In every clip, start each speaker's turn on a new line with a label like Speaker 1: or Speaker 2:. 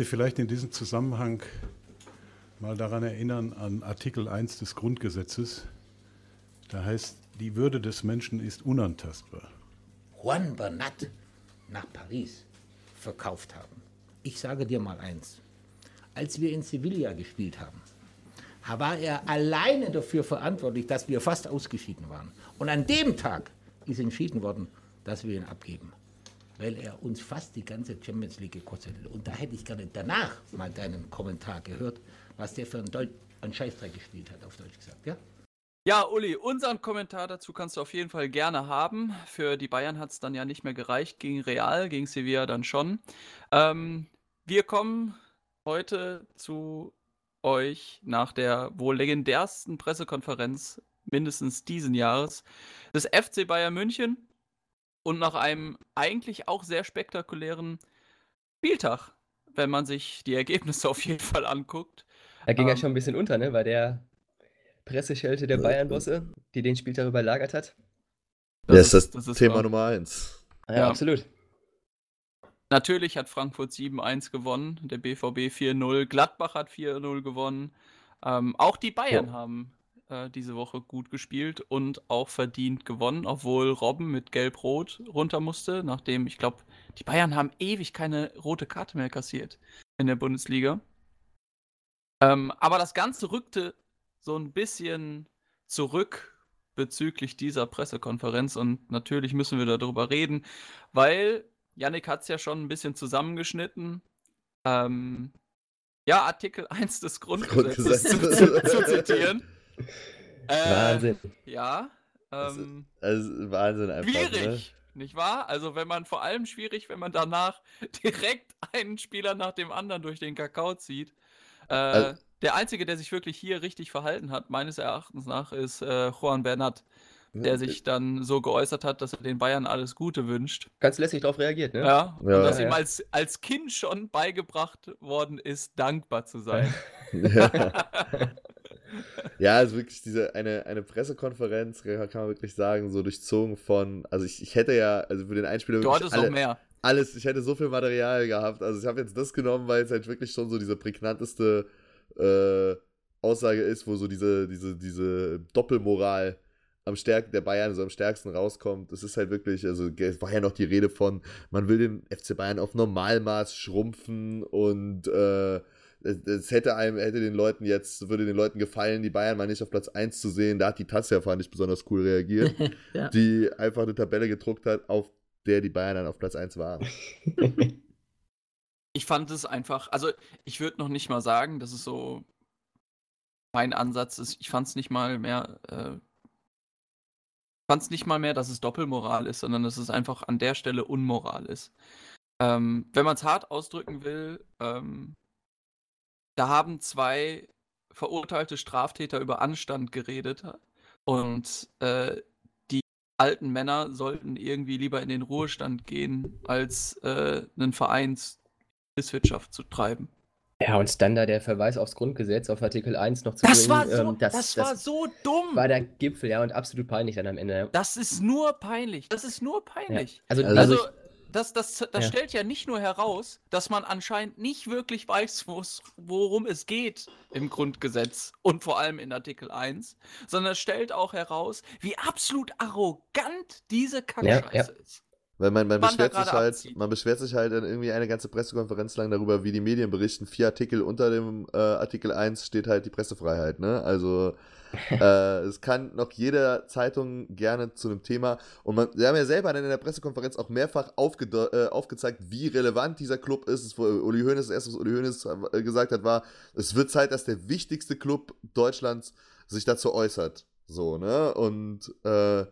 Speaker 1: möchte vielleicht in diesem Zusammenhang mal daran erinnern an Artikel 1 des Grundgesetzes. Da heißt, die Würde des Menschen ist unantastbar.
Speaker 2: Juan Bernat nach Paris verkauft haben. Ich sage dir mal eins. Als wir in Sevilla gespielt haben, war er alleine dafür verantwortlich, dass wir fast ausgeschieden waren. Und an dem Tag ist entschieden worden, dass wir ihn abgeben, weil er uns fast die ganze Champions League gekostet hat. Und da hätte ich gerne danach mal deinen Kommentar gehört, was der für einen, Deut einen Scheißdreck gespielt hat, auf Deutsch gesagt. Ja?
Speaker 3: Ja, Uli, unseren Kommentar dazu kannst du auf jeden Fall gerne haben. Für die Bayern hat es dann ja nicht mehr gereicht, gegen Real, gegen Sevilla dann schon. Ähm, wir kommen heute zu euch nach der wohl legendärsten Pressekonferenz mindestens diesen Jahres des FC Bayern München und nach einem eigentlich auch sehr spektakulären Spieltag, wenn man sich die Ergebnisse auf jeden Fall anguckt.
Speaker 4: Da ging ähm, ja schon ein bisschen unter, ne? Bei der Presseschelte der Bayern-Bosse, die den Spieltag überlagert hat.
Speaker 5: Das ja, ist das, das ist Thema wahr. Nummer eins.
Speaker 4: Ja, ja, absolut.
Speaker 3: Natürlich hat Frankfurt 7-1 gewonnen, der BVB 4-0, Gladbach hat 4-0 gewonnen. Ähm, auch die Bayern ja. haben äh, diese Woche gut gespielt und auch verdient gewonnen, obwohl Robben mit Gelb-Rot runter musste, nachdem, ich glaube, die Bayern haben ewig keine rote Karte mehr kassiert in der Bundesliga. Ähm, aber das Ganze rückte so ein bisschen zurück bezüglich dieser Pressekonferenz und natürlich müssen wir darüber reden, weil Yannick hat es ja schon ein bisschen zusammengeschnitten. Ähm, ja, Artikel 1 des Grundgesetzes zu, zu, zu, zitieren.
Speaker 4: Äh, Wahnsinn.
Speaker 3: Ja. Ähm,
Speaker 5: also, Wahnsinn einfach.
Speaker 3: Schwierig, ne? nicht wahr? Also, wenn man vor allem schwierig, wenn man danach direkt einen Spieler nach dem anderen durch den Kakao zieht. Äh, also, der Einzige, der sich wirklich hier richtig verhalten hat, meines Erachtens nach, ist äh, Juan Bernat der sich dann so geäußert hat, dass er den Bayern alles Gute wünscht.
Speaker 4: Ganz lässig darauf reagiert, ne?
Speaker 3: Ja, ja. und dass ja. ihm als, als Kind schon beigebracht worden ist, dankbar zu sein.
Speaker 5: ja. ja, also wirklich diese eine, eine Pressekonferenz, kann man wirklich sagen, so durchzogen von, also ich, ich hätte ja, also für den Einspieler
Speaker 3: Dort ist alle, noch mehr.
Speaker 5: Alles, ich hätte so viel Material gehabt. Also ich habe jetzt das genommen, weil es halt wirklich schon so diese prägnanteste äh, Aussage ist, wo so diese, diese, diese Doppelmoral am stärksten, der Bayern so am stärksten rauskommt. Es ist halt wirklich, also es war ja noch die Rede von, man will den FC Bayern auf Normalmaß schrumpfen und äh, es hätte einem, hätte den Leuten jetzt, würde den Leuten gefallen, die Bayern mal nicht auf Platz 1 zu sehen. Da hat die Tassia, fand ich, besonders cool reagiert, ja. die einfach eine Tabelle gedruckt hat, auf der die Bayern dann auf Platz 1 waren.
Speaker 3: ich fand es einfach, also ich würde noch nicht mal sagen, dass es so mein Ansatz ist. Ich fand es nicht mal mehr äh, fand es nicht mal mehr, dass es Doppelmoral ist, sondern dass es einfach an der Stelle Unmoral ist. Ähm, wenn man es hart ausdrücken will, ähm, da haben zwei verurteilte Straftäter über Anstand geredet und äh, die alten Männer sollten irgendwie lieber in den Ruhestand gehen, als äh, einen Vereinswirtschaft zu treiben.
Speaker 4: Ja, und dann da der Verweis aufs Grundgesetz, auf Artikel 1 noch zu
Speaker 3: das bringen. War so, ähm, das, das, das war so dumm.
Speaker 4: War der Gipfel, ja, und absolut peinlich dann am Ende.
Speaker 3: Das ist nur peinlich. Das ist nur peinlich. Ja.
Speaker 4: Also,
Speaker 3: also, also das, das, das ja. stellt ja nicht nur heraus, dass man anscheinend nicht wirklich weiß, worum es geht im Grundgesetz und vor allem in Artikel 1, sondern es stellt auch heraus, wie absolut arrogant diese Kackscheiße ja, ist.
Speaker 5: Weil man, man beschwert sich halt, man beschwert sich halt dann irgendwie eine ganze Pressekonferenz lang darüber, wie die Medien berichten. Vier Artikel unter dem äh, Artikel 1 steht halt die Pressefreiheit, ne? Also äh, es kann noch jede Zeitung gerne zu einem Thema. Und man, wir haben ja selber dann in der Pressekonferenz auch mehrfach äh, aufgezeigt, wie relevant dieser Club ist. Das, Uli Hoeneß, das erste, was Uli Hoeneß äh, gesagt hat, war, es wird Zeit, dass der wichtigste Club Deutschlands sich dazu äußert. So, ne? Und äh,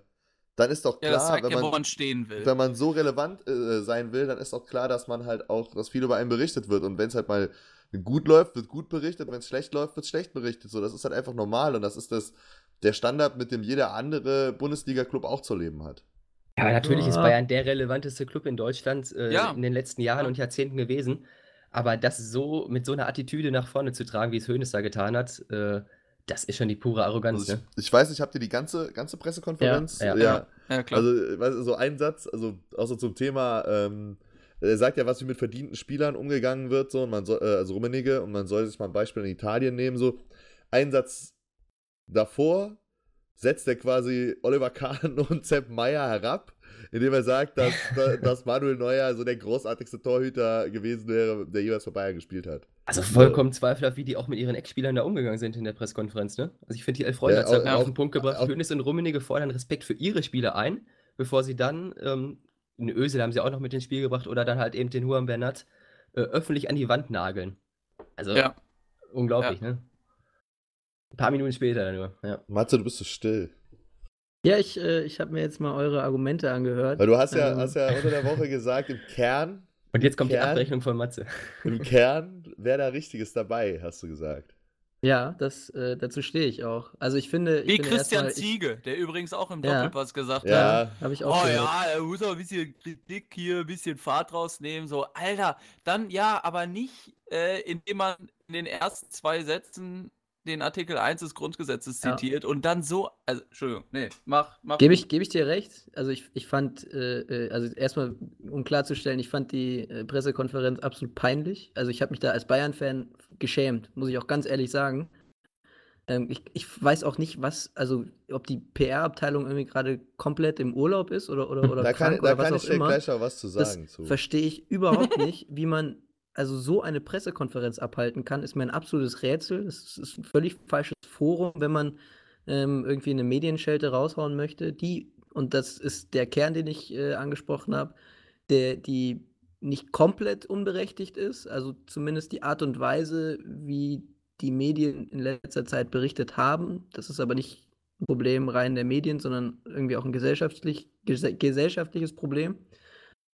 Speaker 5: dann ist doch klar, ja, wenn, man,
Speaker 3: ja, man stehen will.
Speaker 5: wenn man so relevant äh, sein will, dann ist doch klar, dass man halt auch, dass viel über einen berichtet wird. Und wenn es halt mal gut läuft, wird gut berichtet, wenn es schlecht läuft, wird schlecht berichtet. So, das ist halt einfach normal und das ist das, der Standard, mit dem jeder andere Bundesliga-Club auch zu leben hat.
Speaker 4: Ja, natürlich ja. ist Bayern der relevanteste Club in Deutschland äh, ja. in den letzten Jahren und Jahrzehnten gewesen. Aber das so mit so einer Attitüde nach vorne zu tragen, wie es Hoeneß da getan hat, äh, das ist schon die pure Arroganz,
Speaker 5: also
Speaker 4: ich,
Speaker 5: ne? Ich weiß nicht, habt ihr die ganze, ganze Pressekonferenz?
Speaker 4: Ja, ja, ja.
Speaker 5: ja klar. Also, so ein Satz, also auch so zum Thema, ähm, er sagt ja, was wie mit verdienten Spielern umgegangen wird, so, und man soll, äh, also Rummenigge, und man soll sich mal ein Beispiel in Italien nehmen, so. Einsatz davor setzt er quasi Oliver Kahn und Sepp Meyer herab, indem er sagt, dass, dass Manuel Neuer so der großartigste Torhüter gewesen wäre, der jeweils für Bayern gespielt hat.
Speaker 4: Also vollkommen zweifelhaft, wie die auch mit ihren Ex-Spielern da umgegangen sind in der Pressekonferenz, ne? Also ich finde, die Elf Freunde ja, hat auf den Punkt gebracht, Hönes und Rummenigge fordern Respekt für ihre Spieler ein, bevor sie dann ähm, in Ösel haben sie auch noch mit ins Spiel gebracht oder dann halt eben den Juan Bernat äh, öffentlich an die Wand nageln. Also ja. unglaublich, ja. ne? Ein paar Minuten später nur. Ja.
Speaker 5: Matze, du bist so still.
Speaker 6: Ja, ich, äh, ich habe mir jetzt mal eure Argumente angehört.
Speaker 5: Weil du hast ja, ähm. hast ja unter der Woche gesagt, im Kern.
Speaker 4: Und jetzt kommt Kern, die Abrechnung von Matze.
Speaker 5: Im Kern wäre da Richtiges dabei, hast du gesagt.
Speaker 6: Ja, das, äh, dazu stehe ich auch. Also ich finde.
Speaker 3: Wie
Speaker 6: ich finde
Speaker 3: Christian mal, Ziege, der übrigens auch im ja. Doppelpass gesagt
Speaker 5: ja.
Speaker 3: hat.
Speaker 6: Habe ich auch
Speaker 3: Oh gehört. ja, er muss auch ein bisschen Kritik hier, ein bisschen Fahrt rausnehmen. So, Alter, dann ja, aber nicht, äh, indem man in den ersten zwei Sätzen den Artikel 1 des Grundgesetzes zitiert ja. und dann so, also, Entschuldigung, nee, mach, mach.
Speaker 6: Gebe ich, geb ich dir recht. Also ich, ich fand, äh, äh, also erstmal, um klarzustellen, ich fand die äh, Pressekonferenz absolut peinlich. Also ich habe mich da als Bayern-Fan geschämt, muss ich auch ganz ehrlich sagen. Ähm, ich, ich weiß auch nicht, was, also ob die PR-Abteilung irgendwie gerade komplett im Urlaub ist oder, oder, oder
Speaker 5: da
Speaker 6: krank
Speaker 5: kann,
Speaker 6: oder
Speaker 5: da
Speaker 6: was
Speaker 5: kann
Speaker 6: auch
Speaker 5: ich dir
Speaker 6: immer.
Speaker 5: gleich auch was zu sagen.
Speaker 6: Das verstehe ich überhaupt nicht, wie man also so eine Pressekonferenz abhalten kann, ist mir ein absolutes Rätsel. Es ist ein völlig falsches Forum, wenn man ähm, irgendwie eine Medienschelte raushauen möchte. Die, und das ist der Kern, den ich äh, angesprochen habe, der, die nicht komplett unberechtigt ist, also zumindest die Art und Weise, wie die Medien in letzter Zeit berichtet haben. Das ist aber nicht ein Problem rein der Medien, sondern irgendwie auch ein gesellschaftlich, gesellschaftliches Problem.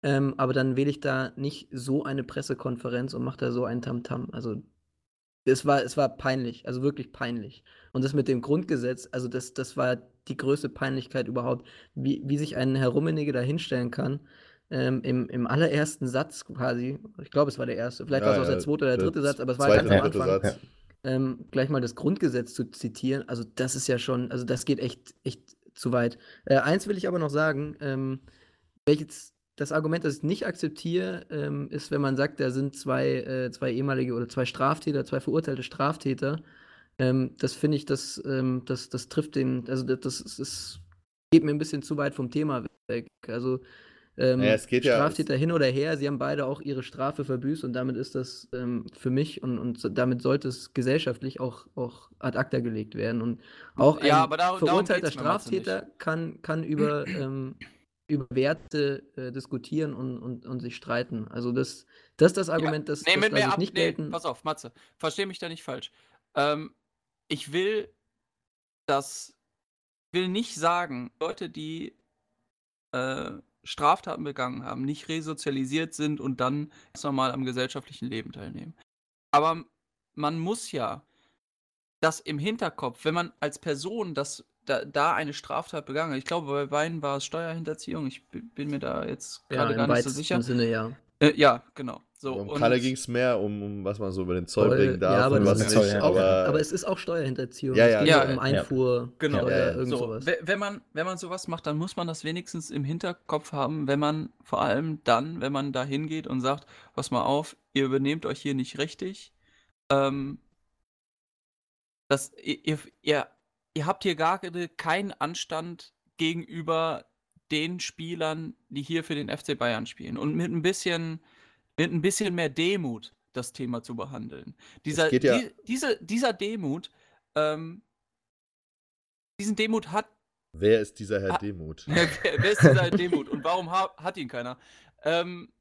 Speaker 6: Ähm, aber dann wähle ich da nicht so eine Pressekonferenz und mache da so ein Tamtam. -Tam. Also es war, es war peinlich, also wirklich peinlich. Und das mit dem Grundgesetz, also das, das war die größte Peinlichkeit überhaupt, wie, wie sich ein Herr Rummenigge da hinstellen kann. Ähm, im, Im allerersten Satz quasi, ich glaube, es war der erste, vielleicht ja, war es auch der zweite oder der dritte Satz, aber es war ganz am Anfang, ähm, gleich mal das Grundgesetz zu zitieren. Also das ist ja schon, also das geht echt, echt zu weit. Äh, eins will ich aber noch sagen, ähm, welches das Argument, das ich nicht akzeptiere, ähm, ist, wenn man sagt, da sind zwei, äh, zwei ehemalige oder zwei Straftäter, zwei verurteilte Straftäter. Ähm, das finde ich, das, ähm, das, das trifft den, also das, das, das, geht mir ein bisschen zu weit vom Thema weg. Also ähm,
Speaker 5: naja,
Speaker 6: Straftäter ja, hin oder her, sie haben beide auch ihre Strafe verbüßt und damit ist das ähm, für mich und, und damit sollte es gesellschaftlich auch, auch ad acta gelegt werden. Und auch ein ja, da, verurteilter Straftäter kann, kann über ähm, über Werte äh, diskutieren und, und, und sich streiten. Also das, das ist das Argument, ja, das,
Speaker 3: nee,
Speaker 6: das
Speaker 3: mit
Speaker 6: ab, nicht nee, gelten.
Speaker 3: Pass auf, Matze, verstehe mich da nicht falsch. Ähm, ich will das, will nicht sagen, Leute, die äh, Straftaten begangen haben, nicht resozialisiert sind und dann ganz normal am gesellschaftlichen Leben teilnehmen. Aber man muss ja das im Hinterkopf, wenn man als Person das da, da eine Straftat begangen. Ich glaube, bei beiden war es Steuerhinterziehung. Ich bin mir da jetzt gerade ja, gar nicht so sicher.
Speaker 6: Sinne, ja.
Speaker 3: Äh, ja, genau. So,
Speaker 5: um Kalle ging es mehr um, um, was man so über den Zoll Zoll, bringen darf
Speaker 6: ja, aber
Speaker 5: und was
Speaker 6: nicht. Ja. Aber, aber, es ist auch Steuerhinterziehung.
Speaker 5: Ja, ja.
Speaker 6: Es geht ja, um Einfuhr.
Speaker 3: Genau.
Speaker 6: Oder irgend so, sowas.
Speaker 3: Wenn man, wenn man sowas macht, dann muss man das wenigstens im Hinterkopf haben, wenn man vor allem dann, wenn man da hingeht und sagt, pass mal auf, ihr übernehmt euch hier nicht richtig. Ähm, das, ihr, ihr ihr habt hier gar keinen Anstand gegenüber den Spielern, die hier für den FC Bayern spielen. Und mit ein bisschen, mit ein bisschen mehr Demut das Thema zu behandeln. Dieser, ja die, diese, dieser Demut, ähm, diesen Demut hat.
Speaker 5: Wer ist dieser Herr ha, Demut?
Speaker 3: wer, wer, ist dieser Herr Demut und warum ha, hat ihn keiner? Ähm,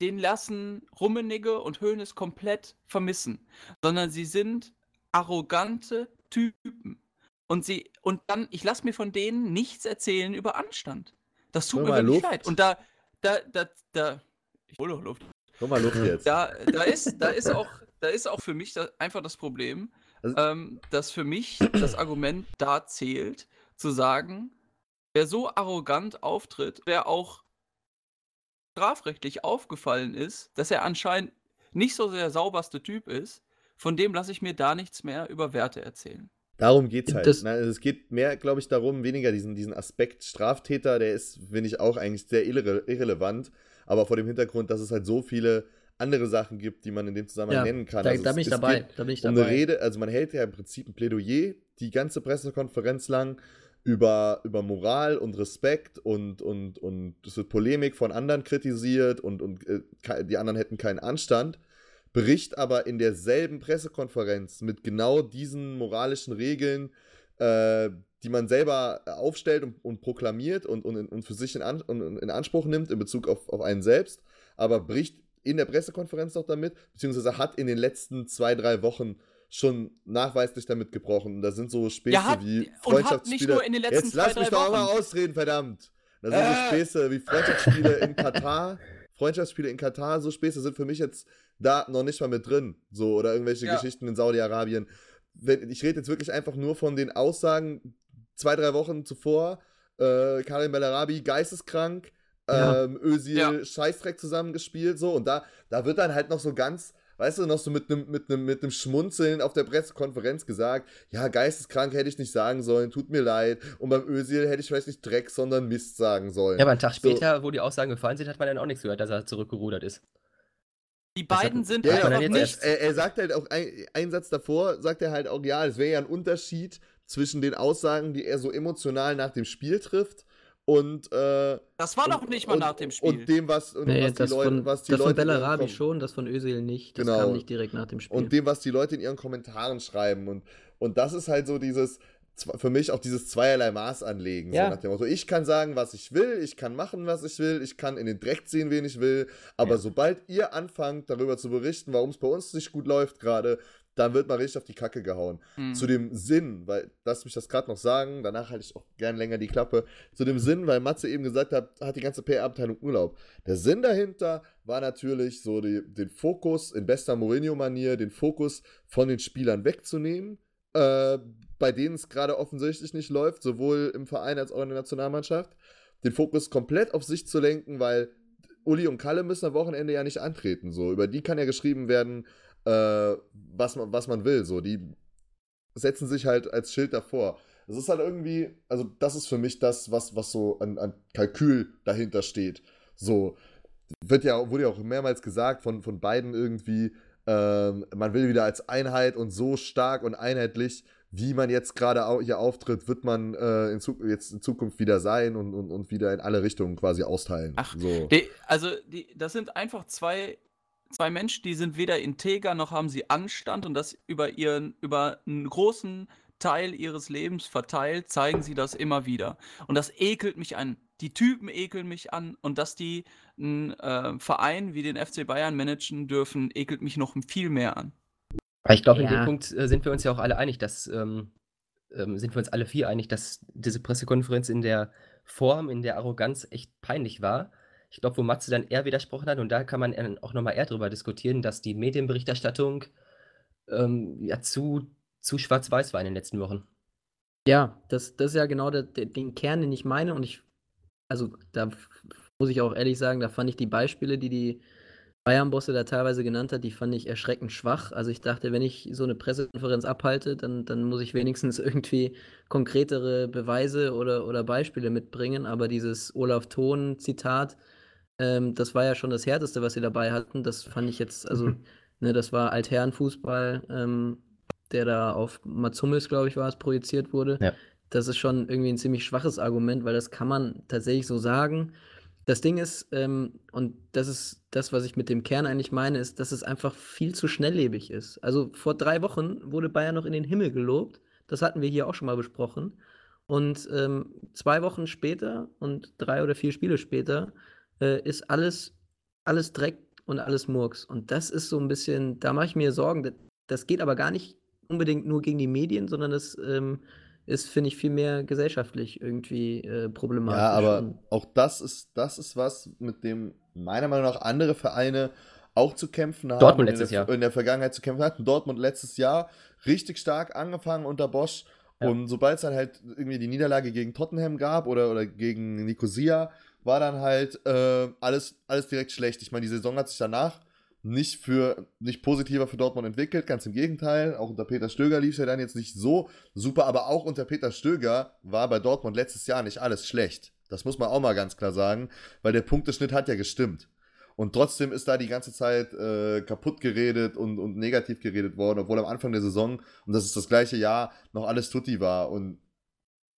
Speaker 3: den lassen Rummenigge und Hoeneß komplett vermissen, sondern sie sind arrogante, Typen. Und sie, und dann, ich lasse mir von denen nichts erzählen über Anstand. Das tut mir wirklich Luft. leid. Und da, da, da, da, ich hole doch Luft.
Speaker 5: Hol mal Luft jetzt.
Speaker 3: Da, da, ist, da, ist auch, da ist auch für mich da, einfach das Problem, also, ähm, dass für mich das Argument da zählt, zu sagen, wer so arrogant auftritt, wer auch strafrechtlich aufgefallen ist, dass er anscheinend nicht so der sauberste Typ ist, von dem lasse ich mir da nichts mehr über Werte erzählen.
Speaker 5: Darum geht es halt. Das, ne? also es geht mehr, glaube ich, darum, weniger diesen, diesen Aspekt Straftäter, der ist, finde ich, auch eigentlich sehr irre irrelevant. aber vor dem Hintergrund, dass es halt so viele andere Sachen gibt, die man in dem Zusammenhang ja, nennen kann.
Speaker 6: Da, also da, bin ich dabei. da bin ich
Speaker 5: dabei. Um eine Rede, also man hält ja im Prinzip ein Plädoyer die ganze Pressekonferenz lang über, über Moral und Respekt und, und, und es wird Polemik von anderen kritisiert und, und äh, die anderen hätten keinen Anstand, bricht aber in derselben Pressekonferenz mit genau diesen moralischen Regeln, äh, die man selber aufstellt und, und proklamiert und, und, und für sich in, An in Anspruch nimmt in Bezug auf, auf einen selbst, aber bricht in der Pressekonferenz noch damit, beziehungsweise hat in den letzten zwei, drei Wochen schon nachweislich damit gebrochen. Und da sind so Späße ja, hat, wie Freundschaftsspiele. Jetzt lass mich doch auch mal ausreden, verdammt. Da sind äh. so Späße wie Freundschaftsspiele in Katar. Freundschaftsspiele in Katar, so Späße sind für mich jetzt da noch nicht mal mit drin. So, oder irgendwelche ja. Geschichten in Saudi-Arabien. Ich rede jetzt wirklich einfach nur von den Aussagen zwei, drei Wochen zuvor. Äh, Karim Bellarabi geisteskrank, ja. ähm, Özil ja. Scheißdreck zusammengespielt, so. Und da, da wird dann halt noch so ganz weißt du, noch so mit einem mit mit Schmunzeln auf der Pressekonferenz gesagt, ja, geisteskrank hätte ich nicht sagen sollen, tut mir leid. Und beim Ösil hätte ich vielleicht nicht Dreck, sondern Mist sagen sollen.
Speaker 4: Ja, aber einen Tag später, so. wo die Aussagen gefallen sind, hat man dann auch nichts gehört, dass er zurückgerudert ist.
Speaker 3: Die beiden sind
Speaker 5: ja, einfach ja, nicht. Er, er, sagt halt auch, ein, einen Satz davor, sagt er halt auch, ja, es wäre ja ein Unterschied zwischen den Aussagen, die er so emotional nach dem Spiel trifft und äh,
Speaker 3: das war doch nicht mal und, nach dem Spiel.
Speaker 5: Und dem, was, und
Speaker 6: nee, was die Leute, von, was die das Leute von Bellarabi schon, das von Özil nicht. Das genau. kam nicht direkt nach dem Spiel.
Speaker 5: Und dem, was die Leute in ihren Kommentaren schreiben. Und, und das ist halt so dieses, für mich auch dieses zweierlei Maß anlegen. Ja. So nach dem Motto, ich kann sagen, was ich will, ich kann machen, was ich will, ich kann in den Dreck ziehen, wen ich will. Aber ja. sobald ihr anfangt, darüber zu berichten, warum es bei uns nicht gut läuft gerade, dann wird man richtig auf die Kacke gehauen. Mhm. Zu dem Sinn, weil, lass mich das gerade noch sagen, danach halte ich auch gern länger die Klappe. Zu dem Sinn, weil Matze eben gesagt hat, hat die ganze PR-Abteilung Urlaub. Der Sinn dahinter war natürlich so die, den Fokus in bester Mourinho-Manier, den Fokus von den Spielern wegzunehmen, äh, bei denen es gerade offensichtlich nicht läuft, sowohl im Verein als auch in der Nationalmannschaft. Den Fokus komplett auf sich zu lenken, weil Uli und Kalle müssen am Wochenende ja nicht antreten. So, über die kann ja geschrieben werden, äh, was, man, was man will. So, die setzen sich halt als Schild davor. Es ist halt irgendwie, also das ist für mich das, was, was so an, an Kalkül dahinter steht. So, wird ja, wurde ja auch mehrmals gesagt von, von beiden irgendwie, ähm, man will wieder als Einheit und so stark und einheitlich, wie man jetzt gerade hier auftritt, wird man äh, in jetzt in Zukunft wieder sein und, und, und wieder in alle Richtungen quasi austeilen.
Speaker 3: Ach, so. die, also die, das sind einfach zwei zwei Menschen, die sind weder integer noch haben sie Anstand und das über ihren, über einen großen Teil ihres Lebens verteilt, zeigen sie das immer wieder. Und das ekelt mich an. Die Typen ekeln mich an und dass die einen äh, Verein wie den FC Bayern managen dürfen, ekelt mich noch viel mehr an.
Speaker 4: Ich glaube, ja. in dem Punkt äh, sind wir uns ja auch alle einig, dass ähm, ähm, sind wir uns alle vier einig, dass diese Pressekonferenz in der Form, in der Arroganz echt peinlich war. Ich glaube, wo Matze dann eher widersprochen hat, und da kann man auch nochmal eher drüber diskutieren, dass die Medienberichterstattung ähm, ja zu, zu schwarz-weiß war in den letzten Wochen.
Speaker 6: Ja, das, das ist ja genau der, der, den Kern, den ich meine. Und ich, also da muss ich auch ehrlich sagen, da fand ich die Beispiele, die die Bayern-Bosse da teilweise genannt hat, die fand ich erschreckend schwach. Also ich dachte, wenn ich so eine Pressekonferenz abhalte, dann, dann muss ich wenigstens irgendwie konkretere Beweise oder, oder Beispiele mitbringen. Aber dieses Olaf Thon-Zitat, ähm, das war ja schon das Härteste, was sie dabei hatten. Das fand ich jetzt, also, mhm. ne, das war Altherrenfußball, ähm, der da auf Mats Hummels, glaube ich, war es, projiziert wurde. Ja. Das ist schon irgendwie ein ziemlich schwaches Argument, weil das kann man tatsächlich so sagen. Das Ding ist, ähm, und das ist das, was ich mit dem Kern eigentlich meine, ist, dass es einfach viel zu schnelllebig ist. Also vor drei Wochen wurde Bayern noch in den Himmel gelobt. Das hatten wir hier auch schon mal besprochen. Und ähm, zwei Wochen später und drei oder vier Spiele später äh, ist alles, alles Dreck und alles Murks. Und das ist so ein bisschen, da mache ich mir Sorgen. Das, das, geht aber gar nicht unbedingt nur gegen die Medien, sondern das ähm, ist, finde ich, viel mehr gesellschaftlich irgendwie äh, problematisch.
Speaker 5: Ja, aber und auch das ist, das ist was, mit dem meiner Meinung nach andere Vereine auch zu kämpfen haben.
Speaker 4: Dortmund letztes Jahr.
Speaker 5: In der Vergangenheit zu kämpfen hatten. Dortmund letztes Jahr richtig stark angefangen unter Bosch. Ja. Und sobald es dann halt irgendwie die Niederlage gegen Tottenham gab oder, oder gegen Nicosia, war dann halt äh, alles, alles direkt schlecht. Ich meine, die Saison hat sich danach nicht für nicht positiver für Dortmund entwickelt, ganz im Gegenteil. Auch unter Peter Stöger lief es ja dann jetzt nicht so super, aber auch unter Peter Stöger war bei Dortmund letztes Jahr nicht alles schlecht. Das muss man auch mal ganz klar sagen, weil der Punkteschnitt hat ja gestimmt. Und trotzdem ist da die ganze Zeit äh, kaputt geredet und, und negativ geredet worden, obwohl am Anfang der Saison, und das ist das gleiche Jahr, noch alles tutti war. Und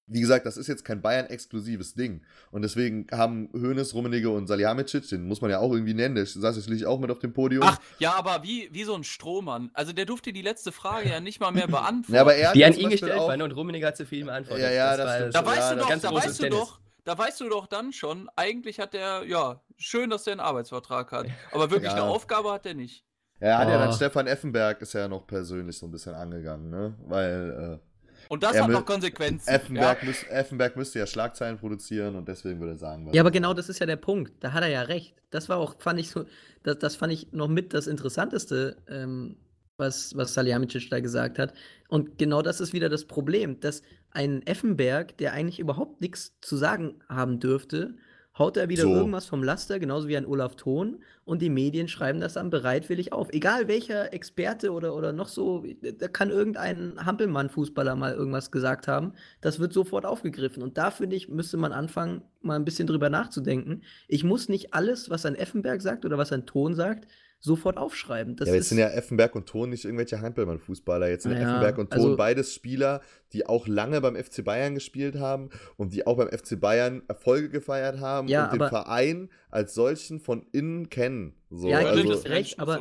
Speaker 5: wie gesagt, das ist jetzt kein Bayern-exklusives Ding. Und deswegen haben Hoeneß, Rummenigge und Salihamidzic, den muss man ja auch irgendwie nennen, der saß jetzt schließlich auch mit auf dem Podium. Ach,
Speaker 3: ja, aber wie, wie so ein Strohmann. Also der durfte die letzte Frage ja nicht mal mehr beantworten.
Speaker 4: Ja, aber er die an ihn gestellt waren und Rummenigge hat zu viel beantwortet.
Speaker 5: Ja, ja, das,
Speaker 3: das Da weißt ja, du doch, da weißt du doch, da weißt du doch dann schon, eigentlich hat er, ja, schön, dass er einen Arbeitsvertrag hat. Aber wirklich ja. eine Aufgabe hat er nicht.
Speaker 5: Er hat oh. ja dann Stefan Effenberg ist ja noch persönlich so ein bisschen angegangen, ne? Weil, äh,
Speaker 3: und das hat noch Konsequenzen.
Speaker 5: Effenberg, ja. müß, Effenberg, müsste ja Schlagzeilen produzieren und deswegen würde er sagen.
Speaker 6: Ja, aber genau das ist ja der Punkt. Da hat er ja recht. Das war auch, fand ich so, das, das fand ich noch mit das Interessanteste, ähm, was, was Salihamidzic da gesagt hat. Und genau das ist wieder das Problem, dass ein Effenberg, der eigentlich überhaupt nichts zu sagen haben dürfte, haut er wieder so. irgendwas vom Laster, genauso wie ein Olaf Thon, und die Medien schreiben das dann bereitwillig auf. Egal welcher Experte oder, oder noch so, da kann irgendein Hampelmann-Fußballer mal irgendwas gesagt haben, das wird sofort aufgegriffen. Und da, finde ich, müsste man anfangen, mal ein bisschen drüber nachzudenken. Ich muss nicht alles, was ein Effenberg sagt oder was ein Thon sagt, sofort aufschreiben.
Speaker 5: Das ja, jetzt sind ja Effenberg und Ton nicht irgendwelche Handballmann-Fußballer. Jetzt sind ja, Effenberg und Ton also, beides Spieler, die auch lange beim FC Bayern gespielt haben und die auch beim FC Bayern Erfolge gefeiert haben ja, und den Verein als solchen von innen kennen. So,
Speaker 6: ja, also, das recht, aber,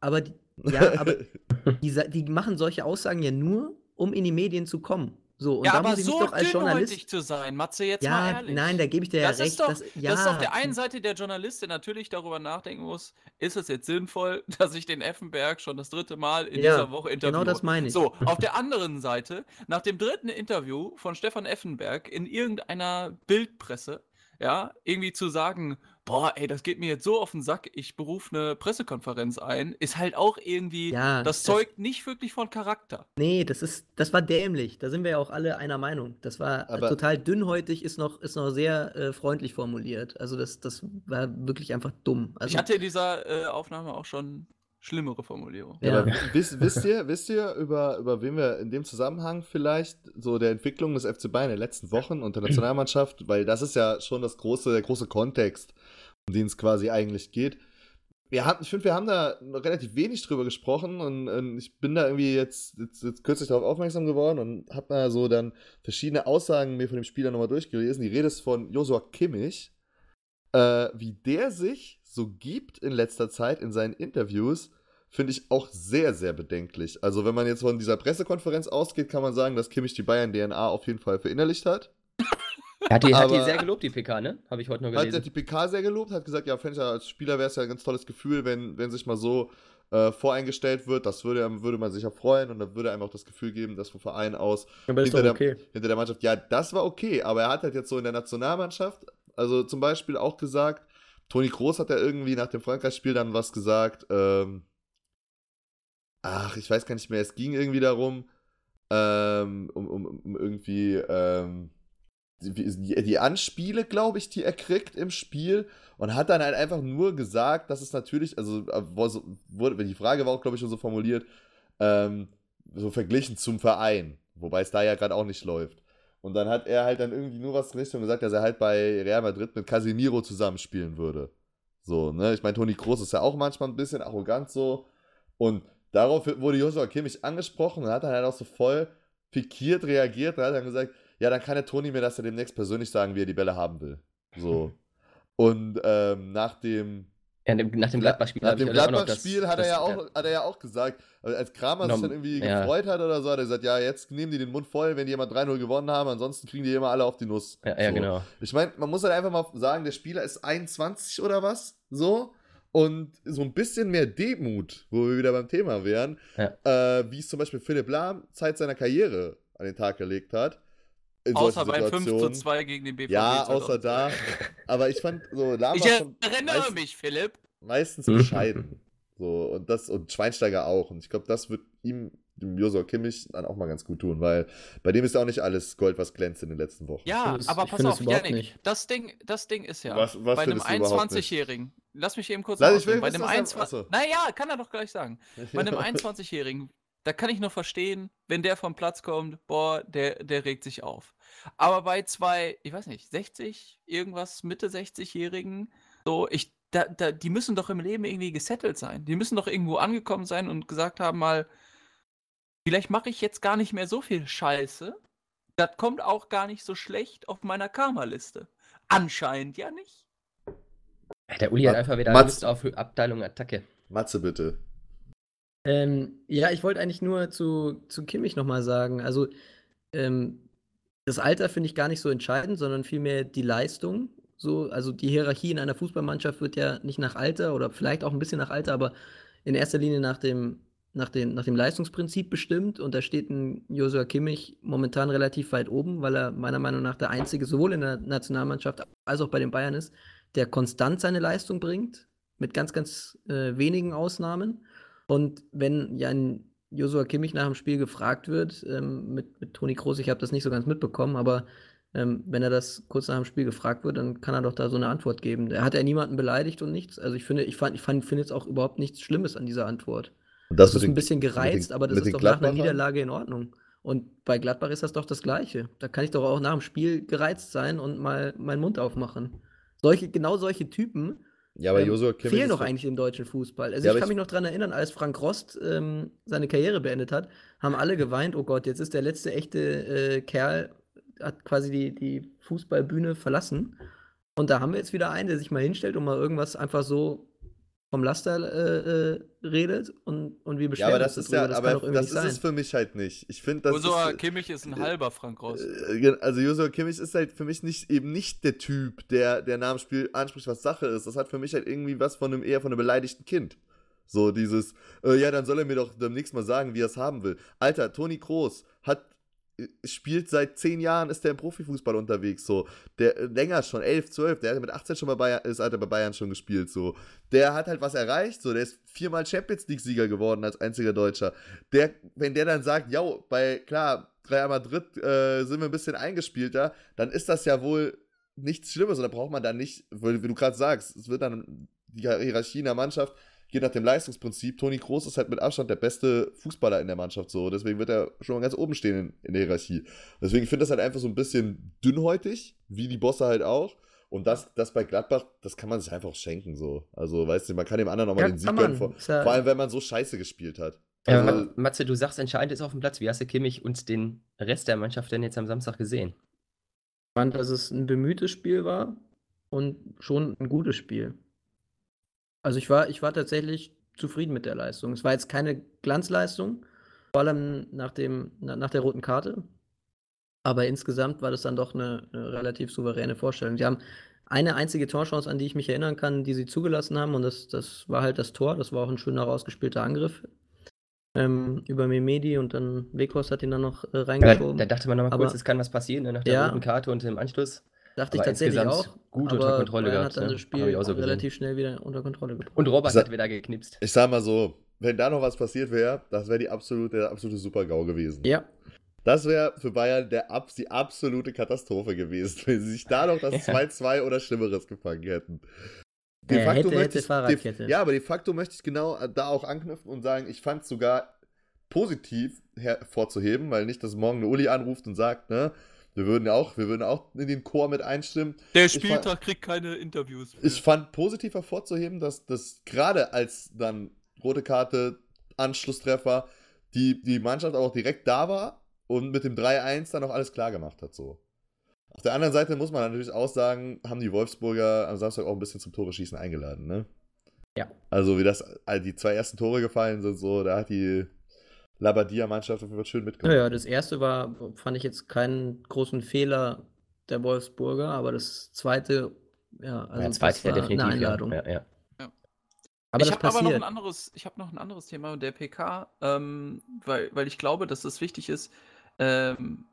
Speaker 6: aber, die, ja, aber die, die machen solche Aussagen ja nur, um in die Medien zu kommen. So, und
Speaker 3: ja, aber so doch als Journalist zu sein, Matze, jetzt
Speaker 6: ja,
Speaker 3: mal ehrlich.
Speaker 6: Nein, da gebe ich dir
Speaker 3: das
Speaker 6: ja recht.
Speaker 3: Doch, das, ja. das ist auf der einen Seite der Journalist, der natürlich darüber nachdenken muss, ist es jetzt sinnvoll, dass ich den Effenberg schon das dritte Mal in ja, dieser Woche interviewe?
Speaker 6: Genau das meine ich.
Speaker 3: So, auf der anderen Seite, nach dem dritten Interview von Stefan Effenberg in irgendeiner Bildpresse, ja, irgendwie zu sagen, boah, ey, das geht mir jetzt so auf den Sack, ich berufe eine Pressekonferenz ein, ist halt auch irgendwie, ja, das, das zeugt nicht wirklich von Charakter.
Speaker 6: Nee, das ist, das war dämlich. Da sind wir ja auch alle einer Meinung. Das war Aber total dünnhäutig, ist noch, ist noch sehr äh, freundlich formuliert. Also das, das war wirklich einfach dumm. Also,
Speaker 3: ich hatte in dieser äh, Aufnahme auch schon schlimmere Formulierung.
Speaker 5: Ja. wisst, wisst, ihr, wisst ihr, über, über wen wir in dem Zusammenhang vielleicht so der Entwicklung des FC Bayern in den letzten Wochen und der Nationalmannschaft, weil das ist ja schon das große, der große Kontext, um den es quasi eigentlich geht. Wir haben, ich finde, wir haben da relativ wenig drüber gesprochen und, und ich bin da irgendwie jetzt, jetzt, jetzt kürzlich darauf aufmerksam geworden und habe da so dann verschiedene Aussagen mir von dem Spieler nochmal durchgelesen. Die Rede ist von Josua Kimmich, äh, wie der sich so gibt in letzter Zeit in seinen Interviews, finde ich auch sehr, sehr bedenklich. Also, wenn man jetzt von dieser Pressekonferenz ausgeht, kann man sagen, dass Kimmich die Bayern-DNA auf jeden Fall verinnerlicht hat.
Speaker 4: Hat die, hat die sehr gelobt, die PK, ne? Habe ich heute noch gelesen.
Speaker 5: Hat, die PK sehr gelobt, hat gesagt, ja, fände ich als Spieler wäre es ja ein ganz tolles Gefühl, wenn, wenn sich mal so äh, voreingestellt wird. Das würde, würde man sich ja freuen und dann würde einem auch das Gefühl geben, dass vom Verein aus
Speaker 6: hinter,
Speaker 5: der,
Speaker 6: okay.
Speaker 5: hinter der Mannschaft, ja, das war okay, aber er hat halt jetzt so in der Nationalmannschaft, also zum Beispiel auch gesagt, Toni Kroos hat ja irgendwie nach dem Frankreich-Spiel dann was gesagt. Ähm, ach, ich weiß gar nicht mehr. Es ging irgendwie darum, ähm, um, um, um, irgendwie ähm, die, die Anspiele, glaube ich, die er kriegt im Spiel und hat dann halt einfach nur gesagt, dass es natürlich, also äh, wurde, die Frage war auch, glaube ich, schon so formuliert, ähm, so verglichen zum Verein, wobei es da ja gerade auch nicht läuft. Und dann hat er halt dann irgendwie nur was in Richtung gesagt, dass er halt bei Real Madrid mit Casemiro zusammenspielen würde. So, ne? Ich meine, Toni Kroos ist ja auch manchmal ein bisschen arrogant so. Und darauf wurde Joshua Kimmich angesprochen und hat dann halt auch so voll pikiert reagiert und hat dann gesagt, ja, dann kann der Toni mir das ja demnächst persönlich sagen, wie er die Bälle haben will. So. Und ähm, nach dem
Speaker 4: ja, nach dem Gladbach-Spiel.
Speaker 5: Nach dem Gladbach-Spiel hat, er ja auch, hat er ja auch gesagt, als Kramer sich dann irgendwie ja. gefreut hat oder so, hat er gesagt, ja, jetzt nehmen die den Mund voll, wenn die jemand 3-0 gewonnen haben, ansonsten kriegen die immer alle auf die Nuss.
Speaker 4: Ja, ja
Speaker 5: so.
Speaker 4: genau.
Speaker 5: Ich meine, man muss halt einfach mal sagen, der Spieler ist 21 oder was, so, und so ein bisschen mehr Demut, wo wir wieder beim Thema wären, ja. äh, wie es zum Beispiel Philipp Lahm Zeit seiner Karriere an den Tag gelegt hat.
Speaker 3: Außer beim 5 zu 2 gegen den BVB.
Speaker 5: Ja, außer da. Aber ich fand so,
Speaker 3: Lahm Ich erinnere meistens, mich, Philipp.
Speaker 5: Meistens mhm. bescheiden. So, und das, und Schweinsteiger auch. Und ich glaube, das wird ihm, dem Josua Kimmich, dann auch mal ganz gut tun, weil bei dem ist ja auch nicht alles Gold, was glänzt in den letzten Wochen.
Speaker 3: Ja, das, aber pass auf, Janik, das Ding, das Ding ist ja,
Speaker 5: was, was
Speaker 3: bei einem 21-Jährigen, lass mich eben kurz Lass ich will, bei einem 21 Naja, kann er doch gleich sagen. Bei einem 21-Jährigen, da kann ich noch verstehen, wenn der vom Platz kommt, boah, der, der regt sich auf. Aber bei zwei, ich weiß nicht, 60, irgendwas, Mitte 60-Jährigen, so, ich da, da, die müssen doch im Leben irgendwie gesettelt sein. Die müssen doch irgendwo angekommen sein und gesagt haben mal, vielleicht mache ich jetzt gar nicht mehr so viel Scheiße. Das kommt auch gar nicht so schlecht auf meiner Karma-Liste. Anscheinend ja nicht.
Speaker 4: Der Uli hat einfach wieder Matze. Lust auf Abteilung Attacke.
Speaker 5: Matze, bitte.
Speaker 6: Ähm, ja, ich wollte eigentlich nur zu, zu Kimmich nochmal sagen. Also, ähm, das Alter finde ich gar nicht so entscheidend, sondern vielmehr die Leistung. So, also die Hierarchie in einer Fußballmannschaft wird ja nicht nach Alter oder vielleicht auch ein bisschen nach Alter, aber in erster Linie nach dem, nach den, nach dem Leistungsprinzip bestimmt. Und da steht ein Josua Kimmich momentan relativ weit oben, weil er meiner Meinung nach der Einzige sowohl in der Nationalmannschaft als auch bei den Bayern ist, der konstant seine Leistung bringt, mit ganz, ganz äh, wenigen Ausnahmen. Und wenn ja ein Josua Kimmich nach dem Spiel gefragt wird, ähm, mit, mit Toni Kroos, ich habe das nicht so ganz mitbekommen, aber ähm, wenn er das kurz nach dem Spiel gefragt wird, dann kann er doch da so eine Antwort geben. Er hat ja niemanden beleidigt und nichts. Also ich finde, ich fand, ich fand, finde jetzt auch überhaupt nichts Schlimmes an dieser Antwort. das, das ist ein bisschen gereizt, den, aber das ist doch nach einer Niederlage in Ordnung. Und bei Gladbach ist das doch das Gleiche. Da kann ich doch auch nach dem Spiel gereizt sein und mal meinen Mund aufmachen. Solche, genau solche Typen
Speaker 5: ja, aber ähm, Joshua
Speaker 6: Kimmich fehlen doch eigentlich im deutschen Fußball. Also ja, ich kann ich mich noch daran erinnern, als Frank Rost ähm, seine Karriere beendet hat, haben alle geweint, oh Gott, jetzt ist der letzte echte äh, Kerl, hat quasi die, die Fußballbühne verlassen. Und da haben wir jetzt wieder einen, der sich mal hinstellt und mal irgendwas einfach so vom Laster äh, äh, redet und, und wir beschweren
Speaker 5: ja, aber das uns ist darüber. Ja, das aber das ist sein. es für mich halt nicht. Ich finde, das
Speaker 3: Joshua ist, Kimmich ist ein halber Frank Ross.
Speaker 5: Äh, also Joshua Kimmich ist halt für mich nicht eben nicht der Typ, der der nach dem Spiel anspricht, was Sache ist. Das hat für mich halt irgendwie was von einem eher von einem beleidigten Kind. So dieses, äh, ja, dann soll er mir doch demnächst mal sagen, wie er es haben will. Alter, Toni Kroos hat spielt seit zehn Jahren, ist der im Profifußball unterwegs, so. Der äh, länger schon, elf, zwölf, der hat mit 18 schon bei Bayern, ist Alter bei Bayern schon gespielt, so. Der hat halt was erreicht, so. Der ist viermal Champions League-Sieger geworden als einziger Deutscher. Der, wenn der dann sagt, ja, bei, klar, Real Madrid äh, sind wir ein bisschen eingespielter, dann ist das ja wohl nichts Schlimmes da braucht man dann nicht, wie du gerade sagst, es wird dann die Hierarchie in der Mannschaft geht nach dem Leistungsprinzip. Toni Kroos ist halt mit Abstand der beste Fußballer in der Mannschaft so. Deswegen wird er schon mal ganz oben stehen in, in der Hierarchie. Deswegen finde ich das halt einfach so ein bisschen dünnhäutig, wie die Bosse halt auch. Und das, das bei Gladbach, das kann man sich einfach schenken so. Also, weißt du, man kann dem anderen nochmal ja, den Sieg gönnen. Vor, ja vor allem, wenn man so scheiße gespielt hat.
Speaker 4: Ja, also, Matze, du sagst, entscheidend ist auf dem Platz. Wie hast du Kimmich und den Rest der Mannschaft denn jetzt am Samstag gesehen?
Speaker 6: Ich fand, dass es ein bemühtes Spiel war und schon ein gutes Spiel. Also ich war, ich war tatsächlich zufrieden mit der Leistung. Es war jetzt keine Glanzleistung, vor allem nach, dem, nach der roten Karte. Aber insgesamt war das dann doch eine, eine relativ souveräne Vorstellung. Sie haben eine einzige Torchance, an die ich mich erinnern kann, die sie zugelassen haben, und das, das war halt das Tor. Das war auch ein schöner rausgespielter Angriff ähm, über Memedi und dann Weghorst hat ihn dann noch äh, reingeschoben.
Speaker 4: Ja, da, dachte man nochmal kurz, es kann was passieren ne, nach der ja, roten Karte und im Anschluss.
Speaker 6: Dachte ich tatsächlich auch.
Speaker 4: Gut unter Kontrolle
Speaker 6: Bayern gehabt. hat dann ne? das Spiel so relativ schnell wieder unter Kontrolle
Speaker 4: gebracht. Und Robert hat wieder geknipst.
Speaker 5: Ich sag mal so, wenn da noch was passiert wäre, das wäre die absolute, der absolute Super-GAU gewesen.
Speaker 6: Ja.
Speaker 5: Das wäre für Bayern der, die absolute Katastrophe gewesen, wenn sie sich da noch das 2-2 ja. oder Schlimmeres gefangen hätten.
Speaker 6: De ja, facto hätte, hätte
Speaker 5: ich, de, ja, aber de facto möchte ich genau da auch anknüpfen und sagen, ich fand es sogar positiv hervorzuheben, weil nicht, dass morgen eine Uli anruft und sagt, ne, wir würden auch, wir würden auch in den Chor mit einstimmen.
Speaker 3: Der Spieltag fand, kriegt keine Interviews.
Speaker 5: Mehr. Ich fand positiv hervorzuheben, dass das gerade als dann rote Karte, Anschlusstreffer, die, die Mannschaft auch direkt da war und mit dem 3-1 dann auch alles klar gemacht hat. So. Auf der anderen Seite muss man natürlich auch sagen, haben die Wolfsburger am Samstag auch ein bisschen zum Tore schießen eingeladen, ne?
Speaker 6: Ja.
Speaker 5: Also wie das, die zwei ersten Tore gefallen sind, so, da hat die Labadia-Mannschaft Fall schön mitgenommen.
Speaker 6: Ja, ja, das erste war, fand ich jetzt keinen großen Fehler der Wolfsburger, aber das zweite, ja, also
Speaker 4: ja, zweite
Speaker 6: war definitiv, eine Einladung.
Speaker 4: Ja, ja.
Speaker 3: Aber ich habe aber noch ein anderes, ich habe noch ein anderes Thema der PK, ähm, weil, weil ich glaube, dass es wichtig ist. Ähm,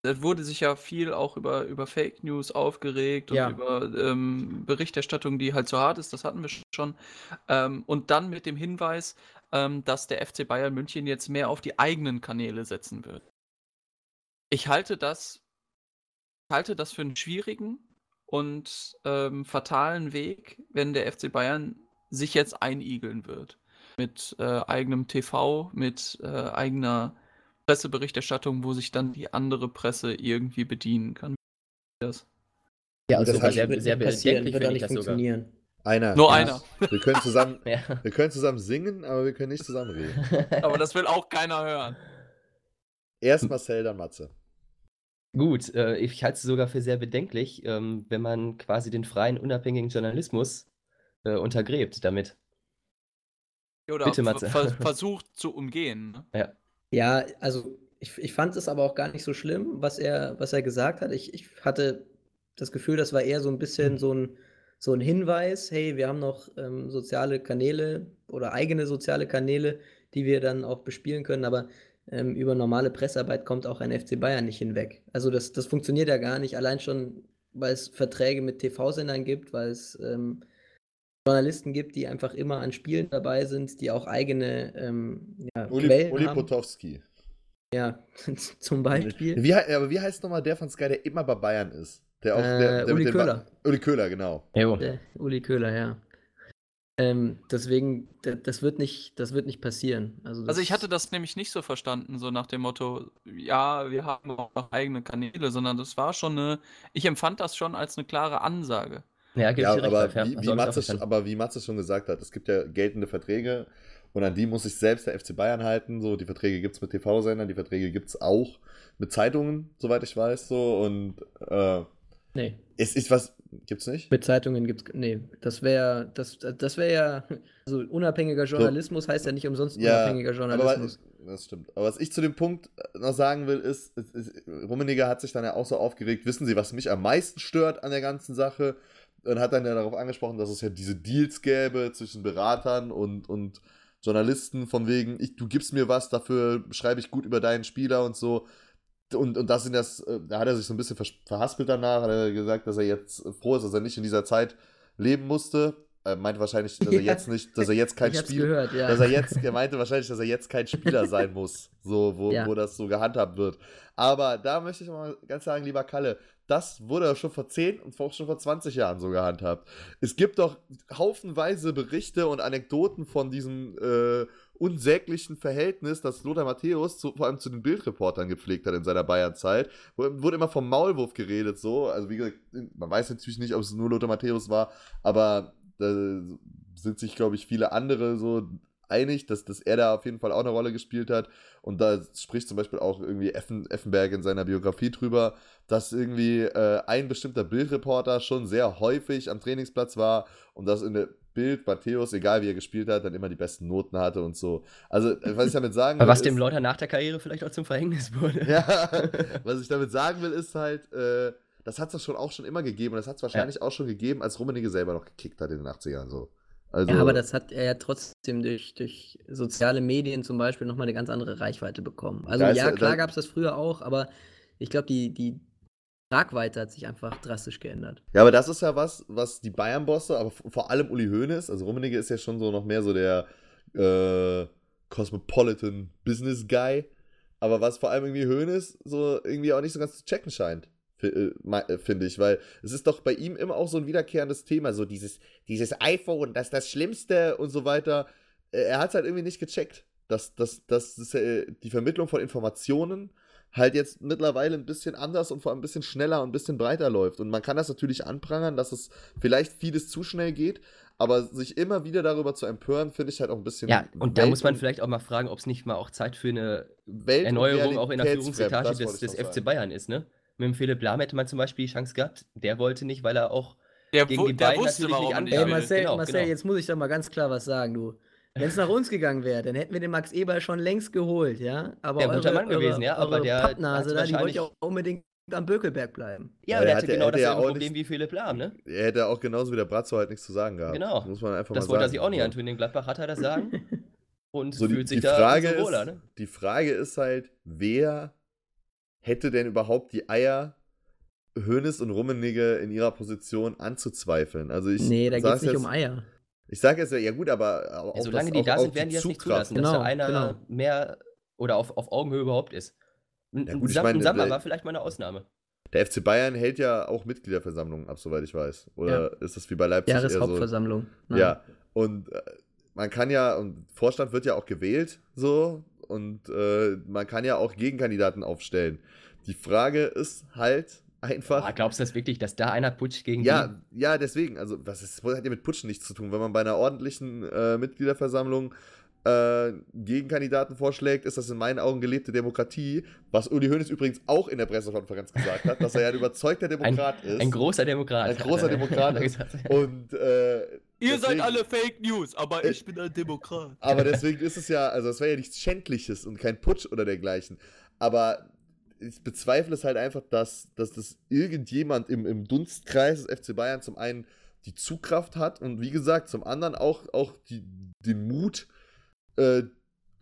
Speaker 3: da wurde sich ja viel auch über, über Fake News aufgeregt und
Speaker 6: ja.
Speaker 3: über ähm, Berichterstattung, die halt so hart ist, das hatten wir schon. Ähm, und dann mit dem Hinweis, ähm, dass der FC Bayern München jetzt mehr auf die eigenen Kanäle setzen wird. Ich halte das, halte das für einen schwierigen und ähm, fatalen Weg, wenn der FC Bayern sich jetzt einigeln wird. Mit äh, eigenem TV, mit äh, eigener Presseberichterstattung, wo sich dann die andere Presse irgendwie bedienen kann.
Speaker 6: Das. Ja, also das sehr, sehr bedenklich,
Speaker 4: wenn ich das funktionieren. Sogar.
Speaker 5: Einer.
Speaker 3: Nur ja. einer.
Speaker 5: Wir können, zusammen, ja. wir können zusammen singen, aber wir können nicht zusammen reden.
Speaker 3: aber das will auch keiner hören.
Speaker 5: Erst Marcel, dann Matze.
Speaker 4: Gut, äh, ich halte es sogar für sehr bedenklich, ähm, wenn man quasi den freien, unabhängigen Journalismus äh, untergräbt damit.
Speaker 3: Oder Bitte, Matze. versucht zu umgehen. Ne?
Speaker 6: Ja. ja, also ich, ich fand es aber auch gar nicht so schlimm, was er, was er gesagt hat. Ich, ich hatte das Gefühl, das war eher so ein bisschen so ein, so ein Hinweis, hey, wir haben noch ähm, soziale Kanäle oder eigene soziale Kanäle, die wir dann auch bespielen können, aber ähm, über normale Pressearbeit kommt auch ein FC Bayern nicht hinweg. Also das, das funktioniert ja gar nicht, allein schon, weil es Verträge mit TV-Sendern gibt, weil es ähm, Journalisten gibt, die einfach immer an Spielen dabei sind, die auch eigene ähm, ja,
Speaker 5: Uli, Quellen Uli haben. Potowski.
Speaker 6: Ja, zum Beispiel.
Speaker 5: Wie, aber wie heißt nochmal der von Sky, der immer bei Bayern ist? Der auch, äh, der,
Speaker 6: der Uli Köhler.
Speaker 5: Uli Köhler, genau.
Speaker 6: Der, Uli Köhler, ja. Ähm, deswegen, das wird nicht, das wird nicht passieren.
Speaker 3: Also, also, ich hatte das nämlich nicht so verstanden, so nach dem Motto, ja, wir haben auch noch eigene Kanäle, sondern das war schon eine, ich empfand das schon als eine klare Ansage.
Speaker 5: Ja, ja aber, recht, wie, ja. Wie Matze, aber wie Matze schon gesagt hat, es gibt ja geltende Verträge und an die muss sich selbst der FC Bayern halten. So, die Verträge gibt es mit TV-Sendern, die Verträge gibt es auch mit Zeitungen, soweit ich weiß. So, und äh,
Speaker 6: Nee.
Speaker 5: Es ist was, gibt's nicht?
Speaker 6: Mit Zeitungen gibt's, nee, das wäre, das, das wäre ja, also unabhängiger Journalismus so. heißt ja nicht umsonst
Speaker 5: ja,
Speaker 6: unabhängiger Journalismus.
Speaker 5: Aber, das stimmt. Aber was ich zu dem Punkt noch sagen will, ist, ist, ist, Rummeniger hat sich dann ja auch so aufgeregt, wissen Sie, was mich am meisten stört an der ganzen Sache? Und hat dann ja darauf angesprochen, dass es ja diese Deals gäbe zwischen Beratern und, und Journalisten, von wegen, ich, du gibst mir was, dafür schreibe ich gut über deinen Spieler und so und, und das sind das, äh, da hat er sich so ein bisschen verhaspelt danach, hat er gesagt, dass er jetzt froh ist, dass er nicht in dieser Zeit leben musste. Er meinte wahrscheinlich, dass er jetzt nicht, dass er jetzt kein Spieler, ja. dass er jetzt, er meinte wahrscheinlich, dass er jetzt kein Spieler sein muss, so, wo, ja. wo das so gehandhabt wird. Aber da möchte ich mal ganz sagen, lieber Kalle, das wurde schon vor 10 und auch schon vor 20 Jahren so gehandhabt. Es gibt doch haufenweise Berichte und Anekdoten von diesem äh, unsäglichen Verhältnis, das Lothar Matthäus zu, vor allem zu den Bildreportern gepflegt hat in seiner Bayernzeit. Wurde immer vom Maulwurf geredet, so. Also, wie gesagt, man weiß natürlich nicht, ob es nur Lothar Matthäus war, aber da sind sich, glaube ich, viele andere so einig, dass, dass er da auf jeden Fall auch eine Rolle gespielt hat. Und da spricht zum Beispiel auch irgendwie Effen, Effenberg in seiner Biografie drüber, dass irgendwie äh, ein bestimmter Bildreporter schon sehr häufig am Trainingsplatz war und dass in der Bild Matthäus, egal wie er gespielt hat, dann immer die besten Noten hatte und so. Also, äh, was ich damit sagen
Speaker 4: will. was dem Leute nach der Karriere vielleicht auch zum Verhängnis wurde.
Speaker 5: ja, was ich damit sagen will, ist halt, äh, das hat es schon auch schon immer gegeben und das hat es wahrscheinlich ja. auch schon gegeben, als Rummenigge selber noch gekickt hat in den 80ern so.
Speaker 6: Also, ja, aber das hat er ja trotzdem durch, durch soziale Medien zum Beispiel nochmal eine ganz andere Reichweite bekommen. Also ja, klar gab es das früher auch, aber ich glaube, die, die Tragweite hat sich einfach drastisch geändert.
Speaker 5: Ja, aber das ist ja was, was die Bayern-Bosse, aber vor allem Uli Hoeneß, also Rummenigge ist ja schon so noch mehr so der äh, Cosmopolitan Business Guy, aber was vor allem irgendwie Hoeneß so irgendwie auch nicht so ganz zu checken scheint äh, äh, finde ich, weil es ist doch bei ihm immer auch so ein wiederkehrendes Thema, so dieses, dieses iPhone, das ist das Schlimmste und so weiter. Äh, er hat es halt irgendwie nicht gecheckt, dass, dass, dass, dass die Vermittlung von Informationen halt jetzt mittlerweile ein bisschen anders und vor allem ein bisschen schneller und ein bisschen breiter läuft. Und man kann das natürlich anprangern, dass es vielleicht vieles zu schnell geht, aber sich immer wieder darüber zu empören, finde ich halt auch ein bisschen.
Speaker 4: Ja, und da muss man vielleicht auch mal fragen, ob es nicht mal auch Zeit für eine Welt Erneuerung auch in der Führungsetage des, des FC Bayern ist, ne? Mit dem Philipp Lahm hätte man zum Beispiel die Chance gehabt. Der wollte nicht, weil er auch
Speaker 3: der, gegen die beiden natürlich nicht
Speaker 6: an. Ey, Marcel, genau, Marcel genau. jetzt muss ich doch mal ganz klar was sagen, du. Wenn es nach uns gegangen wäre, dann hätten wir den Max Eber schon längst geholt, ja.
Speaker 4: Aber der guter Mann gewesen, ja. Aber der
Speaker 6: Pappnase da, die wollte ja auch unbedingt am Bökelberg bleiben.
Speaker 4: Ja, aber der hatte, genau dasselbe Problem nicht, wie Philipp Lahm, ne?
Speaker 5: Er hätte auch genauso wie der Bratzo halt nichts zu sagen gehabt.
Speaker 4: Genau.
Speaker 5: Muss man einfach
Speaker 4: das
Speaker 5: mal wollte
Speaker 4: er sich auch nicht antun. In Gladbach hat er das sagen. Und
Speaker 5: so fühlt die, sich die Frage da so wohler, ne? Die Frage ist halt, wer hätte denn überhaupt die Eier, Hönes und Rummenigge in ihrer Position anzuzweifeln? Also ich
Speaker 6: nee, da geht es nicht um Eier.
Speaker 5: Ich sage jetzt ja, gut, aber
Speaker 4: auch ja, solange die da sind, werden die das nicht zulassen, genau, dass da einer genau. mehr oder auf, auf Augenhöhe überhaupt ist. Ein, ja, gut, ich mein, Sammer war vielleicht mal eine Ausnahme.
Speaker 5: Der FC Bayern hält ja auch Mitgliederversammlungen ab, soweit ich weiß. Oder ja. ist das wie bei Leipzig?
Speaker 6: Jahreshauptversammlung.
Speaker 5: So? Ja. Und äh, man kann ja, und Vorstand wird ja auch gewählt, so, und äh, man kann ja auch Gegenkandidaten aufstellen. Die Frage ist halt, einfach.
Speaker 4: Oh, glaubst du das wirklich, dass da einer putscht gegen
Speaker 5: ja, die? Ja, deswegen. Also, was ist, hat ja mit Putschen nichts zu tun? Wenn man bei einer ordentlichen äh, Mitgliederversammlung äh, Gegenkandidaten vorschlägt, ist das in meinen Augen gelebte Demokratie, was Uli Hoeneß übrigens auch in der Pressekonferenz gesagt hat, dass er ja ein überzeugter Demokrat
Speaker 4: ein,
Speaker 5: ist.
Speaker 4: Ein großer Demokrat.
Speaker 5: Ein großer Demokrat ist. Und äh,
Speaker 3: Ihr deswegen, seid alle Fake News, aber ich bin ein Demokrat.
Speaker 5: Aber deswegen ist es ja, also es wäre ja nichts Schändliches und kein Putsch oder dergleichen. Aber ich bezweifle es halt einfach, dass, dass das irgendjemand im, im Dunstkreis des FC Bayern zum einen die Zugkraft hat und wie gesagt, zum anderen auch, auch die, den Mut, äh,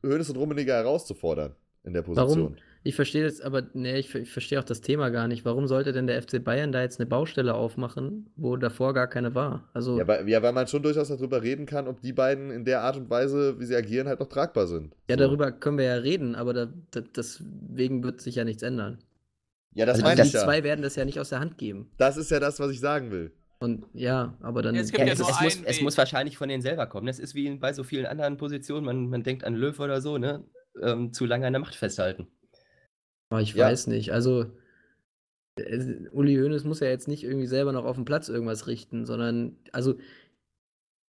Speaker 5: Hönes und Rummeniger herauszufordern in der Position.
Speaker 6: Warum? Ich verstehe jetzt aber, nee, ich, ich verstehe auch das Thema gar nicht. Warum sollte denn der FC Bayern da jetzt eine Baustelle aufmachen, wo davor gar keine war? Also
Speaker 5: ja, weil, ja, weil man schon durchaus darüber reden kann, ob die beiden in der Art und Weise, wie sie agieren, halt noch tragbar sind.
Speaker 6: Ja, so. darüber können wir ja reden, aber da, da, deswegen wird sich ja nichts ändern.
Speaker 5: Ja, das also meine ich
Speaker 6: ja. Die zwei werden das ja nicht aus der Hand geben.
Speaker 5: Das ist ja das, was ich sagen will.
Speaker 6: Und ja, aber dann.
Speaker 4: Es, ja, es, es, muss, es, muss, wahrscheinlich von denen selber kommen. Das ist wie bei so vielen anderen Positionen. Man, man denkt an Löw oder so, ne? Ähm, zu lange an der Macht festhalten.
Speaker 6: Aber ich ja. weiß nicht. Also, Uli Hoeneß muss ja jetzt nicht irgendwie selber noch auf dem Platz irgendwas richten, sondern, also,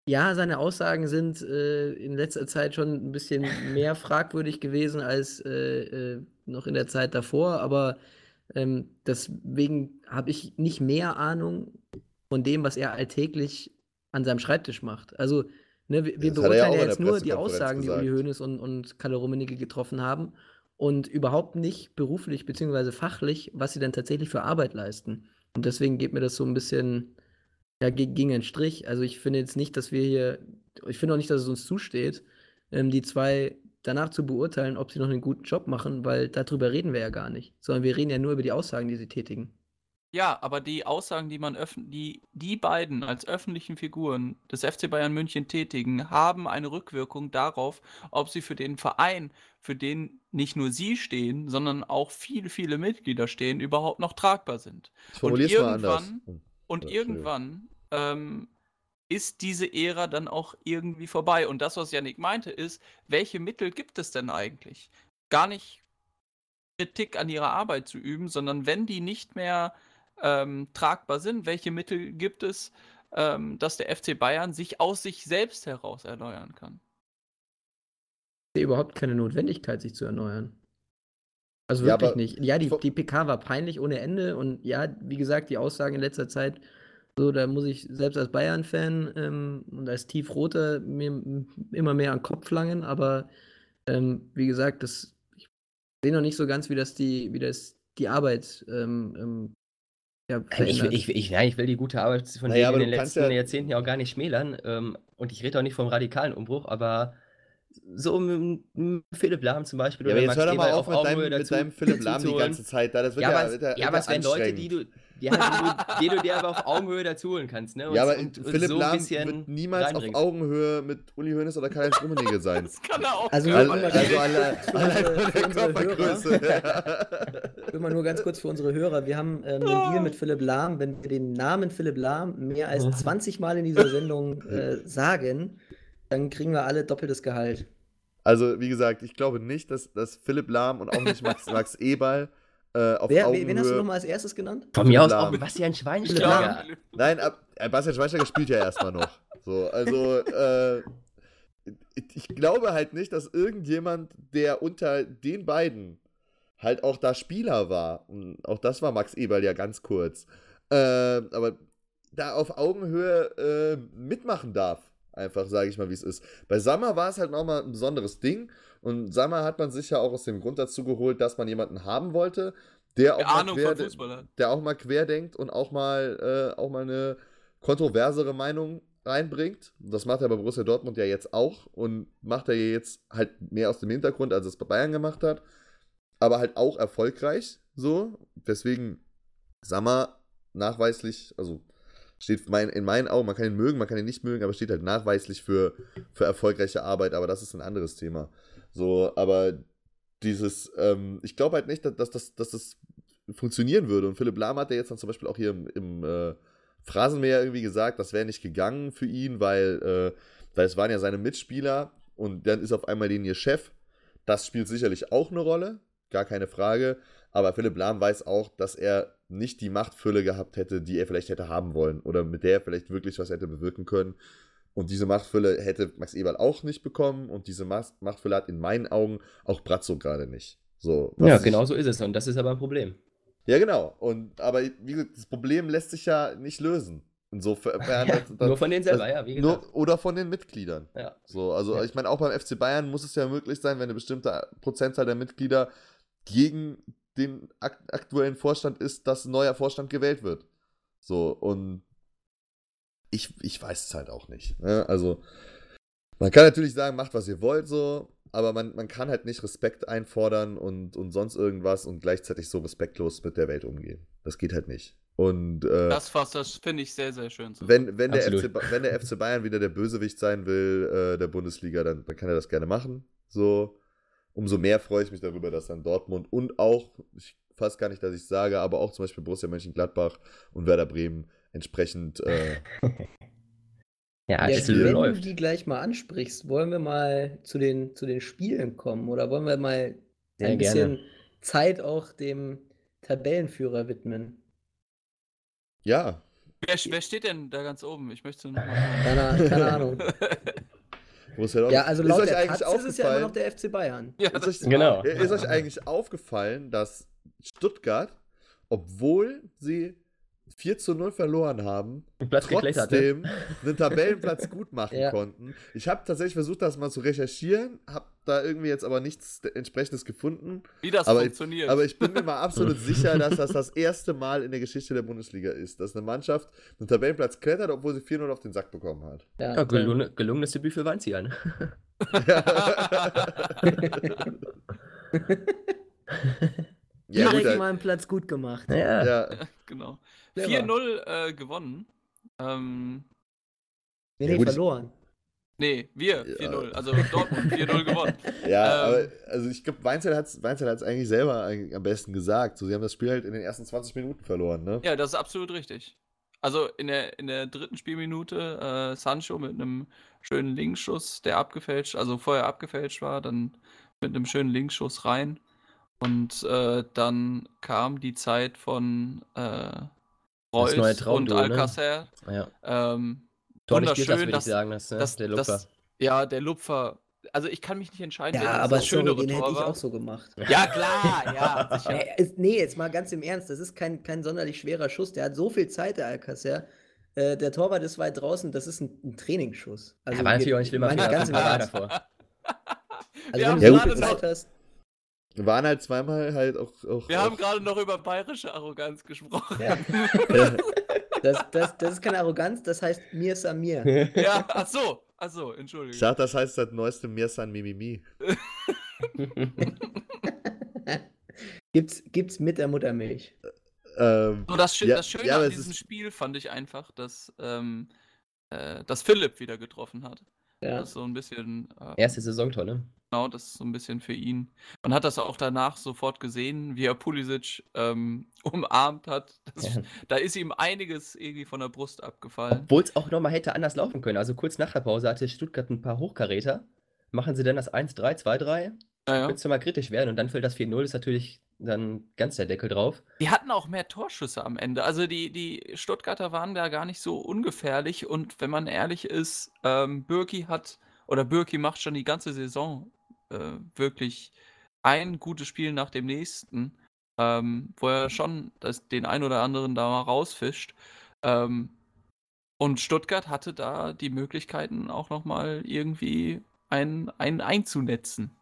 Speaker 6: ja, seine Aussagen sind äh, in letzter Zeit schon ein bisschen mehr fragwürdig gewesen als äh, äh, noch in der Zeit davor, aber ähm, deswegen habe ich nicht mehr Ahnung von dem, was er alltäglich an seinem Schreibtisch macht. Also, ne, wir, wir beurteilen ja jetzt nur die Aussagen, gesagt. die Uli Hoeneß und, und Kalle Rummenigge getroffen haben und überhaupt nicht beruflich bzw. fachlich, was sie denn tatsächlich für Arbeit leisten. Und deswegen geht mir das so ein bisschen ja, gegen den Strich. Also ich finde jetzt nicht, dass wir hier, ich finde auch nicht, dass es uns zusteht, ähm, die zwei danach zu beurteilen, ob sie noch einen guten Job machen, weil darüber reden wir ja gar nicht, sondern wir reden ja nur über die Aussagen, die sie tätigen.
Speaker 3: Ja, aber die Aussagen, die man die, die beiden als öffentlichen Figuren des FC Bayern München tätigen, haben eine Rückwirkung darauf, ob sie für den Verein, für den nicht nur sie stehen, sondern auch viele, viele Mitglieder stehen, überhaupt noch tragbar sind. Und irgendwann, oh, und irgendwann ähm, ist diese Ära dann auch irgendwie vorbei. Und das, was Yannick meinte, ist, welche Mittel gibt es denn eigentlich? Gar nicht Kritik an ihrer Arbeit zu üben, sondern wenn die nicht mehr ähm, tragbar sind? Welche Mittel gibt es, ähm, dass der FC Bayern sich aus sich selbst heraus erneuern kann?
Speaker 6: Ich sehe überhaupt keine Notwendigkeit, sich zu erneuern. Also wirklich ja, nicht. Ja, die, die PK war peinlich ohne Ende und ja, wie gesagt, die Aussagen in letzter Zeit, so, da muss ich selbst als Bayern-Fan ähm, und als Tiefroter mir immer mehr an den Kopf langen, aber ähm, wie gesagt, das, ich sehe noch nicht so ganz, wie das die, wie das die Arbeit ähm, ähm
Speaker 4: ja, ich, ich, ich, ja, ich will die gute Arbeit von naja, denen in den letzten ja Jahrzehnten ja auch gar nicht schmälern. Ähm, und ich rede auch nicht vom radikalen Umbruch, aber so mit, mit Philipp Lahm zum Beispiel.
Speaker 5: Ja, aber jetzt hör doch mal auf, auf mit, deinem, mit deinem Philipp Lahm die ganze Zeit. Da. Das wird
Speaker 4: ja, ja, was, ja, was wären Leute, die du, die, halt, die, du dir aber auf Augenhöhe dazu holen kannst. Ne?
Speaker 5: Und, ja, aber und, und Philipp so Lahm wird niemals auf Augenhöhe mit Uli Hoeneß oder Karl-Heinz Rummenigge sein.
Speaker 3: das kann er auch.
Speaker 6: Also,
Speaker 3: also,
Speaker 6: also allein von der Körpergröße. Ich will mal nur ganz kurz für unsere Hörer. Wir haben ähm, einen Deal mit Philipp Lahm. Wenn wir den Namen Philipp Lahm mehr als 20 Mal in dieser Sendung äh, sagen, dann kriegen wir alle doppeltes Gehalt.
Speaker 5: Also, wie gesagt, ich glaube nicht, dass, dass Philipp Lahm und auch nicht Max, Max Eberl äh, auf
Speaker 6: Wer,
Speaker 5: Augenhöhe...
Speaker 6: Wen hast du nochmal als erstes genannt?
Speaker 4: Von mir aus auch Bastian Schweinsteiger.
Speaker 5: Nein, ab, äh, Bastian Schweinsteiger spielt ja erstmal noch. So, also, äh, ich glaube halt nicht, dass irgendjemand, der unter den beiden halt auch da Spieler war, und auch das war Max Eberl ja ganz kurz, äh, aber da auf Augenhöhe äh, mitmachen darf. Einfach, sage ich mal, wie es ist. Bei Sammer war es halt nochmal ein besonderes Ding. Und Sammer hat man sich ja auch aus dem Grund dazu geholt, dass man jemanden haben wollte, der auch, mal quer, der auch mal querdenkt und auch mal, äh, auch mal eine kontroversere Meinung reinbringt. Das macht er bei Borussia Dortmund ja jetzt auch und macht er jetzt halt mehr aus dem Hintergrund, als es bei Bayern gemacht hat. Aber halt auch erfolgreich so. Deswegen Sammer nachweislich, also steht mein, in meinen Augen, man kann ihn mögen, man kann ihn nicht mögen, aber steht halt nachweislich für, für erfolgreiche Arbeit, aber das ist ein anderes Thema. So, aber dieses, ähm, ich glaube halt nicht, dass, dass, dass, dass das funktionieren würde. Und Philipp Lahm hat ja jetzt dann zum Beispiel auch hier im, im äh, Phrasenmäher irgendwie gesagt, das wäre nicht gegangen für ihn, weil, äh, weil es waren ja seine Mitspieler und dann ist auf einmal den ihr Chef. Das spielt sicherlich auch eine Rolle, gar keine Frage. Aber Philipp Lahm weiß auch, dass er nicht die Machtfülle gehabt hätte, die er vielleicht hätte haben wollen oder mit der er vielleicht wirklich was hätte bewirken können. Und diese Machtfülle hätte Max Eberl auch nicht bekommen und diese Machtfülle hat in meinen Augen auch Bratzo gerade nicht. So,
Speaker 4: ja, genau so ist es und das ist aber ein Problem.
Speaker 5: Ja, genau. Und, aber wie gesagt, das Problem lässt sich ja nicht lösen. Insofern.
Speaker 4: Ja, das, nur von denen selber, ja,
Speaker 5: wie gesagt. Nur, oder von den Mitgliedern.
Speaker 4: Ja.
Speaker 5: So, also ja. ich meine, auch beim FC Bayern muss es ja möglich sein, wenn eine bestimmte Prozentzahl der Mitglieder gegen den aktuellen Vorstand ist, dass ein neuer Vorstand gewählt wird. So, und ich, ich weiß es halt auch nicht. Ne? Also, man kann natürlich sagen, macht, was ihr wollt, so, aber man, man kann halt nicht Respekt einfordern und, und sonst irgendwas und gleichzeitig so respektlos mit der Welt umgehen. Das geht halt nicht. Und, äh,
Speaker 3: das fasst, das finde ich sehr, sehr schön.
Speaker 5: So. Wenn, wenn, der FC, wenn der FC Bayern wieder der Bösewicht sein will, äh, der Bundesliga, dann, dann kann er das gerne machen. So, umso mehr freue ich mich darüber, dass dann Dortmund und auch, ich fast gar nicht, dass ich sage, aber auch zum Beispiel Borussia Mönchengladbach und Werder Bremen entsprechend. Äh,
Speaker 6: ja, ja wenn läuft. du die gleich mal ansprichst, wollen wir mal zu den, zu den Spielen kommen oder wollen wir mal Sehr ein bisschen gerne. Zeit auch dem Tabellenführer widmen?
Speaker 5: Ja.
Speaker 3: Wer, wer, steht denn da ganz oben? Ich möchte noch
Speaker 6: mal. Keine, keine Ahnung.
Speaker 5: ja,
Speaker 6: ja, also laut der Taz ist es ja immer noch der FC Bayern.
Speaker 5: Ja, ist euch, genau. Ist euch eigentlich aufgefallen, dass Stuttgart, obwohl sie 4 zu 0 verloren haben,
Speaker 4: Platz
Speaker 5: trotzdem einen Tabellenplatz gut machen ja. konnten. Ich habe tatsächlich versucht, das mal zu recherchieren, habe da irgendwie jetzt aber nichts entsprechendes gefunden.
Speaker 3: Wie das
Speaker 5: aber
Speaker 3: funktioniert.
Speaker 5: Ich, aber ich bin mir mal absolut sicher, dass das das erste Mal in der Geschichte der Bundesliga ist, dass eine Mannschaft einen Tabellenplatz klettert, obwohl sie 4-0 auf den Sack bekommen hat.
Speaker 4: Ja, ja gelungen, gelungenes Debüt für Weinziehern.
Speaker 6: Ja, Direkt gut, mal einen Platz gut gemacht.
Speaker 5: Ja, ja.
Speaker 3: genau. 4-0 äh, gewonnen. Ähm,
Speaker 6: nee, nee, ja, verloren.
Speaker 3: Nee, wir 4-0. Ja. Also Dortmund 4-0 gewonnen.
Speaker 5: Ja, ähm, aber also ich glaube, Weinzel hat es Weinzel eigentlich selber am besten gesagt. So, sie haben das Spiel halt in den ersten 20 Minuten verloren, ne?
Speaker 3: Ja, das ist absolut richtig. Also in der, in der dritten Spielminute äh, Sancho mit einem schönen Linksschuss, der abgefälscht, also vorher abgefälscht war, dann mit einem schönen Linksschuss rein. Und äh, dann kam die Zeit von äh, Reus und ne? Alcacer.
Speaker 4: Ne?
Speaker 3: Ja. Ähm,
Speaker 4: wunderschön, das, sagen, das,
Speaker 3: ne? das, der Lupfer. Das, ja, der Lupfer. Also ich kann mich nicht entscheiden.
Speaker 6: Ja, aber sorry, den hätte ich auch so gemacht.
Speaker 3: Ja, klar, ja.
Speaker 6: Sicher. nee, jetzt mal ganz im Ernst, das ist kein, kein sonderlich schwerer Schuss. Der hat so viel Zeit, der Alcacer. Äh, der Torwart ist weit draußen, das ist ein, ein Trainingsschuss.
Speaker 4: Also ja, war natürlich auch nicht schlimmer
Speaker 6: ganz im Ernst. davor. Also
Speaker 3: wenn
Speaker 6: du so viel Zeit hast,
Speaker 5: waren halt zweimal halt auch. auch
Speaker 3: Wir
Speaker 5: auch
Speaker 3: haben gerade noch über bayerische Arroganz gesprochen.
Speaker 6: Ja. das, das, das ist keine Arroganz, das heißt mir san mir.
Speaker 3: Ja, ach so, ach so, Entschuldigung.
Speaker 5: Ich dachte, das heißt das neueste mir san mimimi.
Speaker 6: gibt's, gibt's mit der Muttermilch.
Speaker 5: Ähm,
Speaker 3: so, das, ja, das Schöne ja, an diesem Spiel fand ich einfach, dass, ähm, äh, dass Philipp wieder getroffen hat. Ja. Das ist so ein bisschen.
Speaker 4: Äh, Erste Saisontor, ne?
Speaker 3: Genau, das ist so ein bisschen für ihn. Man hat das auch danach sofort gesehen, wie er Pulisic ähm, umarmt hat. Das, ja. Da ist ihm einiges irgendwie von der Brust abgefallen.
Speaker 4: Obwohl es auch nochmal hätte anders laufen können. Also kurz nach der Pause hatte Stuttgart ein paar Hochkaräter. Machen sie dann das 1-3, 2-3? Ja, ja. Mal kritisch werden und dann fällt das 4-0, ist natürlich dann ganz der Deckel drauf.
Speaker 3: Die hatten auch mehr Torschüsse am Ende. Also die, die Stuttgarter waren da gar nicht so ungefährlich und wenn man ehrlich ist, ähm, Birki hat oder Birki macht schon die ganze Saison äh, wirklich ein gutes Spiel nach dem nächsten, ähm, wo er schon das, den ein oder anderen da mal rausfischt. Ähm, und Stuttgart hatte da die Möglichkeiten auch nochmal irgendwie einen, einen einzunetzen.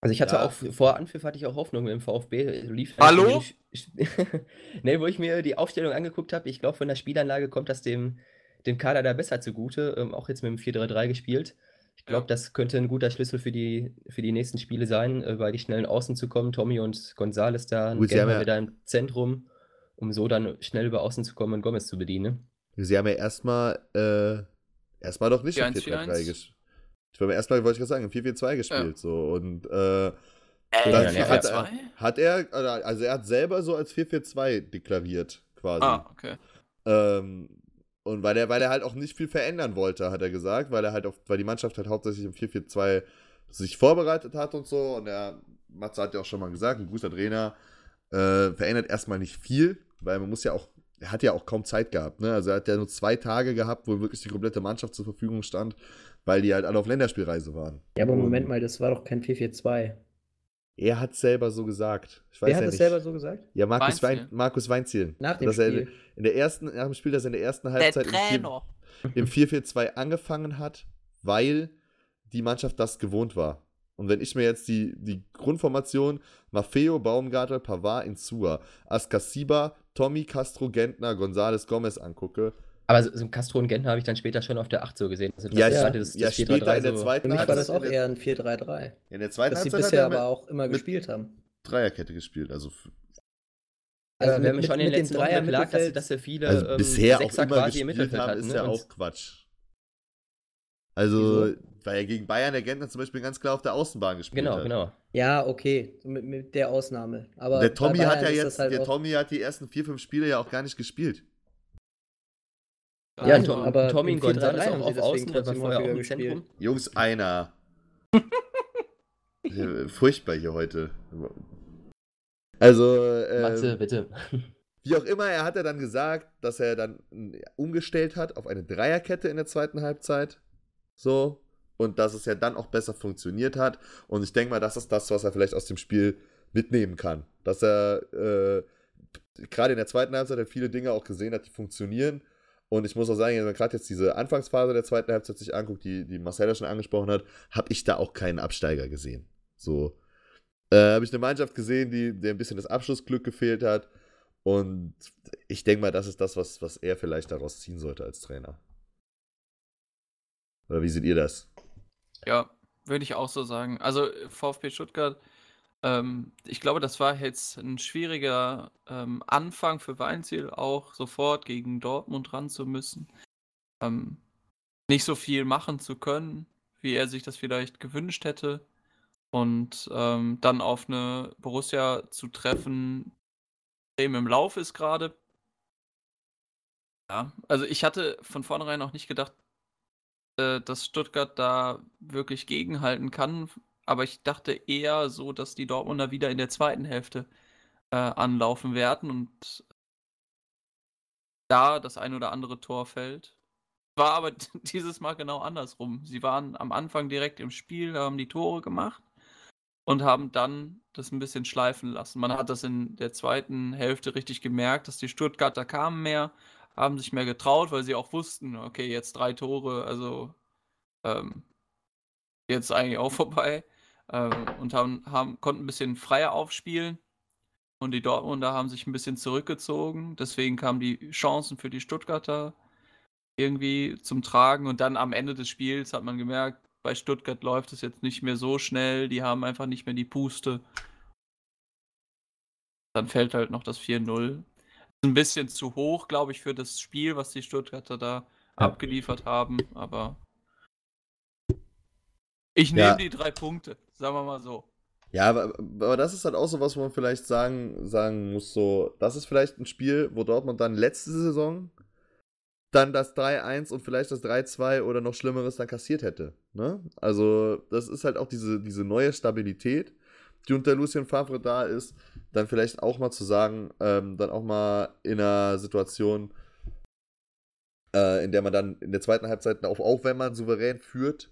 Speaker 4: Also ich hatte ja. auch vor Anpfiff hatte ich auch Hoffnung im VfB. Lief
Speaker 3: Hallo?
Speaker 4: ne, wo ich mir die Aufstellung angeguckt habe, ich glaube, von der Spielanlage kommt das dem, dem Kader da besser zugute. Ähm, auch jetzt mit dem 4-3-3 gespielt. Ich glaube, ja. das könnte ein guter Schlüssel für die, für die nächsten Spiele sein, über äh, die schnellen Außen zu kommen. Tommy und Gonzales da ja wieder im Zentrum, um so dann schnell über Außen zu kommen und Gomez zu bedienen.
Speaker 5: Sie haben ja erstmal äh, erstmal doch nicht im 4-3-3 gespielt. Ich war erstmal, wollte ich gerade sagen, 4-4-2 gespielt. Ja. So, und äh,
Speaker 3: äh,
Speaker 5: dann ja, hat, er, hat er, also er hat selber so als 4-4-2 deklariert, quasi.
Speaker 3: Ah, okay.
Speaker 5: Ähm, und weil er, weil er halt auch nicht viel verändern wollte, hat er gesagt, weil er halt auf, weil die Mannschaft halt hauptsächlich im 4-4-2 sich vorbereitet hat und so. Und er, Matze hat ja auch schon mal gesagt, ein guter Trainer, Äh, verändert erstmal nicht viel, weil man muss ja auch, er hat ja auch kaum Zeit gehabt. Ne? Also er hat ja nur zwei Tage gehabt, wo wirklich die komplette Mannschaft zur Verfügung stand, weil die halt alle auf Länderspielreise waren.
Speaker 6: Ja, aber Moment mal, das war doch kein 4-4-2.
Speaker 5: Er hat selber so gesagt.
Speaker 6: Ich weiß Wer hat ja das selber so gesagt?
Speaker 5: Ja, Markus, Weinziel. Wein, Markus Weinziel.
Speaker 6: Nach dem Spiel.
Speaker 5: in der ersten, nach dem Spiel, dass er in der ersten Halbzeit im 4-4-2 angefangen hat, weil die Mannschaft das gewohnt war. Und wenn ich mir jetzt die, die Grundformation Maffeo, Baumgartel, Pavard, Insua, Ascasiba, Tommy, Castro, Gentner, González, Gomez angucke.
Speaker 4: Aber so, so Castro und Gentner habe ich dann später schon auf der 8 so gesehen.
Speaker 5: Also ja, ja, das, das ja später in der zweiten
Speaker 6: Für mich war das auch eher ein 4-3-3.
Speaker 5: In der zweiten
Speaker 6: Dass sie bisher aber auch immer gespielt haben.
Speaker 5: Dreierkette gespielt, also
Speaker 4: also, also wir haben schon in den letzten Wochen beklagt, dass, dass wir viele
Speaker 5: also ähm, bisher auch immer gespielt haben, ist ne? ja auch Quatsch. Also, Wieso? weil er gegen Bayern der Gentner zum Beispiel ganz klar auf der Außenbahn gespielt
Speaker 4: genau,
Speaker 5: hat.
Speaker 4: Genau, genau.
Speaker 6: Ja, okay, mit, mit, der Ausnahme. Aber
Speaker 5: der Tommy hat ja jetzt, halt der Tommy hat die ersten vier, fünf Spiele ja auch gar nicht gespielt.
Speaker 4: Ja, Tom, aber Tommy und González auch auf Außen, war vorher auch im Zentrum.
Speaker 5: Jungs, einer. Furchtbar hier heute. Also,
Speaker 4: ähm, Matze, bitte.
Speaker 5: Wie auch immer, er hat ja dann gesagt, dass er dann umgestellt hat auf eine Dreierkette in der zweiten Halbzeit. So. Und dass es ja dann auch besser funktioniert hat. Und ich denke mal, das ist das, was er vielleicht aus dem Spiel mitnehmen kann. Dass er äh, gerade in der zweiten Halbzeit hat viele Dinge auch gesehen hat, die funktionieren. Und ich muss auch sagen, wenn man gerade jetzt diese Anfangsphase der zweiten Halbzeit sich anguckt, die, die Marcella schon angesprochen hat, habe ich da auch keinen Absteiger gesehen. So. Äh, habe ich eine Mannschaft gesehen, die, der ein bisschen das Abschlussglück gefehlt hat. Und ich denke mal, das ist das, was, was er vielleicht daraus ziehen sollte als Trainer. Oder wie seht ihr das?
Speaker 3: Ja, würde ich auch so sagen. Also VfB Stuttgart, ähm, ich glaube, das war jetzt ein schwieriger ähm, Anfang für Weinziel, auch sofort gegen Dortmund ran zu müssen. Ähm, nicht so viel machen zu können, wie er sich das vielleicht gewünscht hätte. Und ähm, dann auf eine Borussia zu treffen, die im Lauf ist gerade. Ja, also ich hatte von vornherein auch nicht gedacht, äh, dass Stuttgart da wirklich gegenhalten kann. Aber ich dachte eher so, dass die Dortmunder wieder in der zweiten Hälfte äh, anlaufen werden und da das ein oder andere Tor fällt. War aber dieses Mal genau andersrum. Sie waren am Anfang direkt im Spiel, haben die Tore gemacht und haben dann das ein bisschen schleifen lassen. Man hat das in der zweiten Hälfte richtig gemerkt, dass die Stuttgarter kamen mehr, haben sich mehr getraut, weil sie auch wussten, okay, jetzt drei Tore, also ähm, jetzt eigentlich auch vorbei. Ähm, und haben, haben, konnten ein bisschen freier aufspielen. Und die Dortmunder haben sich ein bisschen zurückgezogen. Deswegen kamen die Chancen für die Stuttgarter irgendwie zum Tragen. Und dann am Ende des Spiels hat man gemerkt, bei Stuttgart läuft es jetzt nicht mehr so schnell. Die haben einfach nicht mehr die Puste. Dann fällt halt noch das 4-0 ein bisschen zu hoch, glaube ich, für das Spiel, was die Stuttgarter da ja. abgeliefert haben. Aber ich nehme ja. die drei Punkte, sagen wir mal so.
Speaker 5: Ja, aber, aber, das ist halt auch so was, wo man vielleicht sagen, sagen muss, so, das ist vielleicht ein Spiel, wo Dortmund dann letzte Saison dann das 3-1 und vielleicht das 3-2 oder noch Schlimmeres dann kassiert hätte. Ne? Also, das ist halt auch diese, diese neue Stabilität, die unter Lucien Favre da ist, dann vielleicht auch mal zu sagen, ähm, dann auch mal in einer Situation, äh, in der man dann in der zweiten Halbzeit, auch, auch wenn man souverän führt,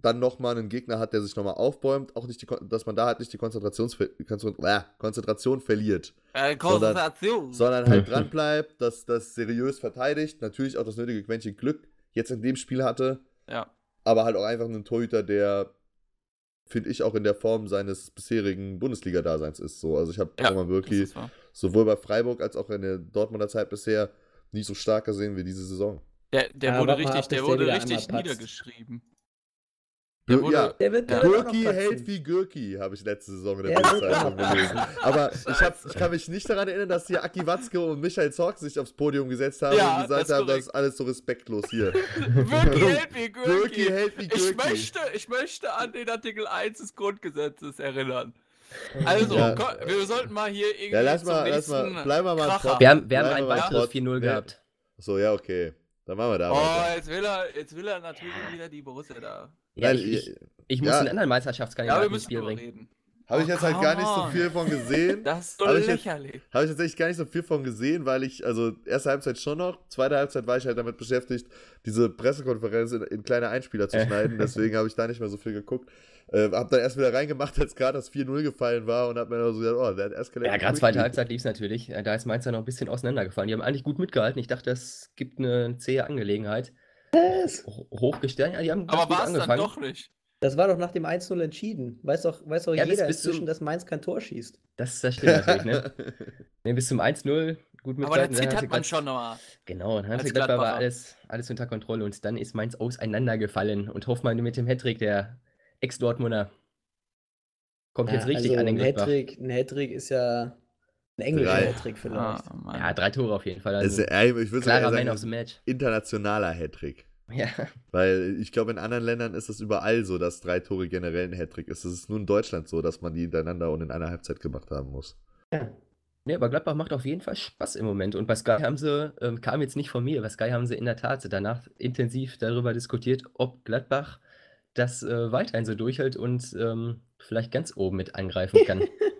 Speaker 5: dann nochmal einen Gegner hat, der sich nochmal aufbäumt, auch nicht die, dass man da halt nicht die Konzentration, äh, Konzentration verliert.
Speaker 3: Äh, Konzentration.
Speaker 5: Sondern, sondern halt dran bleibt, dass das seriös verteidigt, natürlich auch das nötige Quäntchen Glück jetzt in dem Spiel hatte.
Speaker 3: Ja.
Speaker 5: Aber halt auch einfach einen Torhüter, der finde ich, auch in der Form seines bisherigen Bundesliga-Daseins ist. So. Also ich habe ja, mal wirklich sowohl bei Freiburg als auch in der Dortmunder Zeit bisher nie so stark gesehen wie diese Saison.
Speaker 3: Der, der ja, wurde richtig, der wurde richtig niedergeschrieben.
Speaker 5: Der wurde, ja, der wird, Gürki hält wie Gürki, habe ich letzte Saison in der Bildzeitung gelesen. Aber ich, hab, ich kann mich nicht daran erinnern, dass hier Aki Watzke und Michael Zorc sich aufs Podium gesetzt haben ja, und gesagt haben, das ist alles so respektlos hier.
Speaker 3: Gürki hält wie Gürki. Gürki hält wie Gürki. Ich möchte, ich möchte an den Artikel 1 des Grundgesetzes erinnern. Also, ja. komm, wir sollten mal hier irgendwie.
Speaker 5: Ja, lass mal, lass mal, bleiben wir mal
Speaker 4: Kracher. Wir haben, wir haben ein weiteres 4-0 gehabt.
Speaker 5: So, ja, okay. Dann machen wir da.
Speaker 3: Oh, jetzt will, er, jetzt will er natürlich wieder die Borussia da.
Speaker 4: Ja, ich, ich, ich muss ja. einen anderen Meisterschaftskandidaten
Speaker 3: ja, ins Spiel bringen. Reden.
Speaker 5: Habe ich jetzt halt gar nicht so viel von gesehen.
Speaker 3: Das ist doch hab lächerlich.
Speaker 5: Habe ich tatsächlich gar nicht so viel von gesehen, weil ich, also erste Halbzeit schon noch, zweite Halbzeit war ich halt damit beschäftigt, diese Pressekonferenz in, in kleine Einspieler zu schneiden. Deswegen habe ich da nicht mehr so viel geguckt. Äh, hab dann erst wieder reingemacht, als gerade das 4-0 gefallen war und hab mir dann so gesagt, oh, der hat eskaliert.
Speaker 4: Ja, gerade zweite Halbzeit lief es natürlich. Da ist Mainz ja noch ein bisschen auseinandergefallen. Die haben eigentlich gut mitgehalten. Ich dachte, es gibt eine zähe Angelegenheit. Was? Hochgestellt. Ja, die haben
Speaker 3: Aber war es dann doch nicht?
Speaker 6: Das war doch nach dem 1-0 entschieden. Weiß doch, weiß doch ja, jeder bis, bis inzwischen, dass Mainz kein Tor schießt.
Speaker 4: Das, das stimmt natürlich, ne? nee, bis zum 1-0 gut
Speaker 3: mit Aber da zittert man schon nochmal.
Speaker 4: Genau, dann hat Gladbach war alles, alles unter Kontrolle und dann ist Mainz auseinandergefallen und Hoffmann mit dem Hattrick, der Ex-Dortmunder, kommt ja, jetzt richtig also an den
Speaker 6: Gladbach. Hattrick, ein Hattrick ist ja ein englischer Hattrick vielleicht.
Speaker 4: Oh, ja, drei Tore auf jeden Fall.
Speaker 5: Also, also ich würde sagen, Man of the Match. internationaler Hattrick.
Speaker 4: Ja.
Speaker 5: Weil ich glaube, in anderen Ländern ist es überall so, dass drei Tore generell ein Hattrick ist. Es ist nur in Deutschland so, dass man die hintereinander und in einer Halbzeit gemacht haben muss.
Speaker 4: Ja. Nee, aber Gladbach macht auf jeden Fall Spaß im Moment. Und bei Sky haben sie, ähm, kam jetzt nicht von mir, bei Sky haben sie in der Tat danach intensiv darüber diskutiert, ob Gladbach das äh, weiterhin so durchhält und ähm, vielleicht ganz oben mit angreifen kann.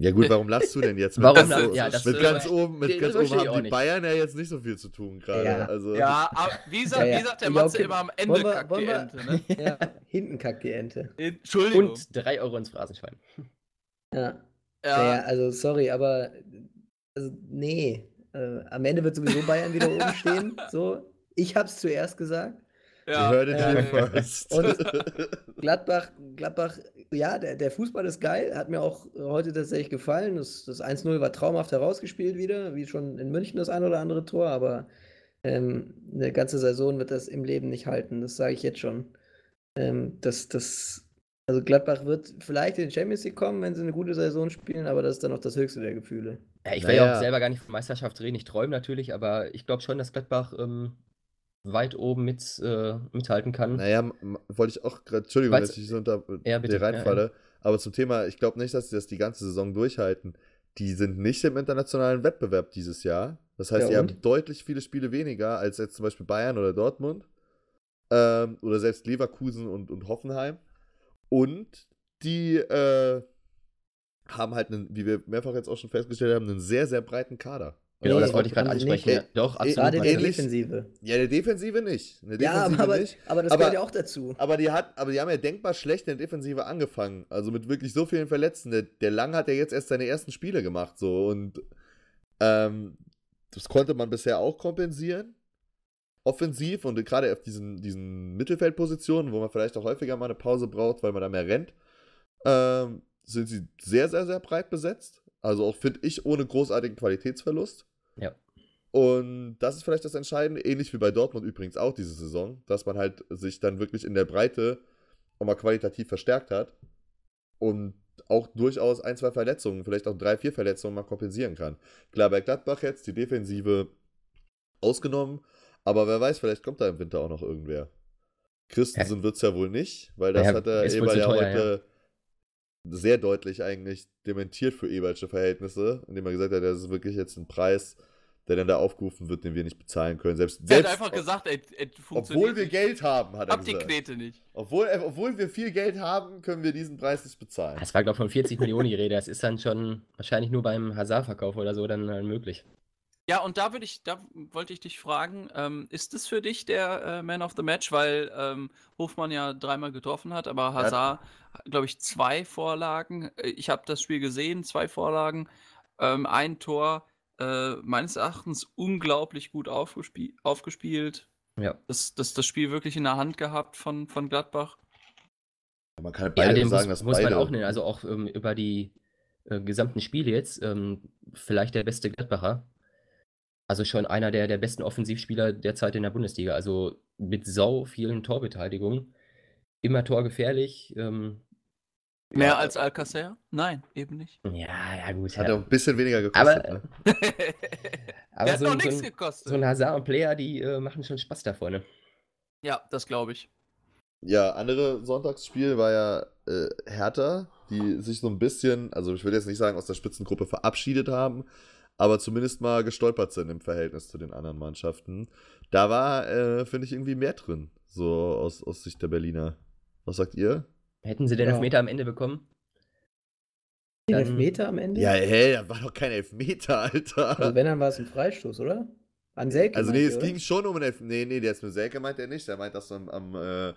Speaker 5: Ja gut, warum lachst du denn jetzt?
Speaker 4: Mit warum?
Speaker 5: Ganz,
Speaker 4: ja,
Speaker 5: das, mit ganz oben, mit ganz oben haben die nicht. Bayern ja jetzt nicht so viel zu tun gerade.
Speaker 3: Ja.
Speaker 5: Also.
Speaker 3: ja, aber wie sagt, ja, ja. Wie sagt der Matze immer am Ende wir, kackt die Ente, ne?
Speaker 6: Ja, hinten kackt die Ente.
Speaker 3: Entschuldigung.
Speaker 4: Und drei Euro ins Phrasenschwein.
Speaker 6: Ja. ja. also sorry, aber also, nee. Äh, am Ende wird sowieso Bayern wieder oben stehen. So, ich hab's zuerst gesagt.
Speaker 5: Ja. Hör äh, first.
Speaker 6: Und Gladbach, Gladbach, ja, der, der Fußball ist geil, hat mir auch heute tatsächlich gefallen. Das, das 1-0 war traumhaft herausgespielt wieder, wie schon in München das ein oder andere Tor, aber ähm, eine ganze Saison wird das im Leben nicht halten, das sage ich jetzt schon. Ähm, das, das, also Gladbach wird vielleicht in den Champions League kommen, wenn sie eine gute Saison spielen, aber das ist dann auch das höchste der Gefühle.
Speaker 4: Ja, ich will naja. ja auch selber gar nicht von Meisterschaft reden, ich träume natürlich, aber ich glaube schon, dass Gladbach ähm, weit oben mit, äh, mithalten kann.
Speaker 5: Naja, wollte ich auch gerade, Entschuldigung, Weil's, dass ich so unter ja, dir reinfalle, ja, ja. aber zum Thema, ich glaube nicht, dass sie das die ganze Saison durchhalten. Die sind nicht im internationalen Wettbewerb dieses Jahr. Das heißt, ja, die haben deutlich viele Spiele weniger als jetzt zum Beispiel Bayern oder Dortmund. Ähm, oder selbst Leverkusen und, und Hoffenheim. Und die äh, haben halt, einen, wie wir mehrfach jetzt auch schon festgestellt haben, einen sehr, sehr breiten Kader.
Speaker 4: Genau, nee, das wollte ich gerade ansprechen. Ja,
Speaker 6: doch, absolut. Gerade in der Defensive.
Speaker 5: Ja, der Defensive nicht.
Speaker 6: Defensive ja, aber, nicht. aber das aber, gehört ja auch dazu.
Speaker 5: Aber die, hat, aber die haben ja denkbar schlecht in der Defensive angefangen. Also mit wirklich so vielen Verletzten. Der, der Lang hat ja jetzt erst seine ersten Spiele gemacht. So und ähm, das konnte man bisher auch kompensieren. Offensiv und gerade auf diesen, diesen Mittelfeldpositionen, wo man vielleicht auch häufiger mal eine Pause braucht, weil man da mehr rennt, ähm, sind sie sehr, sehr, sehr breit besetzt. Also auch, finde ich, ohne großartigen Qualitätsverlust.
Speaker 4: Ja.
Speaker 5: Und das ist vielleicht das Entscheidende, ähnlich wie bei Dortmund übrigens auch diese Saison, dass man halt sich dann wirklich in der Breite auch mal qualitativ verstärkt hat und auch durchaus ein, zwei Verletzungen, vielleicht auch drei, vier Verletzungen mal kompensieren kann. Klar, bei Gladbach jetzt die Defensive ausgenommen, aber wer weiß, vielleicht kommt da im Winter auch noch irgendwer. Christensen ja. wird es ja wohl nicht, weil das ja, hat der Eber ja heute. Sehr deutlich eigentlich dementiert für Ebertsche Verhältnisse, indem er gesagt hat, das ist wirklich jetzt ein Preis, der dann da aufgerufen wird, den wir nicht bezahlen können. Selbst,
Speaker 3: er selbst, hat einfach gesagt, ey, ey
Speaker 5: obwohl wir Geld haben, hat er
Speaker 3: Hab gesagt. die Knete nicht.
Speaker 5: Obwohl, äh, obwohl wir viel Geld haben, können wir diesen Preis nicht bezahlen.
Speaker 4: Es war, glaube ich, von 40 Millionen die Rede. Das ist dann schon wahrscheinlich nur beim Hazard-Verkauf oder so dann äh, möglich.
Speaker 3: Ja, und da würde ich, da wollte ich dich fragen, ähm, ist es für dich der äh, Man of the Match, weil ähm, Hofmann ja dreimal getroffen hat, aber Hazard, ja. Glaube ich, zwei Vorlagen. Äh, ich habe das Spiel gesehen, zwei Vorlagen, ähm, ein Tor äh, meines Erachtens unglaublich gut aufgespie aufgespielt.
Speaker 4: Ja.
Speaker 3: Das, das, das Spiel wirklich in der Hand gehabt von, von Gladbach.
Speaker 5: Man kann halt beide ja, sagen,
Speaker 4: muss,
Speaker 5: dass
Speaker 4: muss
Speaker 5: beide...
Speaker 4: man auch nennen. Also auch ähm, über die äh, gesamten Spiele jetzt ähm, vielleicht der beste Gladbacher. Also schon einer der, der besten Offensivspieler derzeit in der Bundesliga. Also mit sau vielen Torbeteiligungen. Immer torgefährlich. Ähm,
Speaker 3: Mehr ja, als Alcacer? Nein, eben nicht.
Speaker 4: Ja, ja, gut.
Speaker 5: Hat ja. auch ein bisschen weniger gekostet. Aber, ne?
Speaker 4: aber so, noch so, nichts gekostet. So ein Hazard und Player, die äh, machen schon Spaß da vorne.
Speaker 3: Ja, das glaube ich.
Speaker 5: Ja, andere Sonntagsspiel war ja äh, Hertha, die sich so ein bisschen, also ich würde jetzt nicht sagen aus der Spitzengruppe verabschiedet haben, aber zumindest mal gestolpert sind im Verhältnis zu den anderen Mannschaften. Da war, äh, finde ich, irgendwie mehr drin, so aus, aus Sicht der Berliner. Was sagt ihr?
Speaker 4: Hätten sie den
Speaker 6: Ja.
Speaker 4: Elfmeter am Ende bekommen?
Speaker 6: Den
Speaker 4: Dann-
Speaker 6: Elfmeter am Ende?
Speaker 5: Ja, hey, das war doch kein Elfmeter, Alter.
Speaker 6: Also wenn, dann war es ein Freistoß, oder? An Selke.
Speaker 5: Also nee,
Speaker 6: meint
Speaker 5: es
Speaker 6: oder?
Speaker 5: ging schon um einen Elfmeter. Nee, nee, der ist mit Selke meint er nicht. Der meint das am, am, äh,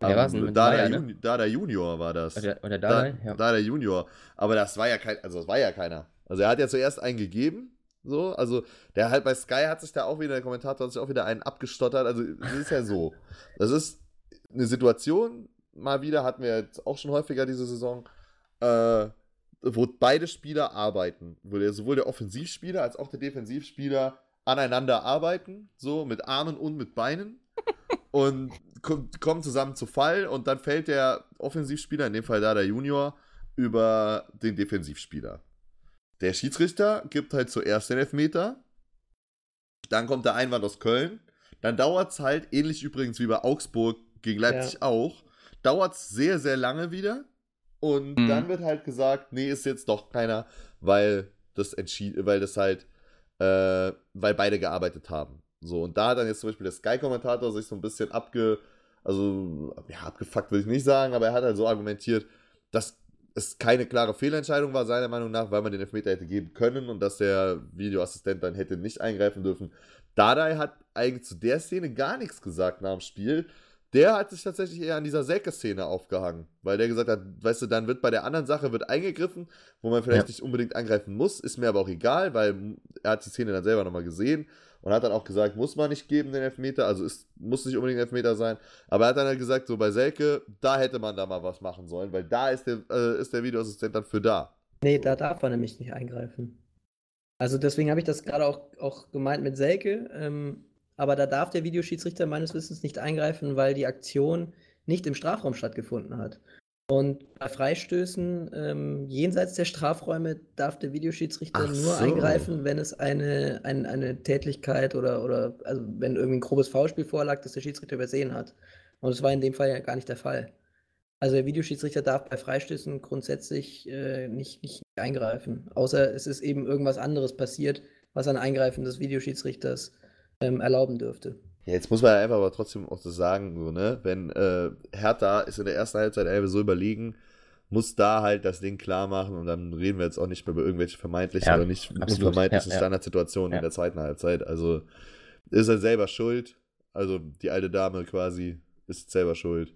Speaker 5: am
Speaker 4: Mit
Speaker 5: Dada,
Speaker 4: Bayer, ne?
Speaker 5: Juni Dada Junior war das.
Speaker 4: Oder, oder
Speaker 5: Da,
Speaker 4: da, ja.
Speaker 5: Dada Junior. Aber das war ja kein, also das war ja keiner. Also er hat ja zuerst einen gegeben. So, also der halt bei Sky hat sich da auch wieder, der Kommentator hat sich auch wieder einen abgestottert. Also es ist ja so. Das ist eine Situation, mal wieder, hatten wir jetzt auch schon häufiger diese Saison, äh, wo beide Spieler arbeiten. Wo der, sowohl der Offensivspieler als auch der Defensivspieler aneinander arbeiten, so mit Armen und mit Beinen. und kommen zusammen zu Fall und dann fällt der Offensivspieler, in dem Fall da der Junior, über den Defensivspieler. Der Schiedsrichter gibt halt zuerst den Elfmeter. Dann kommt der Einwand aus Köln. Dann dauert es halt, ähnlich übrigens wie bei Augsburg gegen Leipzig auch, dauert es sehr, sehr lange wieder. Und
Speaker 3: Mhm.
Speaker 5: dann wird halt gesagt, nee, ist jetzt doch keiner, weil das entschieden, weil das halt, äh, weil beide gearbeitet haben. So, und da hat dann jetzt zum Beispiel der Sky-Kommentator sich so ein bisschen abge, also, ja, abgefuckt würde ich nicht sagen, aber er hat halt so argumentiert, dass es keine klare Fehlentscheidung war, seiner Meinung nach, weil man den Elfmeter hätte geben können und dass der Videoassistent dann hätte nicht eingreifen dürfen. Dadai hat eigentlich zu der Szene gar nichts gesagt nach dem Spiel. Der hat sich tatsächlich eher an dieser Selke-Szene aufgehangen, weil der gesagt hat, weißt du, dann wird bei der anderen Sache wird eingegriffen, wo man vielleicht
Speaker 4: Ja.
Speaker 5: nicht unbedingt angreifen muss, ist mir aber auch egal, weil er hat die Szene dann selber nochmal gesehen und hat dann auch gesagt, muss man nicht geben, den Elfmeter, also es muss nicht unbedingt ein Elfmeter sein, aber er hat dann halt gesagt, so bei Selke, da hätte man da mal was machen sollen, weil da ist der, äh, ist der Videoassistent dann für da.
Speaker 6: Nee, da darf er nämlich nicht eingreifen. Also deswegen habe ich das gerade auch, auch gemeint mit Selke. Ähm, aber da darf der Videoschiedsrichter meines Wissens nicht eingreifen, weil die Aktion nicht im Strafraum stattgefunden hat. Und bei Freistößen ähm, jenseits der Strafräume darf der Videoschiedsrichter
Speaker 5: Ach
Speaker 6: nur
Speaker 5: so.
Speaker 6: eingreifen, wenn es eine, ein, eine Tätlichkeit oder, oder also wenn irgendwie ein grobes Foulspiel vorlag, das der Schiedsrichter übersehen hat. Und das war in dem Fall ja gar nicht der Fall. Also der Videoschiedsrichter darf bei Freistößen grundsätzlich äh, nicht, nicht eingreifen, außer es ist eben irgendwas anderes passiert, was ein Eingreifen des Videoschiedsrichters ähm, erlauben dürfte.
Speaker 5: Ja, jetzt muss man ja einfach aber trotzdem auch das sagen, so, ne? Wenn äh, Hertha ist in der ersten Halbzeit einfach so überlegen, muss da halt das Ding klar machen und dann reden wir jetzt auch nicht mehr über irgendwelche vermeintlichen
Speaker 4: Ja,
Speaker 5: oder nicht
Speaker 4: absolut,
Speaker 5: unvermeintlichen
Speaker 4: ja, ja.
Speaker 5: Standardsituationen in
Speaker 4: Ja.
Speaker 5: der zweiten Halbzeit. Also ist er selber schuld. Also die alte Dame quasi ist selber schuld.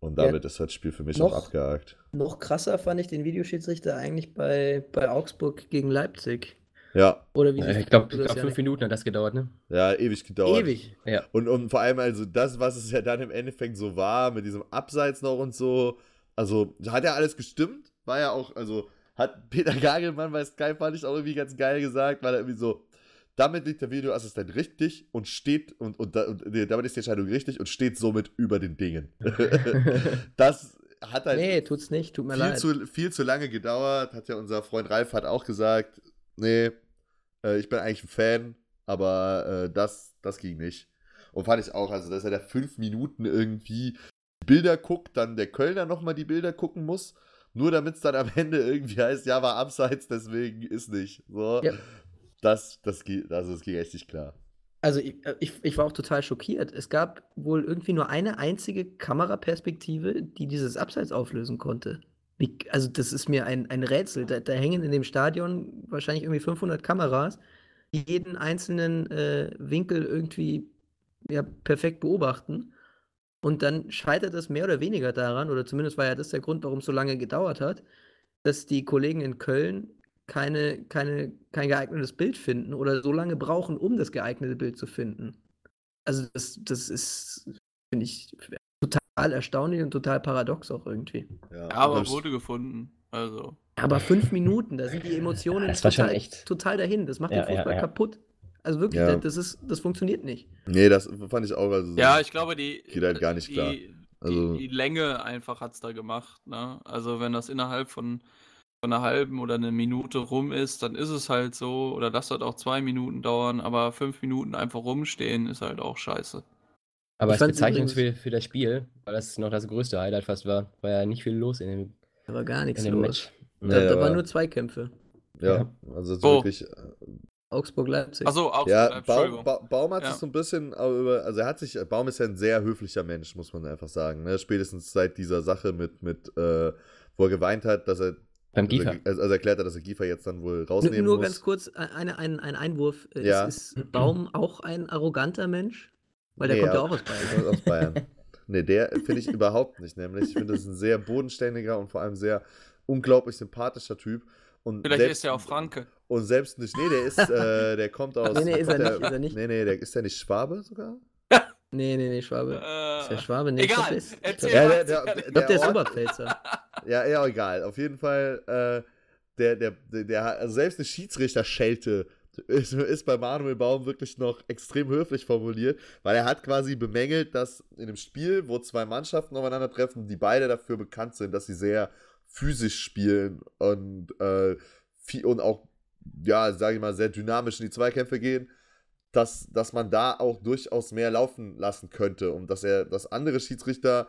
Speaker 5: Und
Speaker 6: Ja,
Speaker 5: damit ist das Spiel für mich
Speaker 6: noch-
Speaker 5: auch abgehakt.
Speaker 6: Noch krasser fand ich den Videoschiedsrichter eigentlich bei, bei Augsburg gegen Leipzig.
Speaker 5: Ja,
Speaker 6: Oder wie
Speaker 4: Ich glaube, glaub, fünf
Speaker 6: Janik?
Speaker 4: Minuten hat das gedauert, ne?
Speaker 5: ja, ewig gedauert.
Speaker 6: Ewig.
Speaker 4: Ja.
Speaker 5: Und, und vor allem, also das, was es ja dann im Endeffekt so war, mit diesem Abseits noch und so, also hat ja alles gestimmt, war ja auch, also hat Peter Gagelmann bei Sky, fand ich auch irgendwie ganz geil gesagt, weil er irgendwie so, damit liegt der Videoassistent richtig und steht, und, und, und nee, damit ist die Entscheidung richtig und steht somit über den Dingen. das hat halt
Speaker 6: Nee, tut's nicht, tut mir
Speaker 5: viel
Speaker 6: leid.
Speaker 5: zu, viel zu lange gedauert, hat ja unser Freund Ralf hat auch gesagt, nee, äh, ich bin eigentlich ein Fan, aber äh, das, das ging nicht. Und fand ich auch, also dass er da fünf Minuten irgendwie Bilder guckt, dann der Kölner nochmal die Bilder gucken muss, nur damit es dann am Ende irgendwie heißt, ja, war abseits, deswegen ist nicht. So,
Speaker 6: Ja.
Speaker 5: das, das, ging, also das ging echt nicht klar.
Speaker 6: Also ich, äh, ich, ich war auch total schockiert. Es gab wohl irgendwie nur eine einzige Kameraperspektive, die dieses Abseits auflösen konnte. Wie, also das ist mir ein, ein Rätsel. Da, da hängen in dem Stadion wahrscheinlich irgendwie 500 Kameras, die jeden einzelnen äh, Winkel irgendwie ja, perfekt beobachten. Und dann scheitert es mehr oder weniger daran, oder zumindest war ja das der Grund, warum es so lange gedauert hat, dass die Kollegen in Köln keine, keine, kein geeignetes Bild finden oder so lange brauchen, um das geeignete Bild zu finden. Also das, das ist, finde ich, total erstaunlich und total paradox auch irgendwie.
Speaker 5: Ja,
Speaker 3: Ja, aber wurde gefunden. Also.
Speaker 6: Aber fünf Minuten, da sind die Emotionen
Speaker 4: Das
Speaker 6: total,
Speaker 4: echt-
Speaker 6: total dahin. Das macht
Speaker 4: Ja,
Speaker 6: den
Speaker 4: ja,
Speaker 6: Fußball
Speaker 4: ja.
Speaker 6: kaputt. Also wirklich,
Speaker 5: Ja.
Speaker 6: das, das, ist, das funktioniert nicht.
Speaker 5: nee, das fand ich auch. Also,
Speaker 3: Ja, ich glaube, die.
Speaker 5: Geht halt gar nicht
Speaker 3: die,
Speaker 5: klar. Also-
Speaker 3: die, die Länge einfach hat es da gemacht. Ne? Also, wenn das innerhalb von, von einer halben oder einer Minute rum ist, dann ist es halt so. Oder das wird auch zwei Minuten dauern, aber fünf Minuten einfach rumstehen ist halt auch scheiße.
Speaker 4: Aber
Speaker 6: Ich
Speaker 4: als Bezeichnung für, für das Spiel, weil das noch das größte Highlight fast war, war ja nicht viel los in dem,
Speaker 6: Da war gar nichts los.
Speaker 4: Match.
Speaker 6: Da,
Speaker 5: Nee,
Speaker 6: da waren nur Zweikämpfe.
Speaker 5: ja,
Speaker 4: Ja.
Speaker 5: also
Speaker 3: Wo?
Speaker 5: wirklich. äh,
Speaker 6: Augsburg-Leipzig.
Speaker 3: Achso, Augsburg,
Speaker 5: ja, Baum, ba Baum hat ja. sich so ein bisschen, also er hat sich, Baum ist ja ein sehr höflicher Mensch, muss man einfach sagen. Ne? Spätestens seit dieser Sache mit, mit äh, wo er geweint hat, dass er
Speaker 4: beim Giefer.
Speaker 5: Also, also erklärt hat, dass er Giefer jetzt dann wohl rausnehmen
Speaker 6: nur,
Speaker 5: nur
Speaker 6: muss. Nur ganz kurz, eine, ein, ein Einwurf. Ja. Ist, ist Baum auch ein arroganter Mensch? Weil der nee, kommt ja auch aus Bayern.
Speaker 5: Aus Bayern. nee, der finde ich überhaupt nicht, nämlich. Ich finde, das ist ein sehr bodenständiger und vor allem sehr unglaublich sympathischer Typ. Und
Speaker 3: Vielleicht selbst, ist er auch Franke.
Speaker 5: Und selbst nicht, nee, der ist, äh, der kommt aus.
Speaker 6: nee, nee, ist er,
Speaker 5: der,
Speaker 6: nicht, ist er nicht.
Speaker 5: Nee, nee, der, ist der nicht Schwabe sogar?
Speaker 6: Nee, nee, nee, Schwabe. Äh, ist der Schwabe? Nee,
Speaker 3: egal.
Speaker 6: Ich glaube,
Speaker 3: der,
Speaker 5: ja,
Speaker 6: der, der, der, der, der ist Oberpfälzer.
Speaker 5: Ja, ja, egal. Auf jeden Fall, äh, der, der, der, der, also selbst eine Schiedsrichter-Schelte ist, ist bei Manuel Baum wirklich noch extrem höflich formuliert, weil er hat quasi bemängelt, dass in einem Spiel, wo zwei Mannschaften aufeinandertreffen, die beide dafür bekannt sind, dass sie sehr physisch spielen und, äh, viel, und auch, ja, sage ich mal, sehr dynamisch in die Zweikämpfe gehen, dass, dass man da auch durchaus mehr laufen lassen könnte und dass er, dass andere Schiedsrichter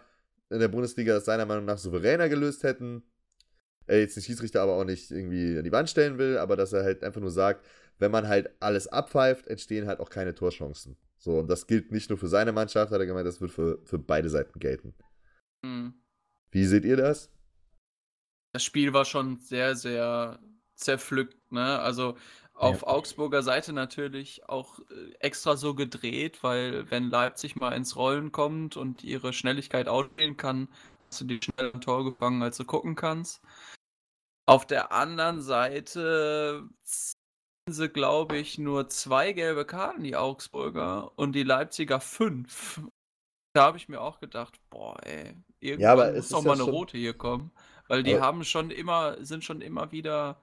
Speaker 5: in der Bundesliga das seiner Meinung nach souveräner gelöst hätten. Er jetzt den Schiedsrichter aber auch nicht irgendwie an die Wand stellen will, aber dass er halt einfach nur sagt, wenn man halt alles abpfeift, entstehen halt auch keine Torchancen. So, und das gilt nicht nur für seine Mannschaft, hat er gemeint, das wird für, für beide Seiten gelten. Mhm. Wie seht ihr das?
Speaker 3: Das Spiel war schon sehr, sehr zerpflückt, ne? Also auf ja. Augsburger Seite natürlich auch äh, extra so gedreht, weil wenn Leipzig mal ins Rollen kommt und ihre Schnelligkeit ausspielen kann, hast du die schneller ein Tor gefangen, als du gucken kannst. Auf der anderen Seite sie, glaube ich, nur zwei gelbe Karten, die Augsburger, und die Leipziger fünf. Da habe ich mir auch gedacht, boah, ey, irgendwann ja, muss doch mal eine rote hier kommen. Weil die haben schon immer, sind schon immer wieder